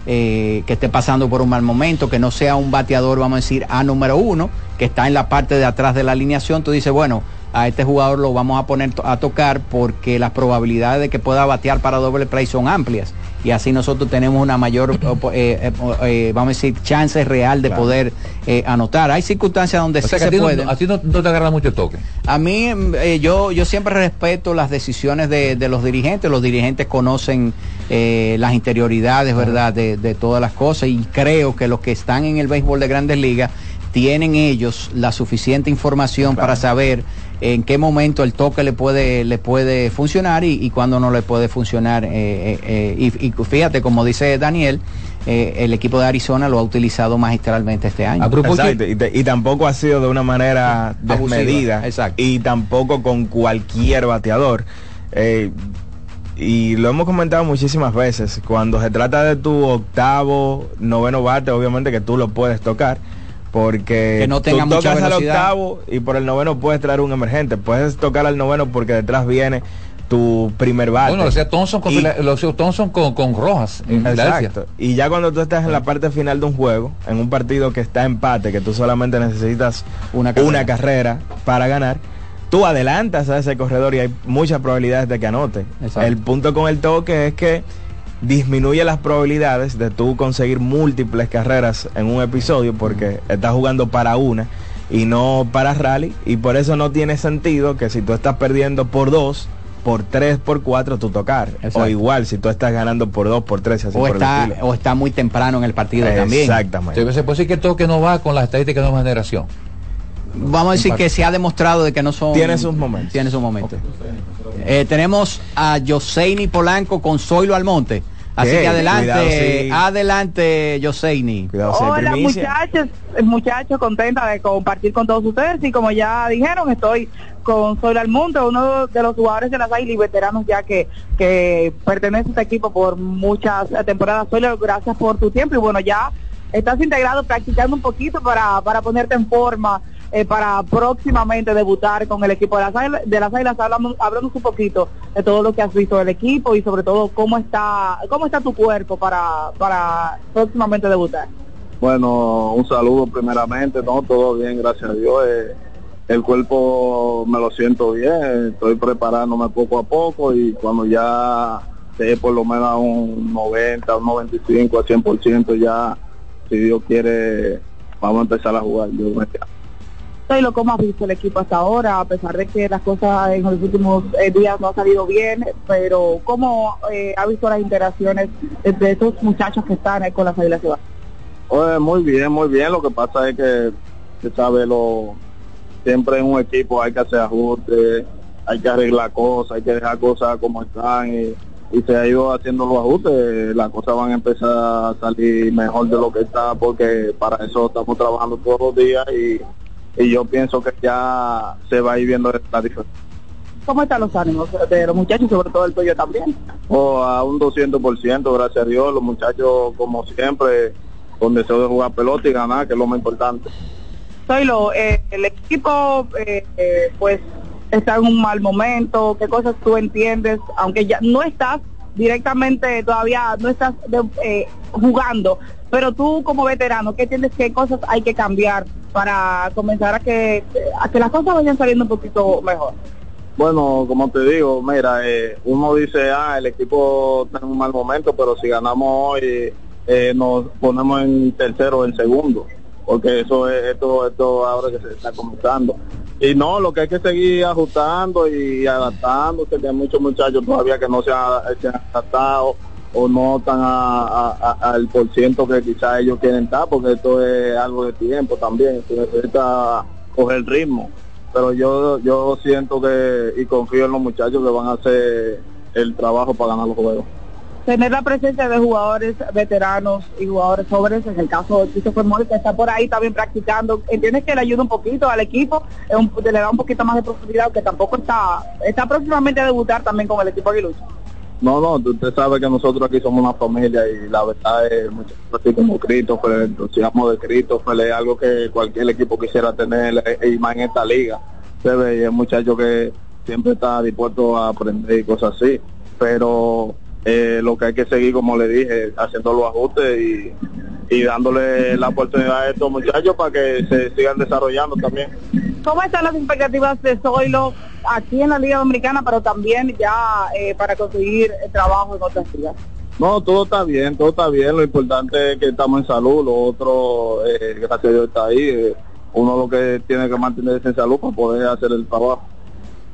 eh, que esté pasando por un mal momento, que no sea un bateador, vamos a decir, A número uno, que está en la parte de atrás de la alineación, tú dices, bueno, a este jugador lo vamos a poner a tocar porque las probabilidades de que pueda batear para doble play son amplias. Y así nosotros tenemos una mayor, <clears throat> eh, eh, eh, vamos a decir, chance real de Claro. poder eh, anotar. Hay circunstancias donde O sí sea que a se no, puede. a ti no, no te agarra mucho toque. A mí, mm, yo, yo siempre respeto las decisiones de, de los dirigentes. Los dirigentes conocen las interioridades, ¿verdad?, de, de todas las cosas. Y creo que los que están en el béisbol de grandes ligas tienen ellos la suficiente información para saber en qué momento el toque le puede, le puede funcionar y, y cuándo no le puede funcionar. eh, eh, eh, y, y fíjate, como dice Daniel, eh, el equipo de Arizona lo ha utilizado magistralmente este año. Exacto, y, te- y tampoco ha sido de una manera Abusiva, desmedida y tampoco con cualquier bateador. Eh, y lo hemos comentado muchísimas veces, cuando se trata de tu octavo, noveno bate, obviamente que tú lo puedes tocar, porque Que no tenga tú mucha tocas al octavo y por el noveno puedes traer un emergente, puedes tocar al noveno porque detrás viene tu primer bate. Bueno, lo hacía Thompson con, Y- Fila- lo hacía Thompson con, con Rojas en. Exacto. Y ya cuando tú estás en la parte final de un juego, en un partido que está empate, que tú solamente necesitas una carrera, carrera. para ganar, tú adelantas a ese corredor y hay muchas probabilidades de que anote. Exacto. El punto con el toque es que disminuye las probabilidades de tú conseguir múltiples carreras en un episodio porque estás jugando para una y no para rally y por eso no tiene sentido que si tú estás perdiendo por dos por tres, por cuatro, tú tocar. Exacto. O igual, si tú estás ganando por dos, por tres, así o por está, o está muy temprano en el partido también. Exactamente. Entonces, se puede decir que el toque no va con las estadísticas de nueva generación. Vamos a decir que se ha demostrado de que no son. Tiene sus momentos. Tiene sus momentos. Eh, tenemos a Joseini Polanco con Zoilo Almonte. Así que adelante, Cuidado, sí. adelante, Joseini. Hola muchachos, eh, muchachos, contenta de compartir con todos ustedes y como ya dijeron, estoy con Soy Almonte, uno de los jugadores de las Águilas y veteranos ya que, que pertenece a este equipo por muchas temporadas. Soy gracias por tu tiempo y bueno, ya estás integrado practicando un poquito para, para ponerte en forma eh, para próximamente debutar con el equipo de las Águilas. Hablamos, hablamos un poquito de todo lo que has visto del equipo y sobre todo cómo está cómo está tu cuerpo para, para próximamente debutar. Bueno, un saludo primeramente, no, todo bien, gracias a Dios. eh, el cuerpo me lo siento bien, estoy preparándome poco a poco y cuando ya esté por lo menos un 90, un 95, a 100% ya, si Dios quiere, vamos a empezar a jugar. Yo Soylo, ¿cómo has visto el equipo hasta ahora? A pesar de que las cosas en los últimos eh, días no han salido bien, pero ¿cómo eh, ha visto las interacciones de, estos muchachos que están eh, con las Águilas Ciudad? Oye, muy bien, muy bien. Lo que pasa es que, se sabe, lo siempre en un equipo hay que hacer ajustes, hay que arreglar cosas, hay que dejar cosas como están y, y se ha ido haciendo los ajustes. Las cosas van a empezar a salir mejor de lo que está porque para eso estamos trabajando todos los días y, y yo pienso que ya se va a ir viendo la diferencia. ¿Cómo están los ánimos de los muchachos, sobre todo el tuyo también? Oh, a un 200%, gracias a Dios. Los muchachos, como siempre, con deseo de jugar pelota y ganar, que es lo más importante. Soylo, eh, el equipo eh, eh, pues está en un mal momento, ¿qué cosas tú entiendes? Aunque ya no estás directamente todavía, no estás de- eh, jugando, pero tú como veterano, ¿qué tienes, qué cosas hay que cambiar para comenzar a que, a que las cosas vayan saliendo un poquito mejor? Bueno, como te digo, mira, eh, uno dice, ah, el equipo está en un mal momento, pero si ganamos hoy, eh, nos ponemos en tercero o en segundo, porque eso es esto, esto ahora que se está comenzando. Y no, lo que hay que seguir ajustando y adaptándose, que hay muchos muchachos todavía que no se han adaptado o no están a- al por ciento que quizás ellos quieren estar, porque esto es algo de tiempo también, se necesita coger ritmo. Pero yo yo siento que y confío en los muchachos que van a hacer el trabajo para ganar los juegos. tener la presencia de jugadores veteranos y jugadores jóvenes, en el caso de Christopher Morris, que está por ahí también practicando, ¿entiendes que le ayuda un poquito al equipo? Le da un poquito más de profundidad, que tampoco está está próximamente a debutar también con el equipo aguilucho. No, no, usted sabe que nosotros aquí somos una familia y la verdad es mucho así como Christopher, el entusiasmo de Christopher es algo que cualquier equipo quisiera tener eh, y más en esta liga. Se ve, y es un muchacho que siempre está dispuesto a aprender y cosas así, pero eh, lo que hay que seguir, como le dije, haciendo los ajustes y, y dándole la oportunidad a estos muchachos para que se sigan desarrollando también. ¿Cómo están las expectativas de Zoilo aquí en la Liga Dominicana, pero también ya eh, para conseguir trabajo en otras ligas? No, todo está bien, todo está bien. Lo importante es que estamos en salud. Lo otro, eh, gracias a Dios, está ahí. Eh, uno lo que tiene que mantenerse en salud para poder hacer el trabajo.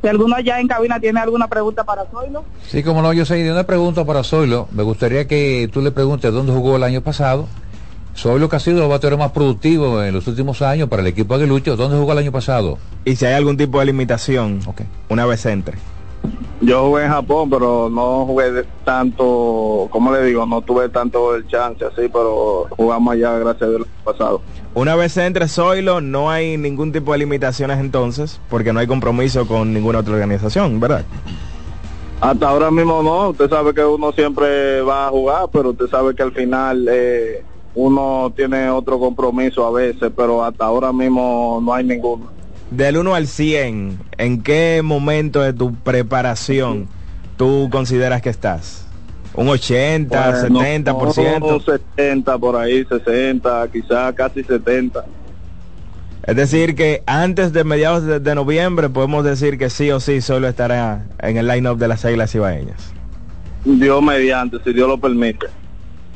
Si alguno allá en cabina tiene alguna pregunta para Zoilo. Sí, como no, yo sé, de una pregunta para Zoilo. Me gustaría que tú le preguntes dónde jugó el año pasado. Zoilo que ha sido el bateador más productivo en los últimos años para el equipo aguilucho. ¿Dónde jugó el año pasado? Y si hay algún tipo de limitación, una vez entre. Yo jugué en Japón, pero no jugué de tanto, como le digo, no tuve tanto el chance así, pero jugamos allá gracias a Dios el año pasado. Una vez entre Zoilo, no hay ningún tipo de limitaciones entonces, porque no hay compromiso con ninguna otra organización, ¿verdad? Hasta ahora mismo no, usted sabe que uno siempre va a jugar, pero usted sabe que al final eh, uno tiene otro compromiso a veces, pero hasta ahora mismo no hay ninguno. Del 1 al 100, ¿en qué momento de tu preparación tú consideras que estás? ¿Un 80, Bueno, 70%? no, 70 por ahí, 60, quizás casi 70. Es decir, que antes de mediados de, de noviembre podemos decir que sí o sí solo estará en el line-up de las Águilas Ibaeñas. Dios mediante, si Dios lo permite.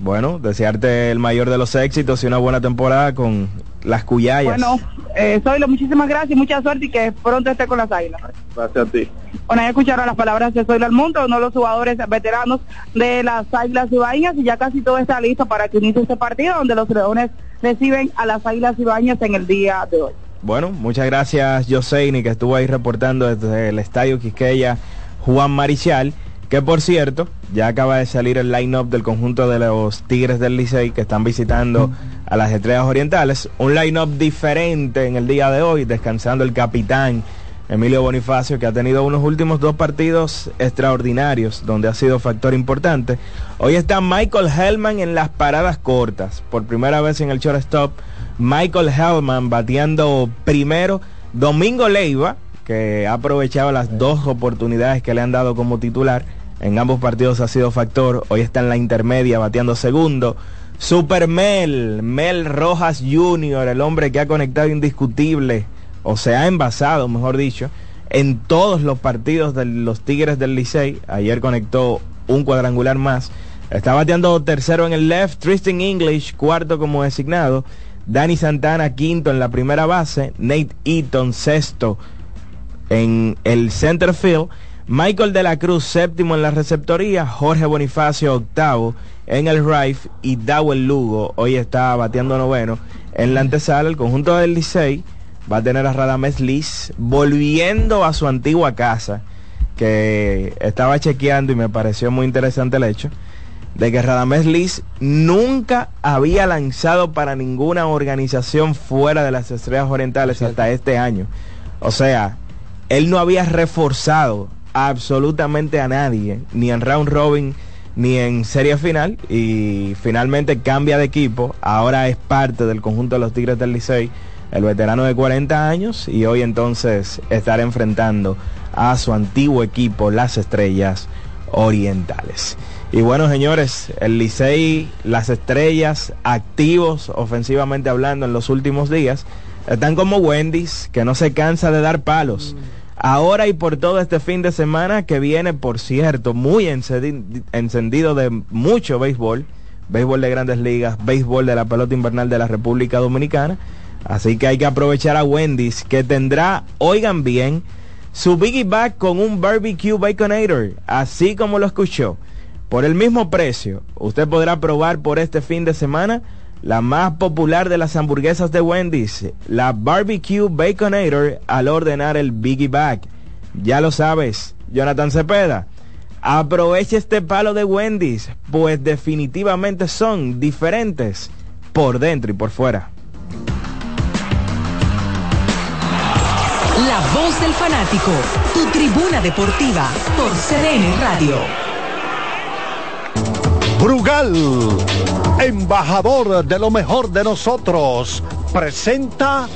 Bueno, desearte el mayor de los éxitos y una buena temporada con las Cuyayas. Bueno, eh, Zoilo, muchísimas gracias y mucha suerte y que pronto esté con las águilas. Gracias a ti. Bueno, ya escucharon las palabras de Zoilo Almundo, uno de los jugadores veteranos de las Águilas Ibaeñas y ya casi todo está listo para que inicie este partido donde los Leones reciben a las Águilas Ibaeñas en el día de hoy. Bueno, muchas gracias Joseini que estuvo ahí reportando desde el Estadio Quisqueya Juan Marichal, que por cierto, ya acaba de salir el line-up del conjunto de los Tigres del Licey que están visitando a las Estrellas Orientales. Un line-up diferente en el día de hoy, descansando el capitán Emilio Bonifacio, que ha tenido unos últimos dos partidos extraordinarios, donde ha sido factor importante. Hoy está Michael Hellman en las paradas cortas, por primera vez en el shortstop. Michael Hellman bateando primero. Domingo Leiva, que ha aprovechado las dos oportunidades que le han dado como titular. En ambos partidos ha sido factor. Hoy está en la intermedia bateando segundo. Super Mel, Mel Rojas Jr., el hombre que ha conectado indiscutible, o se ha envasado, mejor dicho, en todos los partidos de los Tigres del Licey. Ayer conectó un cuadrangular más. Está bateando tercero en el left, Tristan English, cuarto como designado. Dani Santana, quinto en la primera base. Nate Eaton, sexto en el center field. Michael de la Cruz, séptimo en la receptoría. Jorge Bonifacio, octavo en el right. Y Dawel Lugo, hoy está bateando noveno. En la antesala, el conjunto del Licey va a tener a Radames Liz volviendo a su antigua casa. Que estaba chequeando y me pareció muy interesante el hecho de que Radames Liz nunca había lanzado para ninguna organización fuera de las Estrellas Orientales hasta este año. O sea, él no había reforzado absolutamente a nadie, ni en round robin, ni en serie final, y finalmente cambia de equipo, ahora es parte del conjunto de los Tigres del Licey, el veterano de 40 años, y hoy entonces estará enfrentando a su antiguo equipo, las Estrellas Orientales. Y bueno, señores, el Licey, las estrellas activos ofensivamente hablando en los últimos días, están como Wendy's, que no se cansa de dar palos. Ahora y por todo este fin de semana que viene, por cierto, muy encendi- encendido de mucho béisbol, béisbol de grandes ligas, béisbol de la pelota invernal de la República Dominicana. Así que hay que aprovechar a Wendy's, que tendrá, oigan bien, su Biggie Bag con un barbecue baconator, así como lo escuchó. Por el mismo precio, usted podrá probar por este fin de semana la más popular de las hamburguesas de Wendy's, la barbecue baconator al ordenar el Biggie Bag. Ya lo sabes, Jonathan Cepeda. Aproveche este palo de Wendy's, pues definitivamente son diferentes por dentro y por fuera. La voz del fanático, tu tribuna deportiva por CDN Radio. Brugal, embajador de lo mejor de nosotros, presenta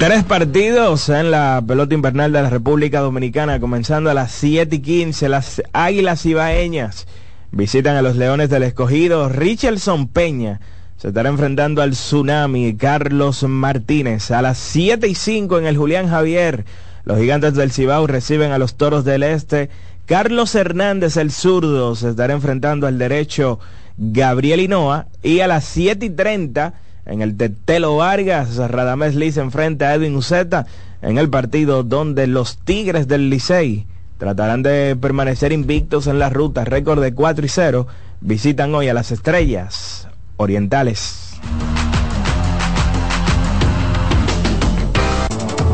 Tres partidos en la pelota invernal de la República Dominicana, comenzando a las 7 y 15. Las Águilas Ibaeñas visitan a los Leones del Escogido. Richardson Peña se estará enfrentando al Tsunami. Carlos Martínez a las 7 y 5 en el Julián Javier. Los Gigantes del Cibao reciben a los Toros del Este. Carlos Hernández, el zurdo, se estará enfrentando al derecho Gabriel Hinoa. Y a las 7 y 30 en el Tetelo Vargas, Radamés se enfrenta a Edwin Uceta en el partido donde los Tigres del Licey tratarán de permanecer invictos en la ruta, récord de 4 y 0, visitan hoy a las Estrellas Orientales.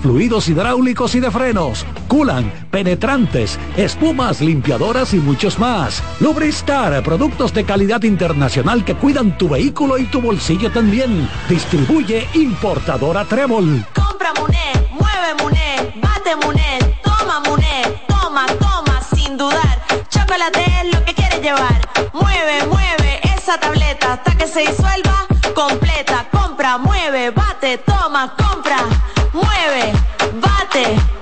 fluidos hidráulicos y de frenos, culan, penetrantes, espumas, limpiadoras y muchos más. Lubristar, productos de calidad internacional que cuidan tu vehículo y tu bolsillo también. Distribuye importadora Trébol. Compra Muné, mueve Muné, bate Muné, toma Muné, toma, toma, sin dudar. Chocolate es lo que quieres llevar. Mueve, mueve esa tableta hasta que se disuelva completa. Compra, mueve, bate, toma, compra, mueve, bate,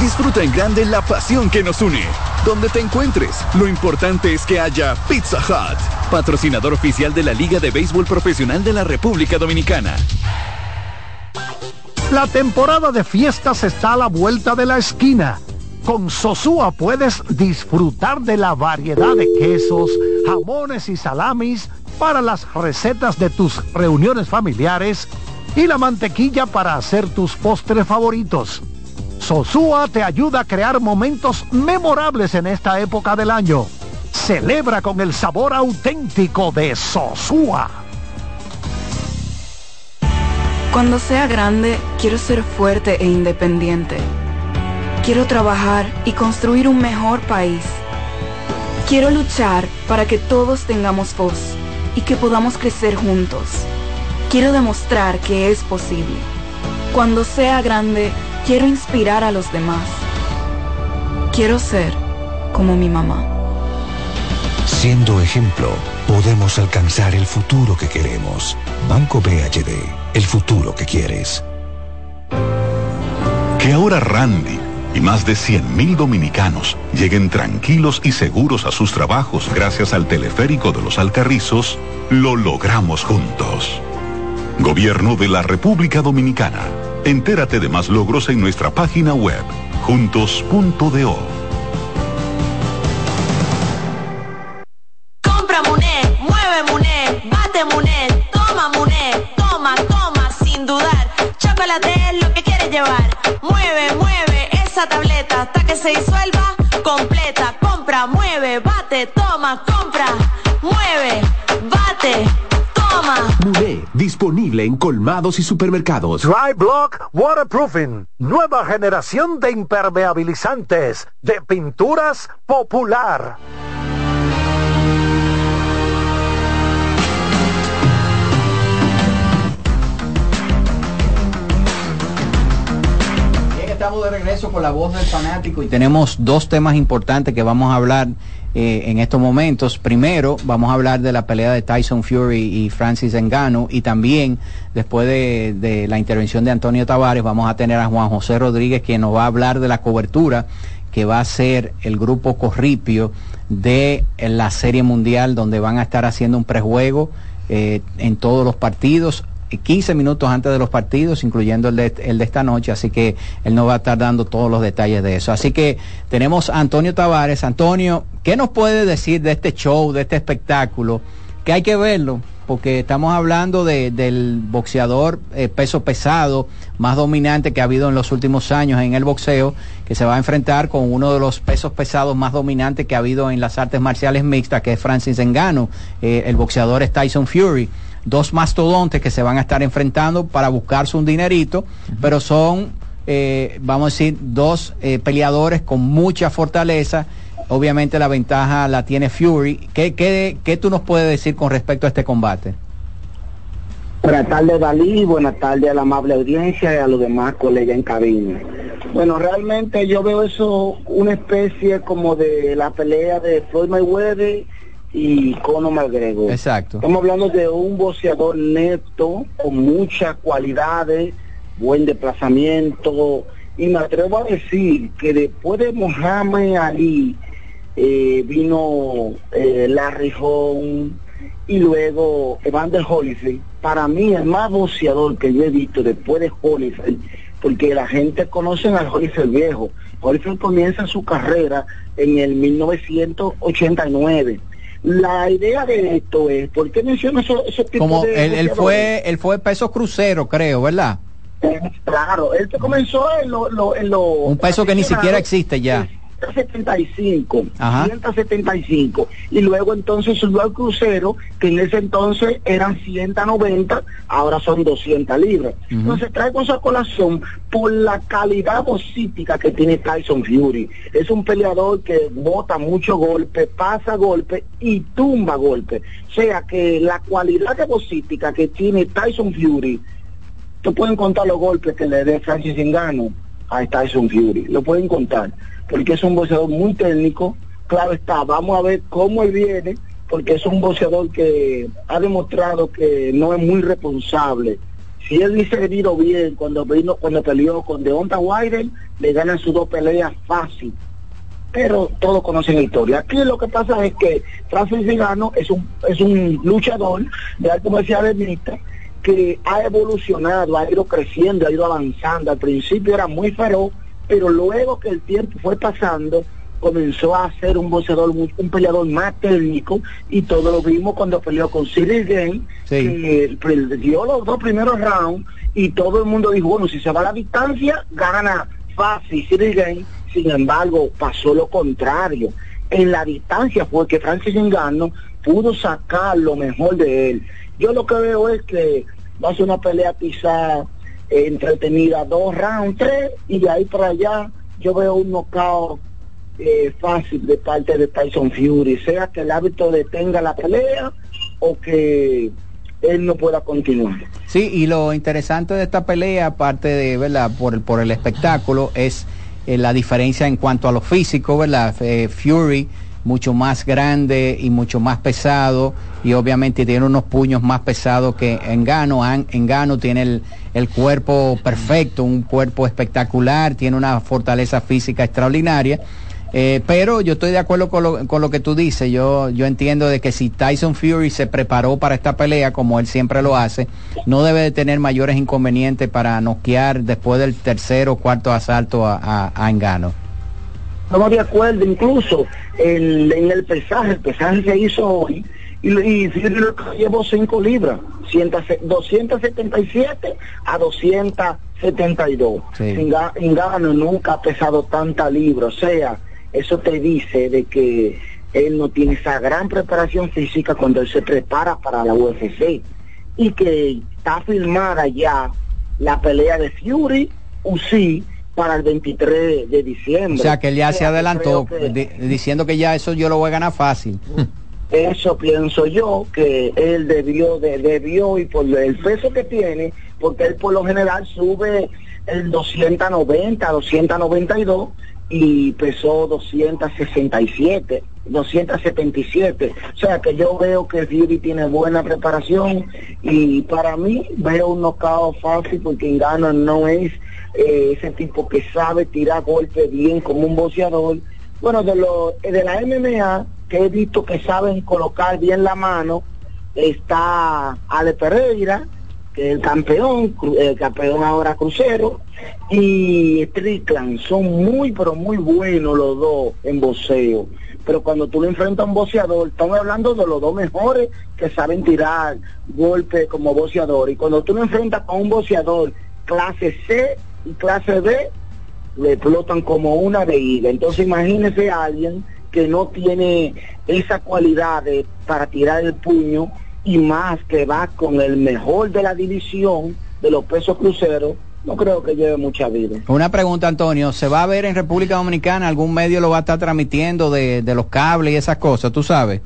Disfruta en grande la pasión que nos une. Donde te encuentres, lo importante es que haya Pizza Hut, patrocinador oficial de la Liga de Béisbol Profesional de la República Dominicana. La temporada de fiestas está a la vuelta de la esquina. Con Sosúa puedes disfrutar de la variedad de quesos, jamones y salamis para las recetas de tus reuniones familiares y la mantequilla para hacer tus postres favoritos. Sosúa te ayuda a crear momentos memorables en esta época del año. Celebra con el sabor auténtico de Sosúa. Cuando sea grande, quiero ser fuerte e independiente. Quiero trabajar y construir un mejor país. Quiero luchar para que todos tengamos voz y que podamos crecer juntos. Quiero demostrar que es posible. Cuando sea grande, quiero inspirar a los demás. Quiero ser como mi mamá. Siendo ejemplo, podemos alcanzar el futuro que queremos. Banco BHD, el futuro que quieres. Que ahora Randy y más de 100.000 dominicanos lleguen tranquilos y seguros a sus trabajos gracias al teleférico de los Alcarrizos, lo logramos juntos. Gobierno de la República Dominicana. Entérate de más logros en nuestra página web, juntos.do. Compra Muné, mueve Muné, bate Muné, toma Muné, toma, toma, sin dudar. Chocolate es lo que quieres llevar. Mueve, mueve esa tableta hasta que se disuelva completa. Compra, mueve, bate, toma, compra, disponible en colmados y supermercados. Dry Block Waterproofing, nueva generación de impermeabilizantes de pinturas popular. Bien, estamos de regreso con la voz del fanático y tenemos dos temas importantes que vamos a hablar eh, en estos momentos. Primero, vamos a hablar de la pelea de Tyson Fury y Francis Engano y también después de, la intervención de Antonio Tavares vamos a tener a Juan José Rodríguez quien nos va a hablar de la cobertura que va a ser el grupo Corripio de la Serie Mundial donde van a estar haciendo un prejuego eh, en todos los partidos 15 minutos antes de los partidos, incluyendo el de, el de, esta noche, así que él nos va a estar dando todos los detalles de eso. Así que tenemos a Antonio Tavares. Antonio, ¿qué nos puede decir de este show, de este espectáculo? Que hay que verlo, porque estamos hablando de, del boxeador eh, peso pesado más dominante que ha habido en los últimos años en el boxeo, que se va a enfrentar con uno de los pesos pesados más dominantes que ha habido en las artes marciales mixtas, que es Francis Engano. Eh, el boxeador es Tyson Fury dos mastodontes que se van a estar enfrentando para buscarse un dinerito, uh -huh. pero son, eh, vamos a decir, dos eh, peleadores con mucha fortaleza. Obviamente la ventaja la tiene Fury. ¿Qué, qué, ¿Qué tú nos puedes decir con respecto a este combate? Buenas tardes, Dalí. Buenas tardes a la amable audiencia y a los demás colegas en cabina. Bueno, realmente yo veo eso una especie como de la pelea de Floyd Mayweather y Conor McGregor. Exacto. Estamos hablando de un boxeador neto, con muchas cualidades, buen desplazamiento, y me atrevo a decir que después de Muhammad Ali eh, vino eh, Larry Holmes y luego Evander Holyfield. Para mí el más boxeador que yo he visto después de Holyfield, porque la gente conoce al Holyfield viejo. Holyfield comienza su carrera en el 1989 la idea de esto es, ¿por qué menciono eso, ese tipo Como de él, él fue él fue peso crucero, creo, ¿verdad? Eh, claro, él que comenzó en lo, lo, en lo un peso que ni siquiera existe ya. 175, Ajá. 175 y luego entonces subió al crucero que en ese entonces eran 190, ahora son 200 libras. Ujú. Entonces traigo esa colación por la calidad bocítica que tiene Tyson Fury. Es un peleador que bota mucho golpe, pasa golpe y tumba golpe. O sea que la cualidad de bocítica que tiene Tyson Fury Tú pueden contar los golpes que le dé Francis Ngannou a Tyson Fury, lo pueden contar, porque es un boxeador muy técnico, claro está, vamos a ver cómo él viene, porque es un boxeador que ha demostrado que no es muy responsable. Si él hubiese venido bien cuando vino, cuando peleó con Deonta Wilder, le ganan sus dos peleas fácil. Pero todos conocen la historia. Aquí lo que pasa es que Francis Ngannou es un, es un luchador de arte marcial mixta que ha evolucionado, ha ido creciendo, ha ido avanzando. Al principio era muy feroz, pero luego que el tiempo fue pasando, comenzó a ser un boxeador, un peleador más técnico, y todo lo vimos cuando peleó con Cyril Gane, que perdió los dos primeros rounds, y todo el mundo dijo, bueno, si se va a la distancia, gana fácil Cyril Gane. Sin embargo, pasó lo contrario. En la distancia fue que Francis Ngannou pudo sacar lo mejor de él. Yo lo que veo es que va a ser una pelea quizá entretenida, dos rounds, tres, y de ahí para allá yo veo un knockout eh, fácil de parte de Tyson Fury, sea que el árbitro detenga la pelea o que él no pueda continuar. Sí, y lo interesante de esta pelea, aparte de, ¿verdad? Por el, por el espectáculo, es eh, la diferencia en cuanto a lo físico, ¿verdad? Eh, Fury mucho más grande y mucho más pesado y obviamente tiene unos puños más pesados que Engano. An- Engano tiene el, el cuerpo perfecto, un cuerpo espectacular, tiene una fortaleza física extraordinaria. Eh, pero yo estoy de acuerdo con lo, con lo que tú dices. Yo, yo entiendo de que si Tyson Fury se preparó para esta pelea, como él siempre lo hace, no debe de tener mayores inconvenientes para noquear después del tercer o cuarto asalto a, Ngannou. Estamos de acuerdo, incluso el- en el pesaje, el pesaje se hizo hoy y, y llevó 5 libras, 100 277 a 272. Sí. Nga- Ngannou nunca ha pesado tanta libra, o sea, eso te dice de que él no tiene esa gran preparación física cuando él se prepara para la UFC y que está filmada ya la pelea de Fury Uzi para el 23 de diciembre. O sea que él ya O se sea, adelantó creo que- di- diciendo que ya eso yo lo voy a ganar fácil. eso pienso yo que él debió de, debió y por el peso que tiene porque él por lo general sube el 290 292 y pesó 267 277 o sea que yo veo que Fury tiene buena preparación y para mí veo un knockout fácil porque Ngannou no es eh, ese tipo que sabe tirar golpes bien como un boxeador bueno, de, lo, de la MMA, que he visto que saben colocar bien la mano, está Ale Pereira, que es el campeón, el campeón ahora crucero, y Strickland. Son muy, pero muy buenos los dos en boxeo. Pero cuando tú le enfrentas a un boxeador, estamos hablando de los dos mejores que saben tirar golpes como boxeador. Y cuando tú lo enfrentas con un boxeador clase C y clase B, le explotan como una veída. Entonces imagínese a alguien que no tiene esa cualidad de, para tirar el puño y más que va con el mejor de la división de los pesos cruceros, no creo que lleve mucha vida. Una pregunta, Antonio. ¿Se va a ver en República Dominicana? ¿Algún medio lo va a estar transmitiendo de, de los cables y esas cosas? ¿Tú sabes?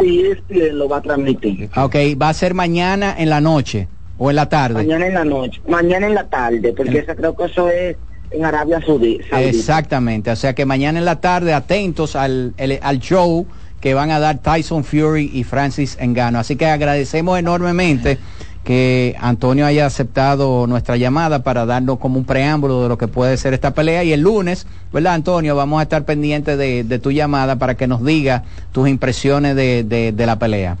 Sí, ESPN lo va a transmitir. Ok, va a ser mañana en la noche o en la tarde. Mañana en la noche, mañana en la tarde, porque creo que eso es en Arabia Saudí- Saudita. Exactamente, o sea que mañana en la tarde atentos al, el- al show que van a dar Tyson Fury y Francis Engano. Así que agradecemos enormemente que Antonio haya aceptado nuestra llamada para darnos como un preámbulo de lo que puede ser esta pelea y el lunes, ¿verdad Antonio? Vamos a estar pendientes de, de tu llamada para que nos diga tus impresiones de, de- de la pelea.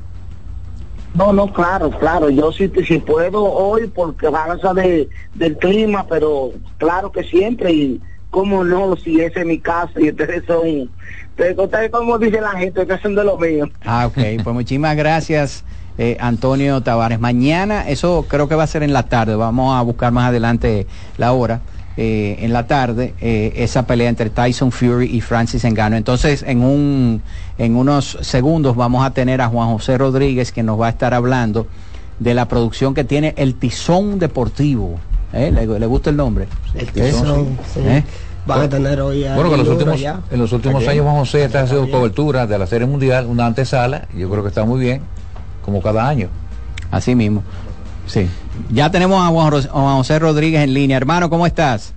No, no, claro, claro. Yo sí, si puedo hoy porque balanza de, del clima, pero claro que siempre. Y cómo no, si ese es mi casa y ustedes son, ustedes, ustedes como dice la gente, que son de lo mío. Ah, ok, pues muchísimas gracias. eh, Antonio Tavares. Mañana, eso creo que va a ser en la tarde, vamos a buscar más adelante la hora. Eh, en la tarde eh, esa pelea entre Tyson Fury y Francis Engano. Entonces, en, un, en unos segundos vamos a tener a Juan José Rodríguez que nos va a estar hablando de la producción que tiene el Tizón Deportivo. ¿Eh? ¿Le, le gusta el nombre? El Tizón, sí. ¿Eh? Van a tener hoy a Bueno, que en los últimos, en los últimos años Juan José está haciendo cobertura de la Serie Mundial, una antesala, y yo creo que está muy bien, como cada año. Así mismo. Sí. Ya tenemos a Juan, Ros- a Juan José Rodríguez en línea. Hermano, ¿cómo estás?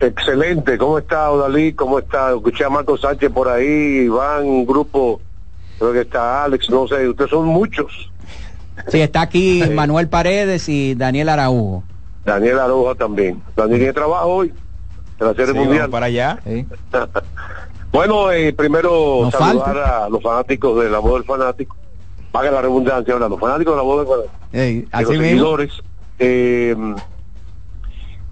Excelente, ¿cómo está Odalí? ¿Cómo está? Escuché a Marco Sánchez por ahí, Iván, un grupo, creo que está Alex, no sé, ustedes son muchos. Sí, está aquí <laughs> Manuel Paredes y Daniel Araújo. Daniel Aroja también. Daniel tiene trabajo hoy en la Serie Sí, Mundial. para allá. <laughs> bueno, eh, primero Nos saludar falta. a los fanáticos de la voz del fanático. Vaga la redundancia los fanáticos de la voz de los seguidores. Eh,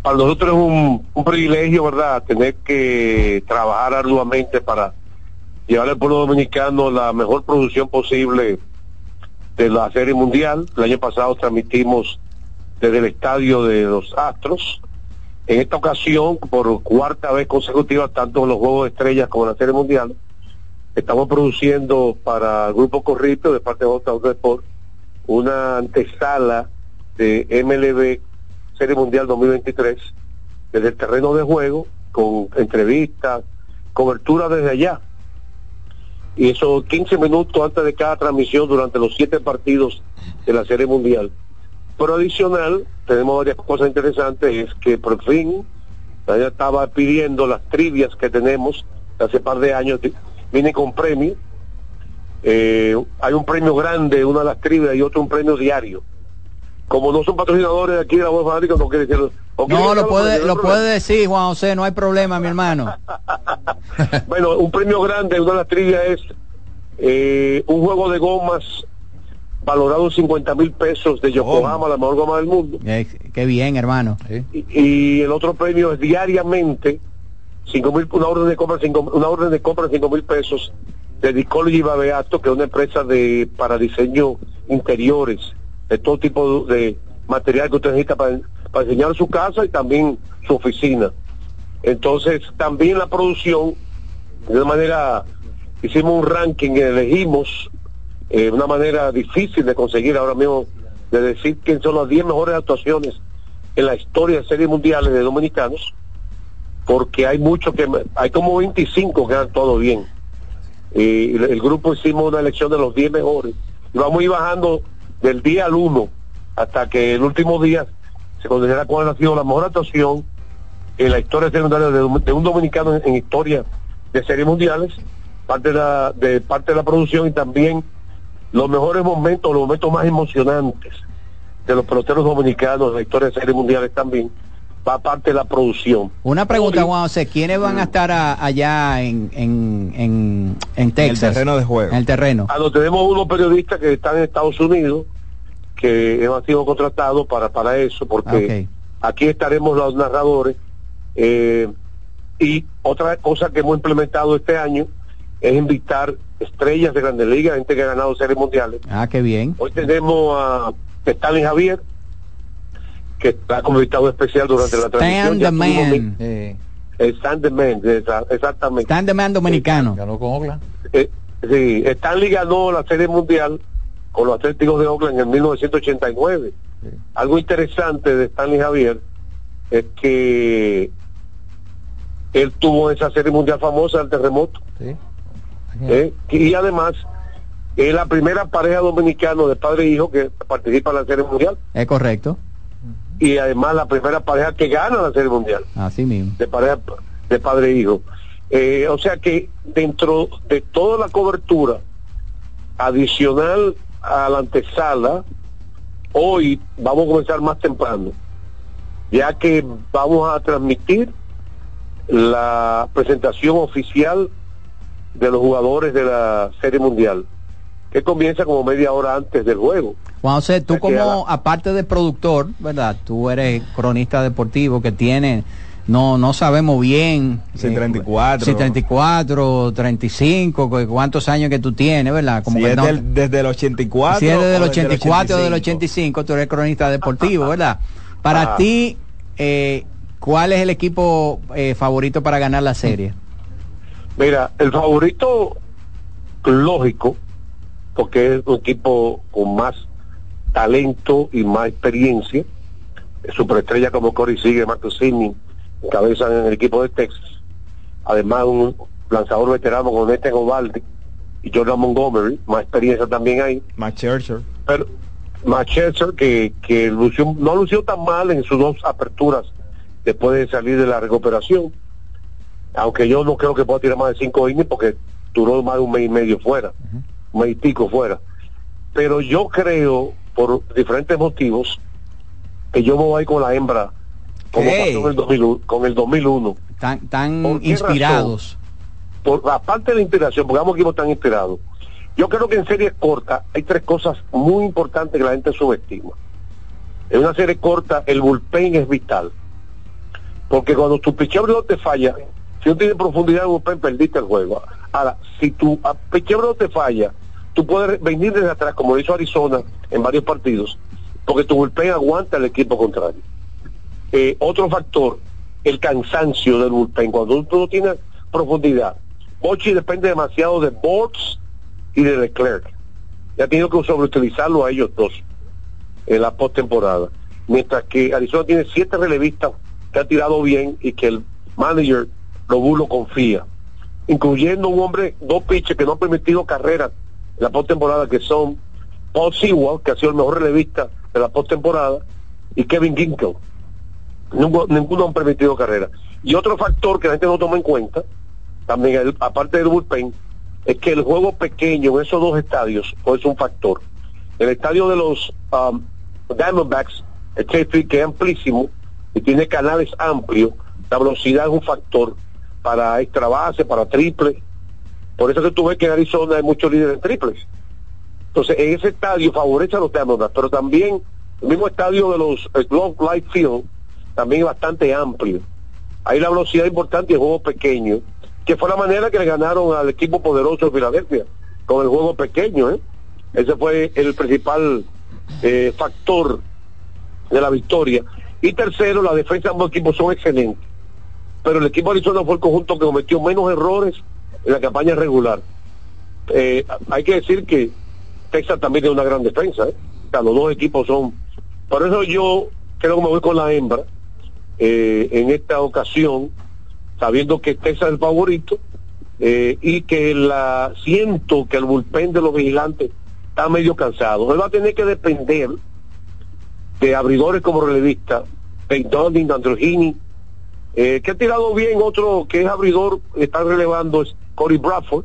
para nosotros es un, un privilegio, ¿verdad?, tener que trabajar arduamente para llevar al pueblo dominicano la mejor producción posible de la Serie Mundial. El año pasado transmitimos desde el estadio de los Astros. En esta ocasión, por cuarta vez consecutiva, tanto en los Juegos de Estrellas como en la Serie Mundial, estamos produciendo para el Grupo Corripio de parte de J. Sport una antesala de MLB Serie Mundial 2023 desde el terreno de juego con entrevistas, cobertura desde allá. Y eso 15 minutos antes de cada transmisión durante los siete partidos de la Serie Mundial. Pero adicional, tenemos varias cosas interesantes, es que por fin, ya estaba pidiendo las trivias que tenemos hace par de años, viene con premio. Eh, hay un premio grande, una de las trivias y otro un premio diario. Como no son patrocinadores de aquí de la voz fanática, no quiere decirlo. ¿O quiere No, lo decirlo? puede, lo problema. puede decir, Juan José, no hay problema, mi hermano. <laughs> Bueno, un premio grande, una de las trivias es eh, un juego de gomas valorado en 50 mil pesos de Yokohama, la mejor goma del mundo. Eh, qué bien, hermano. Y, y el otro premio es diariamente cinco mil, una orden de compra, cinco- una orden de compra de 5 mil pesos de Discology Babeato, que es una empresa de para diseño interiores, de todo tipo de material que usted necesita para, para diseñar su casa y también su oficina. Entonces, también la producción, de una manera, hicimos un ranking elegimos eh, una manera difícil de conseguir ahora mismo, de decir quién son las 10 mejores actuaciones en la historia de series mundiales de dominicanos, porque hay muchos que, hay como 25 que han todo bien. Y el, grupo hicimos una elección de los 10 mejores, y vamos a ir bajando del día al 1 hasta que el último día se considera cuál ha sido la mejor actuación en la historia secundaria de, de un dominicano en, en historia de series mundiales, parte de, la, de parte de la producción y también los mejores momentos, los momentos más emocionantes de los peloteros dominicanos en la historia de series mundiales también, va parte de la producción. Una pregunta, Juan José, ¿quiénes van a estar a- allá en, en, en, en Texas? terreno de juego. En el terreno. Ah, no, tenemos unos periodistas que están en Estados Unidos que han sido contratados para, para eso, porque aquí estaremos los narradores. eh, y otra cosa que hemos implementado este año es invitar estrellas de grandes ligas, gente que ha ganado series mundiales. Ah, qué bien. Hoy tenemos a Stanley Javier, que está como invitado especial durante la transmisión. Stand Ya the man. Stand the Man, esa- exactamente. Stand the man dominicano. Ganó con Oakland. Eh, sí, Stanley ganó la Serie Mundial con los Atléticos de Oakland en 1989. Algo interesante de Stanley Javier es que él tuvo esa Serie Mundial famosa del terremoto. Eh, Y además es la primera pareja dominicana de padre e hijo que participa en la Serie Mundial Es correcto. Y además la primera pareja que gana la Serie Mundial Así mismo. de pareja de padre e hijo. Eh, o sea que dentro de toda la cobertura adicional a la antesala, hoy vamos a comenzar más temprano, ya que vamos a transmitir la presentación oficial de los jugadores de la Serie Mundial, que comienza como media hora antes del juego. Juan José, tú como, aparte de productor, ¿verdad? Tú eres cronista deportivo que tiene, no no sabemos bien. Si eh, 34. Si 34, 35, cu- cuántos años que tú tienes, ¿verdad? Como Si que es no- del- desde el 84. si es desde el o desde 84 o del 85, tú eres cronista deportivo, ¿verdad? <laughs> Para Ah. ti, eh, ¿Cuál es el equipo eh, favorito para ganar la serie? Mira, el favorito lógico, porque es un equipo con más talento y más experiencia, superestrella como Corey Sigue, Marcus Sidney, encabezan en el equipo de Texas. Además, un lanzador veterano con Nathan Ovalde y Jordan Montgomery, más experiencia también hay. Max Scherzer. Pero Max Scherzer, que, que lució- no lució tan mal en sus dos aperturas después de salir de la recuperación. Aunque yo no creo que pueda tirar más de cinco innings porque duró más de un mes y medio fuera, un mes pico fuera. Pero yo creo, por diferentes motivos, que yo me voy con la hembra como pasó en el 2001, con el 2001. Tan, tan ¿Por qué inspirados. Por, aparte de la inspiración, porque ambos equipos están inspirados. Yo creo que en series cortas hay tres cosas muy importantes que la gente subestima. En una serie corta, el bullpen es vital. Porque cuando tu picheo no te falla, si no tienes profundidad en el bullpen, perdiste el juego. Ahora, si tu picheo te falla, tú puedes venir desde atrás, como lo hizo Arizona en varios partidos, porque tu bullpen aguanta al equipo contrario. Eh, otro factor, el cansancio del bullpen. Cuando tú no tienes profundidad, Bochi depende demasiado de Bortz y de Leclerc. Ya ha tenido que sobreutilizarlo a ellos dos en la postemporada. Mientras que Arizona tiene siete relevistas que han tirado bien y que el manager Lobulo confía. Incluyendo un hombre, dos pitches que no han permitido carreras en la postemporada, que son Paul Sewell, que ha sido el mejor relevista de la postemporada, y Kevin Ginkel. Ninguno, ninguno han permitido carrera. Y otro factor que la gente no toma en cuenta, también aparte del bullpen, es que el juego pequeño en esos dos estadios es un factor. El estadio de los um, Diamondbacks, que es amplísimo y tiene canales amplios, la velocidad es un factor para extra base, para triple. Por eso que tú ves que en Arizona hay muchos líderes triples. Entonces, en ese estadio favorece a los Diamondbacks, pero también el mismo estadio de los eh, Globe Life Field también es bastante amplio. Ahí la velocidad importante y el juego pequeño, que fue la manera que le ganaron al equipo poderoso de Filadelfia, con el juego pequeño. ¿eh? Ese fue el principal eh, factor de la victoria. Y tercero, la defensa de ambos equipos son excelentes. Pero el equipo de Arizona fue el conjunto que cometió menos errores en la campaña regular. Eh, hay que decir que Texas también tiene una gran defensa. ¿eh? Los dos equipos son... Por eso yo creo que me voy con la hembra eh, en esta ocasión, sabiendo que Texas es el favorito eh, y que la siento que el bullpen de los vigilantes está medio cansado. Él va a tener que depender de abridores como relevista, Peyton Dunning, Androgini, eh, que ha tirado bien otro que es abridor, está relevando es Corey Bradford,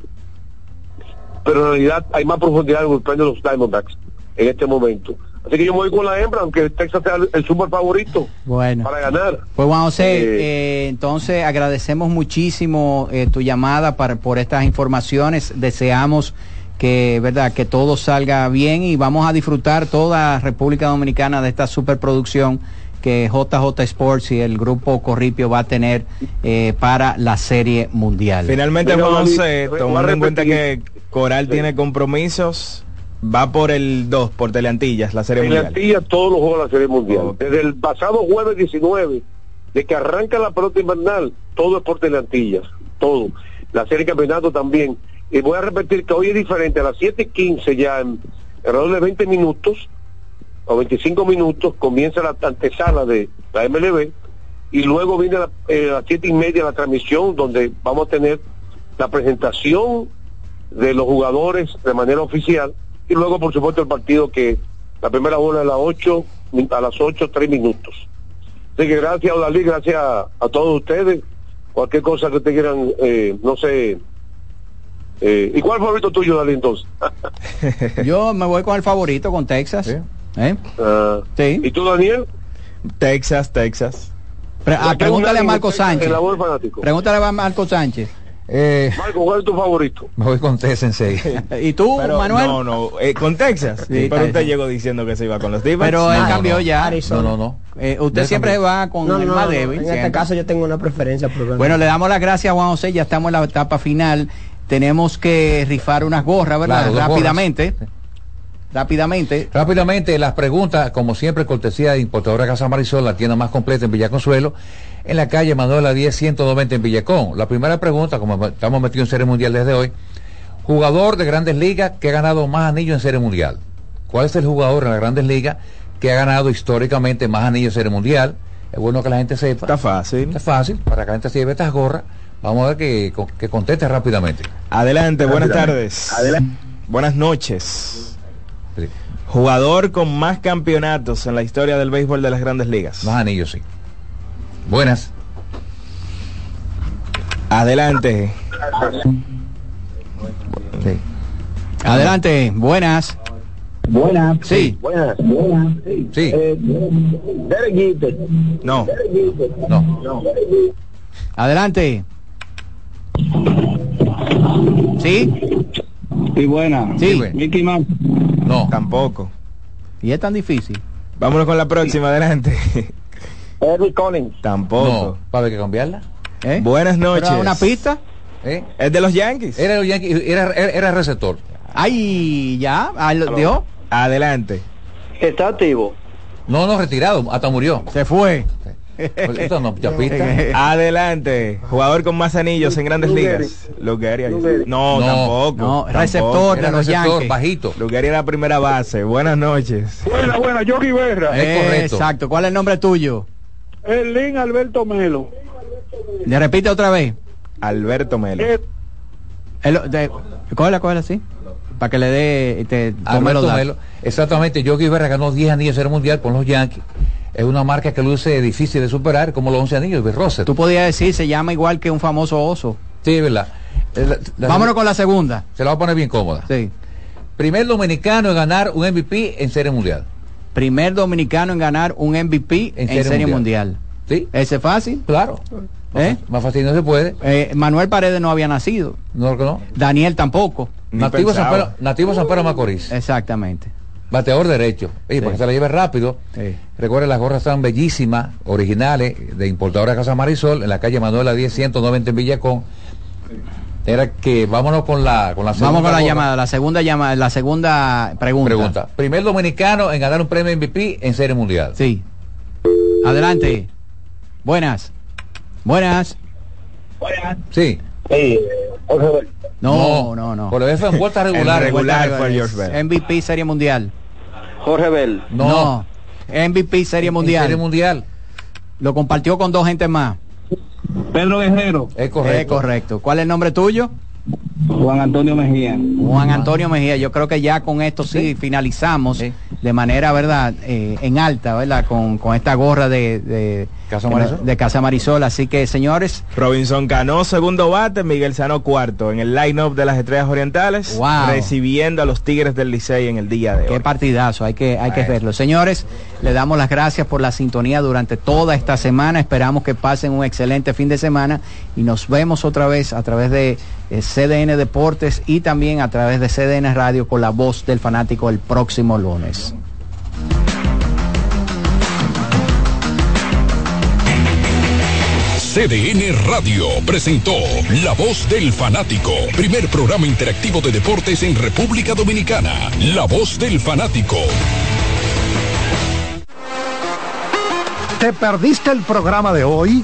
pero en realidad hay más profundidad en el bullpen de los Diamondbacks en este momento. Así que yo me voy con la hembra, aunque Texas sea el, el super favorito Bueno. para ganar. Pues Juan José, Eh, eh, entonces agradecemos muchísimo eh, tu llamada para, por estas informaciones. Deseamos que, verdad, que todo salga bien y vamos a disfrutar toda República Dominicana de esta superproducción que JJ Sports y el grupo Corripio va a tener eh, para la Serie Mundial. Finalmente, José, a tomando en cuenta que Coral tiene compromisos, va por el 2, por Teleantillas, la Serie Mundial. Antilla todos los juegos de la Serie Mundial. Desde el pasado jueves 19, de que arranca la pelota invernal, todo es por Teleantillas, todo. La Serie Campeonato también. Y voy a repetir que hoy es diferente, a las 7 y 15 ya, en alrededor de 20 minutos, o 25 minutos, comienza la antesala de la MLB, y luego viene la- eh, a las 7 y media la transmisión, donde vamos a tener la presentación de los jugadores de manera oficial y luego por supuesto el partido que la primera bola a las 8 a las 8 3 minutos así que gracias Odalí gracias a, a todos ustedes cualquier cosa que te quieran eh, no sé eh, ¿y cuál favorito tuyo Odalí entonces? <laughs> Yo me voy con el favorito, con Texas. ¿Eh? Ah, Sí. ¿y tú Daniel? Texas, Texas. Pre- ah, pregúntale a Marco Sánchez. Pregúntale a Marco Sánchez. Eh, Marco ¿cuál es tu favorito? me voy con T Sensei. ¿Y tú, Pero, Manuel? No, no, eh, con Texas. Sí, pero usted llegó diciendo que se iba con los Divas. Pero él No, cambió no. ya. No, no, no. Eh, usted siempre se cambió. va con No, el no, más no, débil. En siempre. este caso yo tengo una preferencia. Bueno, le damos las gracias a Juan José, ya estamos en la etapa final. Tenemos que rifar unas gorras, ¿verdad? Claro, Rápidamente. Rápidamente. Rápidamente, las preguntas, como siempre, cortesía de Importadora Casa Marisol, la tienda más completa en Villa Consuelo. en la calle Manuela 10 190 en Villecón. La primera pregunta, como estamos metidos en Serie Mundial desde hoy, jugador de Grandes Ligas que ha ganado más anillos en Serie Mundial. ¿Cuál es el jugador en las Grandes Ligas que ha ganado históricamente más anillos en Serie Mundial? Es bueno que la gente sepa. Está fácil. Está fácil, para que la gente se lleve estas gorras. Vamos a ver que, que conteste rápidamente. Adelante, buenas tardes. Adelante. Buenas noches. Jugador con más campeonatos en la historia del béisbol de las grandes ligas. Más anillos, sí. Buenas. Adelante. Sí. Adelante, buenas. Buenas. Sí. Buenas. Buenas. Sí. Sí. Eh, Derek. No. No. No. Adelante. ¿Sí? Sí, buena. Sí. Mickey Mouse. No. Tampoco. Y es tan difícil. Vámonos con la próxima, adelante. Eric Collins. Tampoco. No. ¿Para que cambiarla? ¿Eh? Buenas ¿Pero noches. una pista? ¿Eh? Es de los Yankees. Era, el Yankee- era, era, era receptor. Ay, ya. Ah. Adelante. Está activo. No, no, retirado. Hasta murió. Se fue. Esto no, ya pista. Adelante. Jugador con más anillos en grandes ligas. Lugueria. No, No. tampoco. No, tampoco. receptor Era de los receptor, Yankees. bajito. Lugueria era la primera base. Buenas noches. Buena, buena, Yogi Berra. Es correcto. Exacto. ¿Cuál es el nombre tuyo? El Lin Alberto Melo. Le repite otra vez. Alberto Melo. Eh, El, de, cógela, cógela así. Para que le dé. Te, Alberto. Melo. Exactamente. Yogi Berra ganó 10 anillos de Serie mundial con los Yankees. Es una marca que luce difícil de superar, como los 11 anillos de Russell. Tú podías decir, se llama igual que un famoso oso. Sí, es verdad. Eh, la- la- Vámonos con la segunda. Se la va a poner bien cómoda. Sí. Primer dominicano en ganar un MVP en Serie Mundial. Primer dominicano en ganar un MVP en, Serie serie, Mundial. mundial. ¿Sí? ¿Ese es fácil? Claro. ¿Eh? Más fácil no se puede. Eh, Manuel Paredes no había nacido. No lo conozco. Daniel tampoco. Ni Nativo San. Pedro, Nativo San Pedro Macorís. Exactamente. Bateador derecho. Y Sí. para que se la lleve rápido. Sí. Recuerden, las gorras están bellísimas, originales, de importadora Casa Marisol, en la calle Manuela 10, 190 en Villacón. Era que vámonos con la con la Vamos con la gorra. llamada, la segunda llamada, la segunda pregunta. Pregunta. Primer dominicano en ganar un premio MVP en Serie Mundial. Sí. Adelante. Buenas. Buenas. Sí. Sí, Jorge Bell. No, no, no. Por eso en vueltas <laughs> En regulares. regular Vuelta fue regular. George Bell. MVP Serie Mundial. Jorge Bell. No. MVP Serie Mundial. Serie Mundial. Lo compartió con dos gente más. Pedro Guerrero. Es Es correcto. correcto. ¿Cuál es el nombre tuyo? Juan Antonio Mejía. Juan Antonio Mejía, yo creo que ya con esto sí, finalizamos Sí. de manera, ¿verdad? Eh, en alta, ¿verdad? Con, con esta gorra de, de, Casa Marisol. de Casa Marisol. Así que, señores, Robinson Cano, segundo bate, Miguel Sano cuarto en el line-up de las Estrellas Orientales, Wow. recibiendo a los Tigres del Licey en el día de qué hoy. partidazo, hay que, hay que verlo. Señores, le damos las gracias por la sintonía durante toda esta semana. Esperamos que pasen un excelente fin de semana y nos vemos otra vez a través de eh, CDN Deportes y también a través de CDN Radio con la voz del fanático el próximo lunes. CDN Radio presentó La Voz del Fanático, primer programa interactivo de deportes en República Dominicana. La Voz del Fanático. ¿Te perdiste el programa de hoy?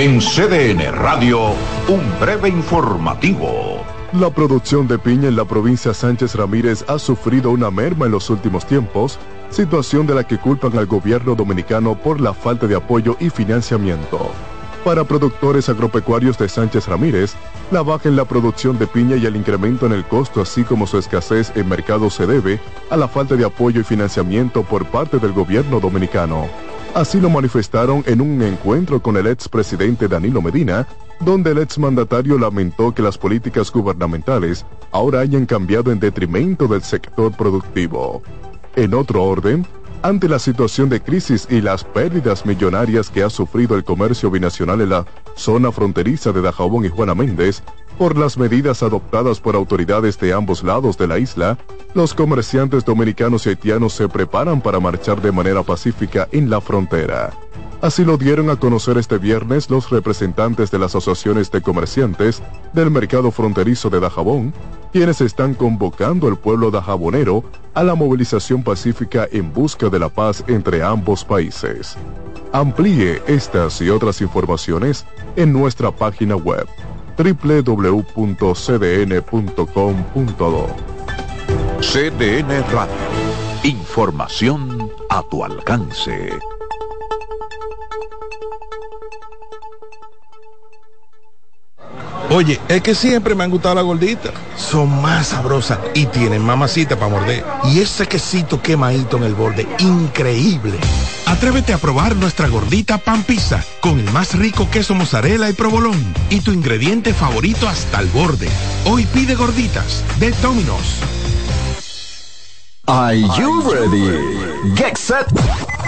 En CDN Radio, un breve informativo. La producción de piña en la provincia Sánchez Ramírez ha sufrido una merma en los últimos tiempos, situación de la que culpan al gobierno dominicano por la falta de apoyo y financiamiento. Para productores agropecuarios de Sánchez Ramírez, la baja en la producción de piña y el incremento en el costo, así como su escasez en mercado, se debe a la falta de apoyo y financiamiento por parte del gobierno dominicano. Así lo manifestaron en un encuentro con el expresidente Danilo Medina, donde el exmandatario lamentó que las políticas gubernamentales ahora hayan cambiado en detrimento del sector productivo. En otro orden, ante la situación de crisis y las pérdidas millonarias que ha sufrido el comercio binacional en la zona fronteriza de Dajabón y Juana Méndez, por las medidas adoptadas por autoridades de ambos lados de la isla, los comerciantes dominicanos y haitianos se preparan para marchar de manera pacífica en la frontera. Así lo dieron a conocer este viernes los representantes de las asociaciones de comerciantes del mercado fronterizo de Dajabón, quienes están convocando al pueblo dajabonero a la movilización pacífica en busca de la paz entre ambos países. Amplíe estas y otras informaciones en nuestra página web www.cdn.com.do. CDN Radio. Información a tu alcance. Oye, es que siempre me han gustado las gorditas. Son más sabrosas y tienen mamacita para morder. Y ese quesito quemadito en el borde, increíble. Atrévete a probar nuestra gordita pan pizza con el más rico queso mozzarella y provolón y tu ingrediente favorito hasta el borde. Hoy pide gorditas de Domino's. Are you ready? Get set.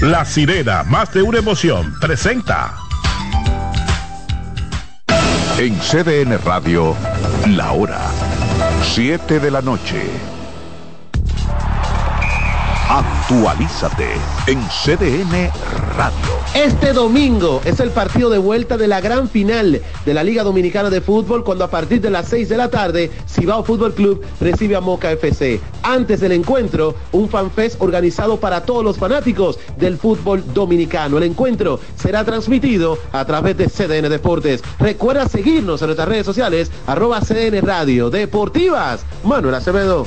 La sirena, más de una emoción, presenta. En CDN Radio, la hora 7 de la noche. Actualízate en CDN Radio. Este domingo es el partido de vuelta de la gran final de la Liga Dominicana de Fútbol cuando a partir de las 6 de la tarde Cibao Fútbol Club recibe a Moca FC. Antes del encuentro, un fanfest organizado para todos los fanáticos del fútbol dominicano. El encuentro será transmitido a través de CDN Deportes. Recuerda seguirnos en nuestras redes sociales, arroba CDN Radio Deportivas. Manuel Acevedo.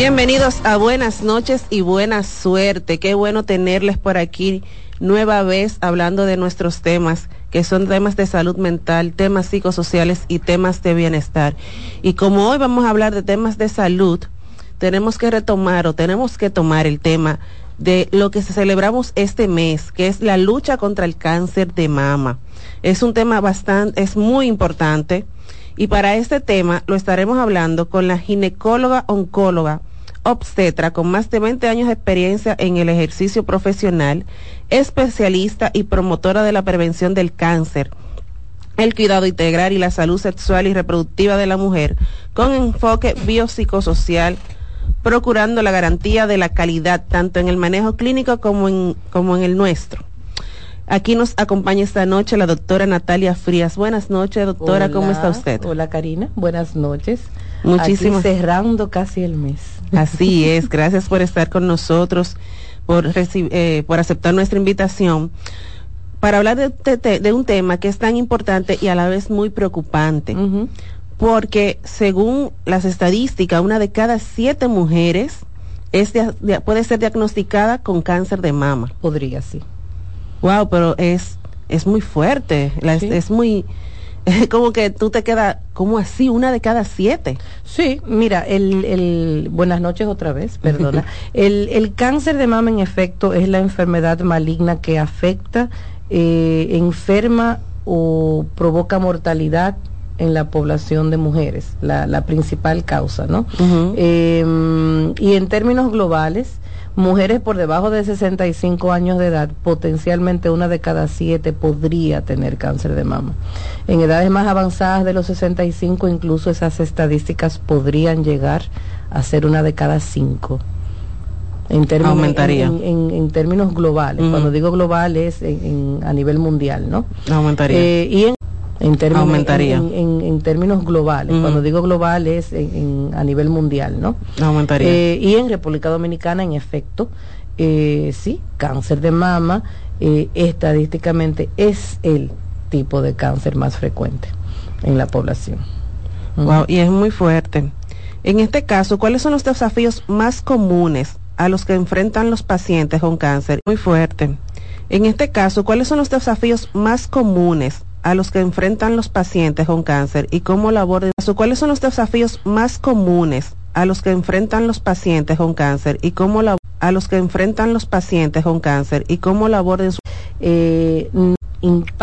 Bienvenidos a Buenas noches y buena suerte. Qué bueno tenerles por aquí nueva vez hablando de nuestros temas, que son temas de salud mental, temas psicosociales y temas de bienestar. Y como hoy vamos a hablar de temas de salud, tenemos que retomar o tenemos que tomar el tema de lo que celebramos este mes, que es la lucha contra el cáncer de mama. Es un tema bastante, es muy importante. Y para este tema lo estaremos hablando con la ginecóloga oncóloga obstetra con más de 20 años de experiencia en el ejercicio profesional, especialista y promotora de la prevención del cáncer, el cuidado integral y la salud sexual y reproductiva de la mujer, con enfoque biopsicosocial, procurando la garantía de la calidad tanto en el manejo clínico como en, como en el nuestro. Aquí nos acompaña esta noche la doctora Natalia Frías. Buenas noches, doctora, ¿cómo está usted? Hola, Karina. Buenas noches. Muchísimas. cerrando casi el mes. Así es. Gracias por estar con nosotros, por, eh, por aceptar nuestra invitación para hablar de, de, un tema que es tan importante y a la vez muy preocupante. Porque según las estadísticas, una de cada siete mujeres es puede ser diagnosticada con cáncer de mama. Podría, sí. Wow, pero es, es muy fuerte, es, muy... <laughs> Como que tú te quedas, como así? Una de cada siete. Sí, mira, el, el buenas noches otra vez, perdona. <laughs> el, el cáncer de mama en efecto es la enfermedad maligna que afecta, eh, enferma o provoca mortalidad en la población de mujeres, la, la principal causa, ¿no? Em, y en términos globales, mujeres por debajo de 65 años de edad, potencialmente una de cada siete podría tener cáncer de mama. En edades más avanzadas de los 65, incluso esas estadísticas podrían llegar a ser una de cada cinco. En términos, Aumentaría. En, términos globales, cuando digo global es a nivel mundial, ¿no? Aumentaría. Eh, y en en términos, Aumentaría. En, términos globales. Cuando digo global es a nivel mundial, ¿no? Aumentaría. Eh, y en República Dominicana, en efecto, eh, sí, cáncer de mama eh, estadísticamente es el tipo de cáncer más frecuente en la población. Wow, y es muy fuerte. En este caso, ¿cuáles son los desafíos más comunes a los que enfrentan los pacientes con cáncer? Muy fuerte. En este caso, ¿cuáles son los desafíos más comunes a los que enfrentan los pacientes con cáncer y cómo la aborden, cuáles son los desafíos más comunes a los que enfrentan los pacientes con cáncer y cómo la, a los que enfrentan los pacientes con cáncer y cómo la eh,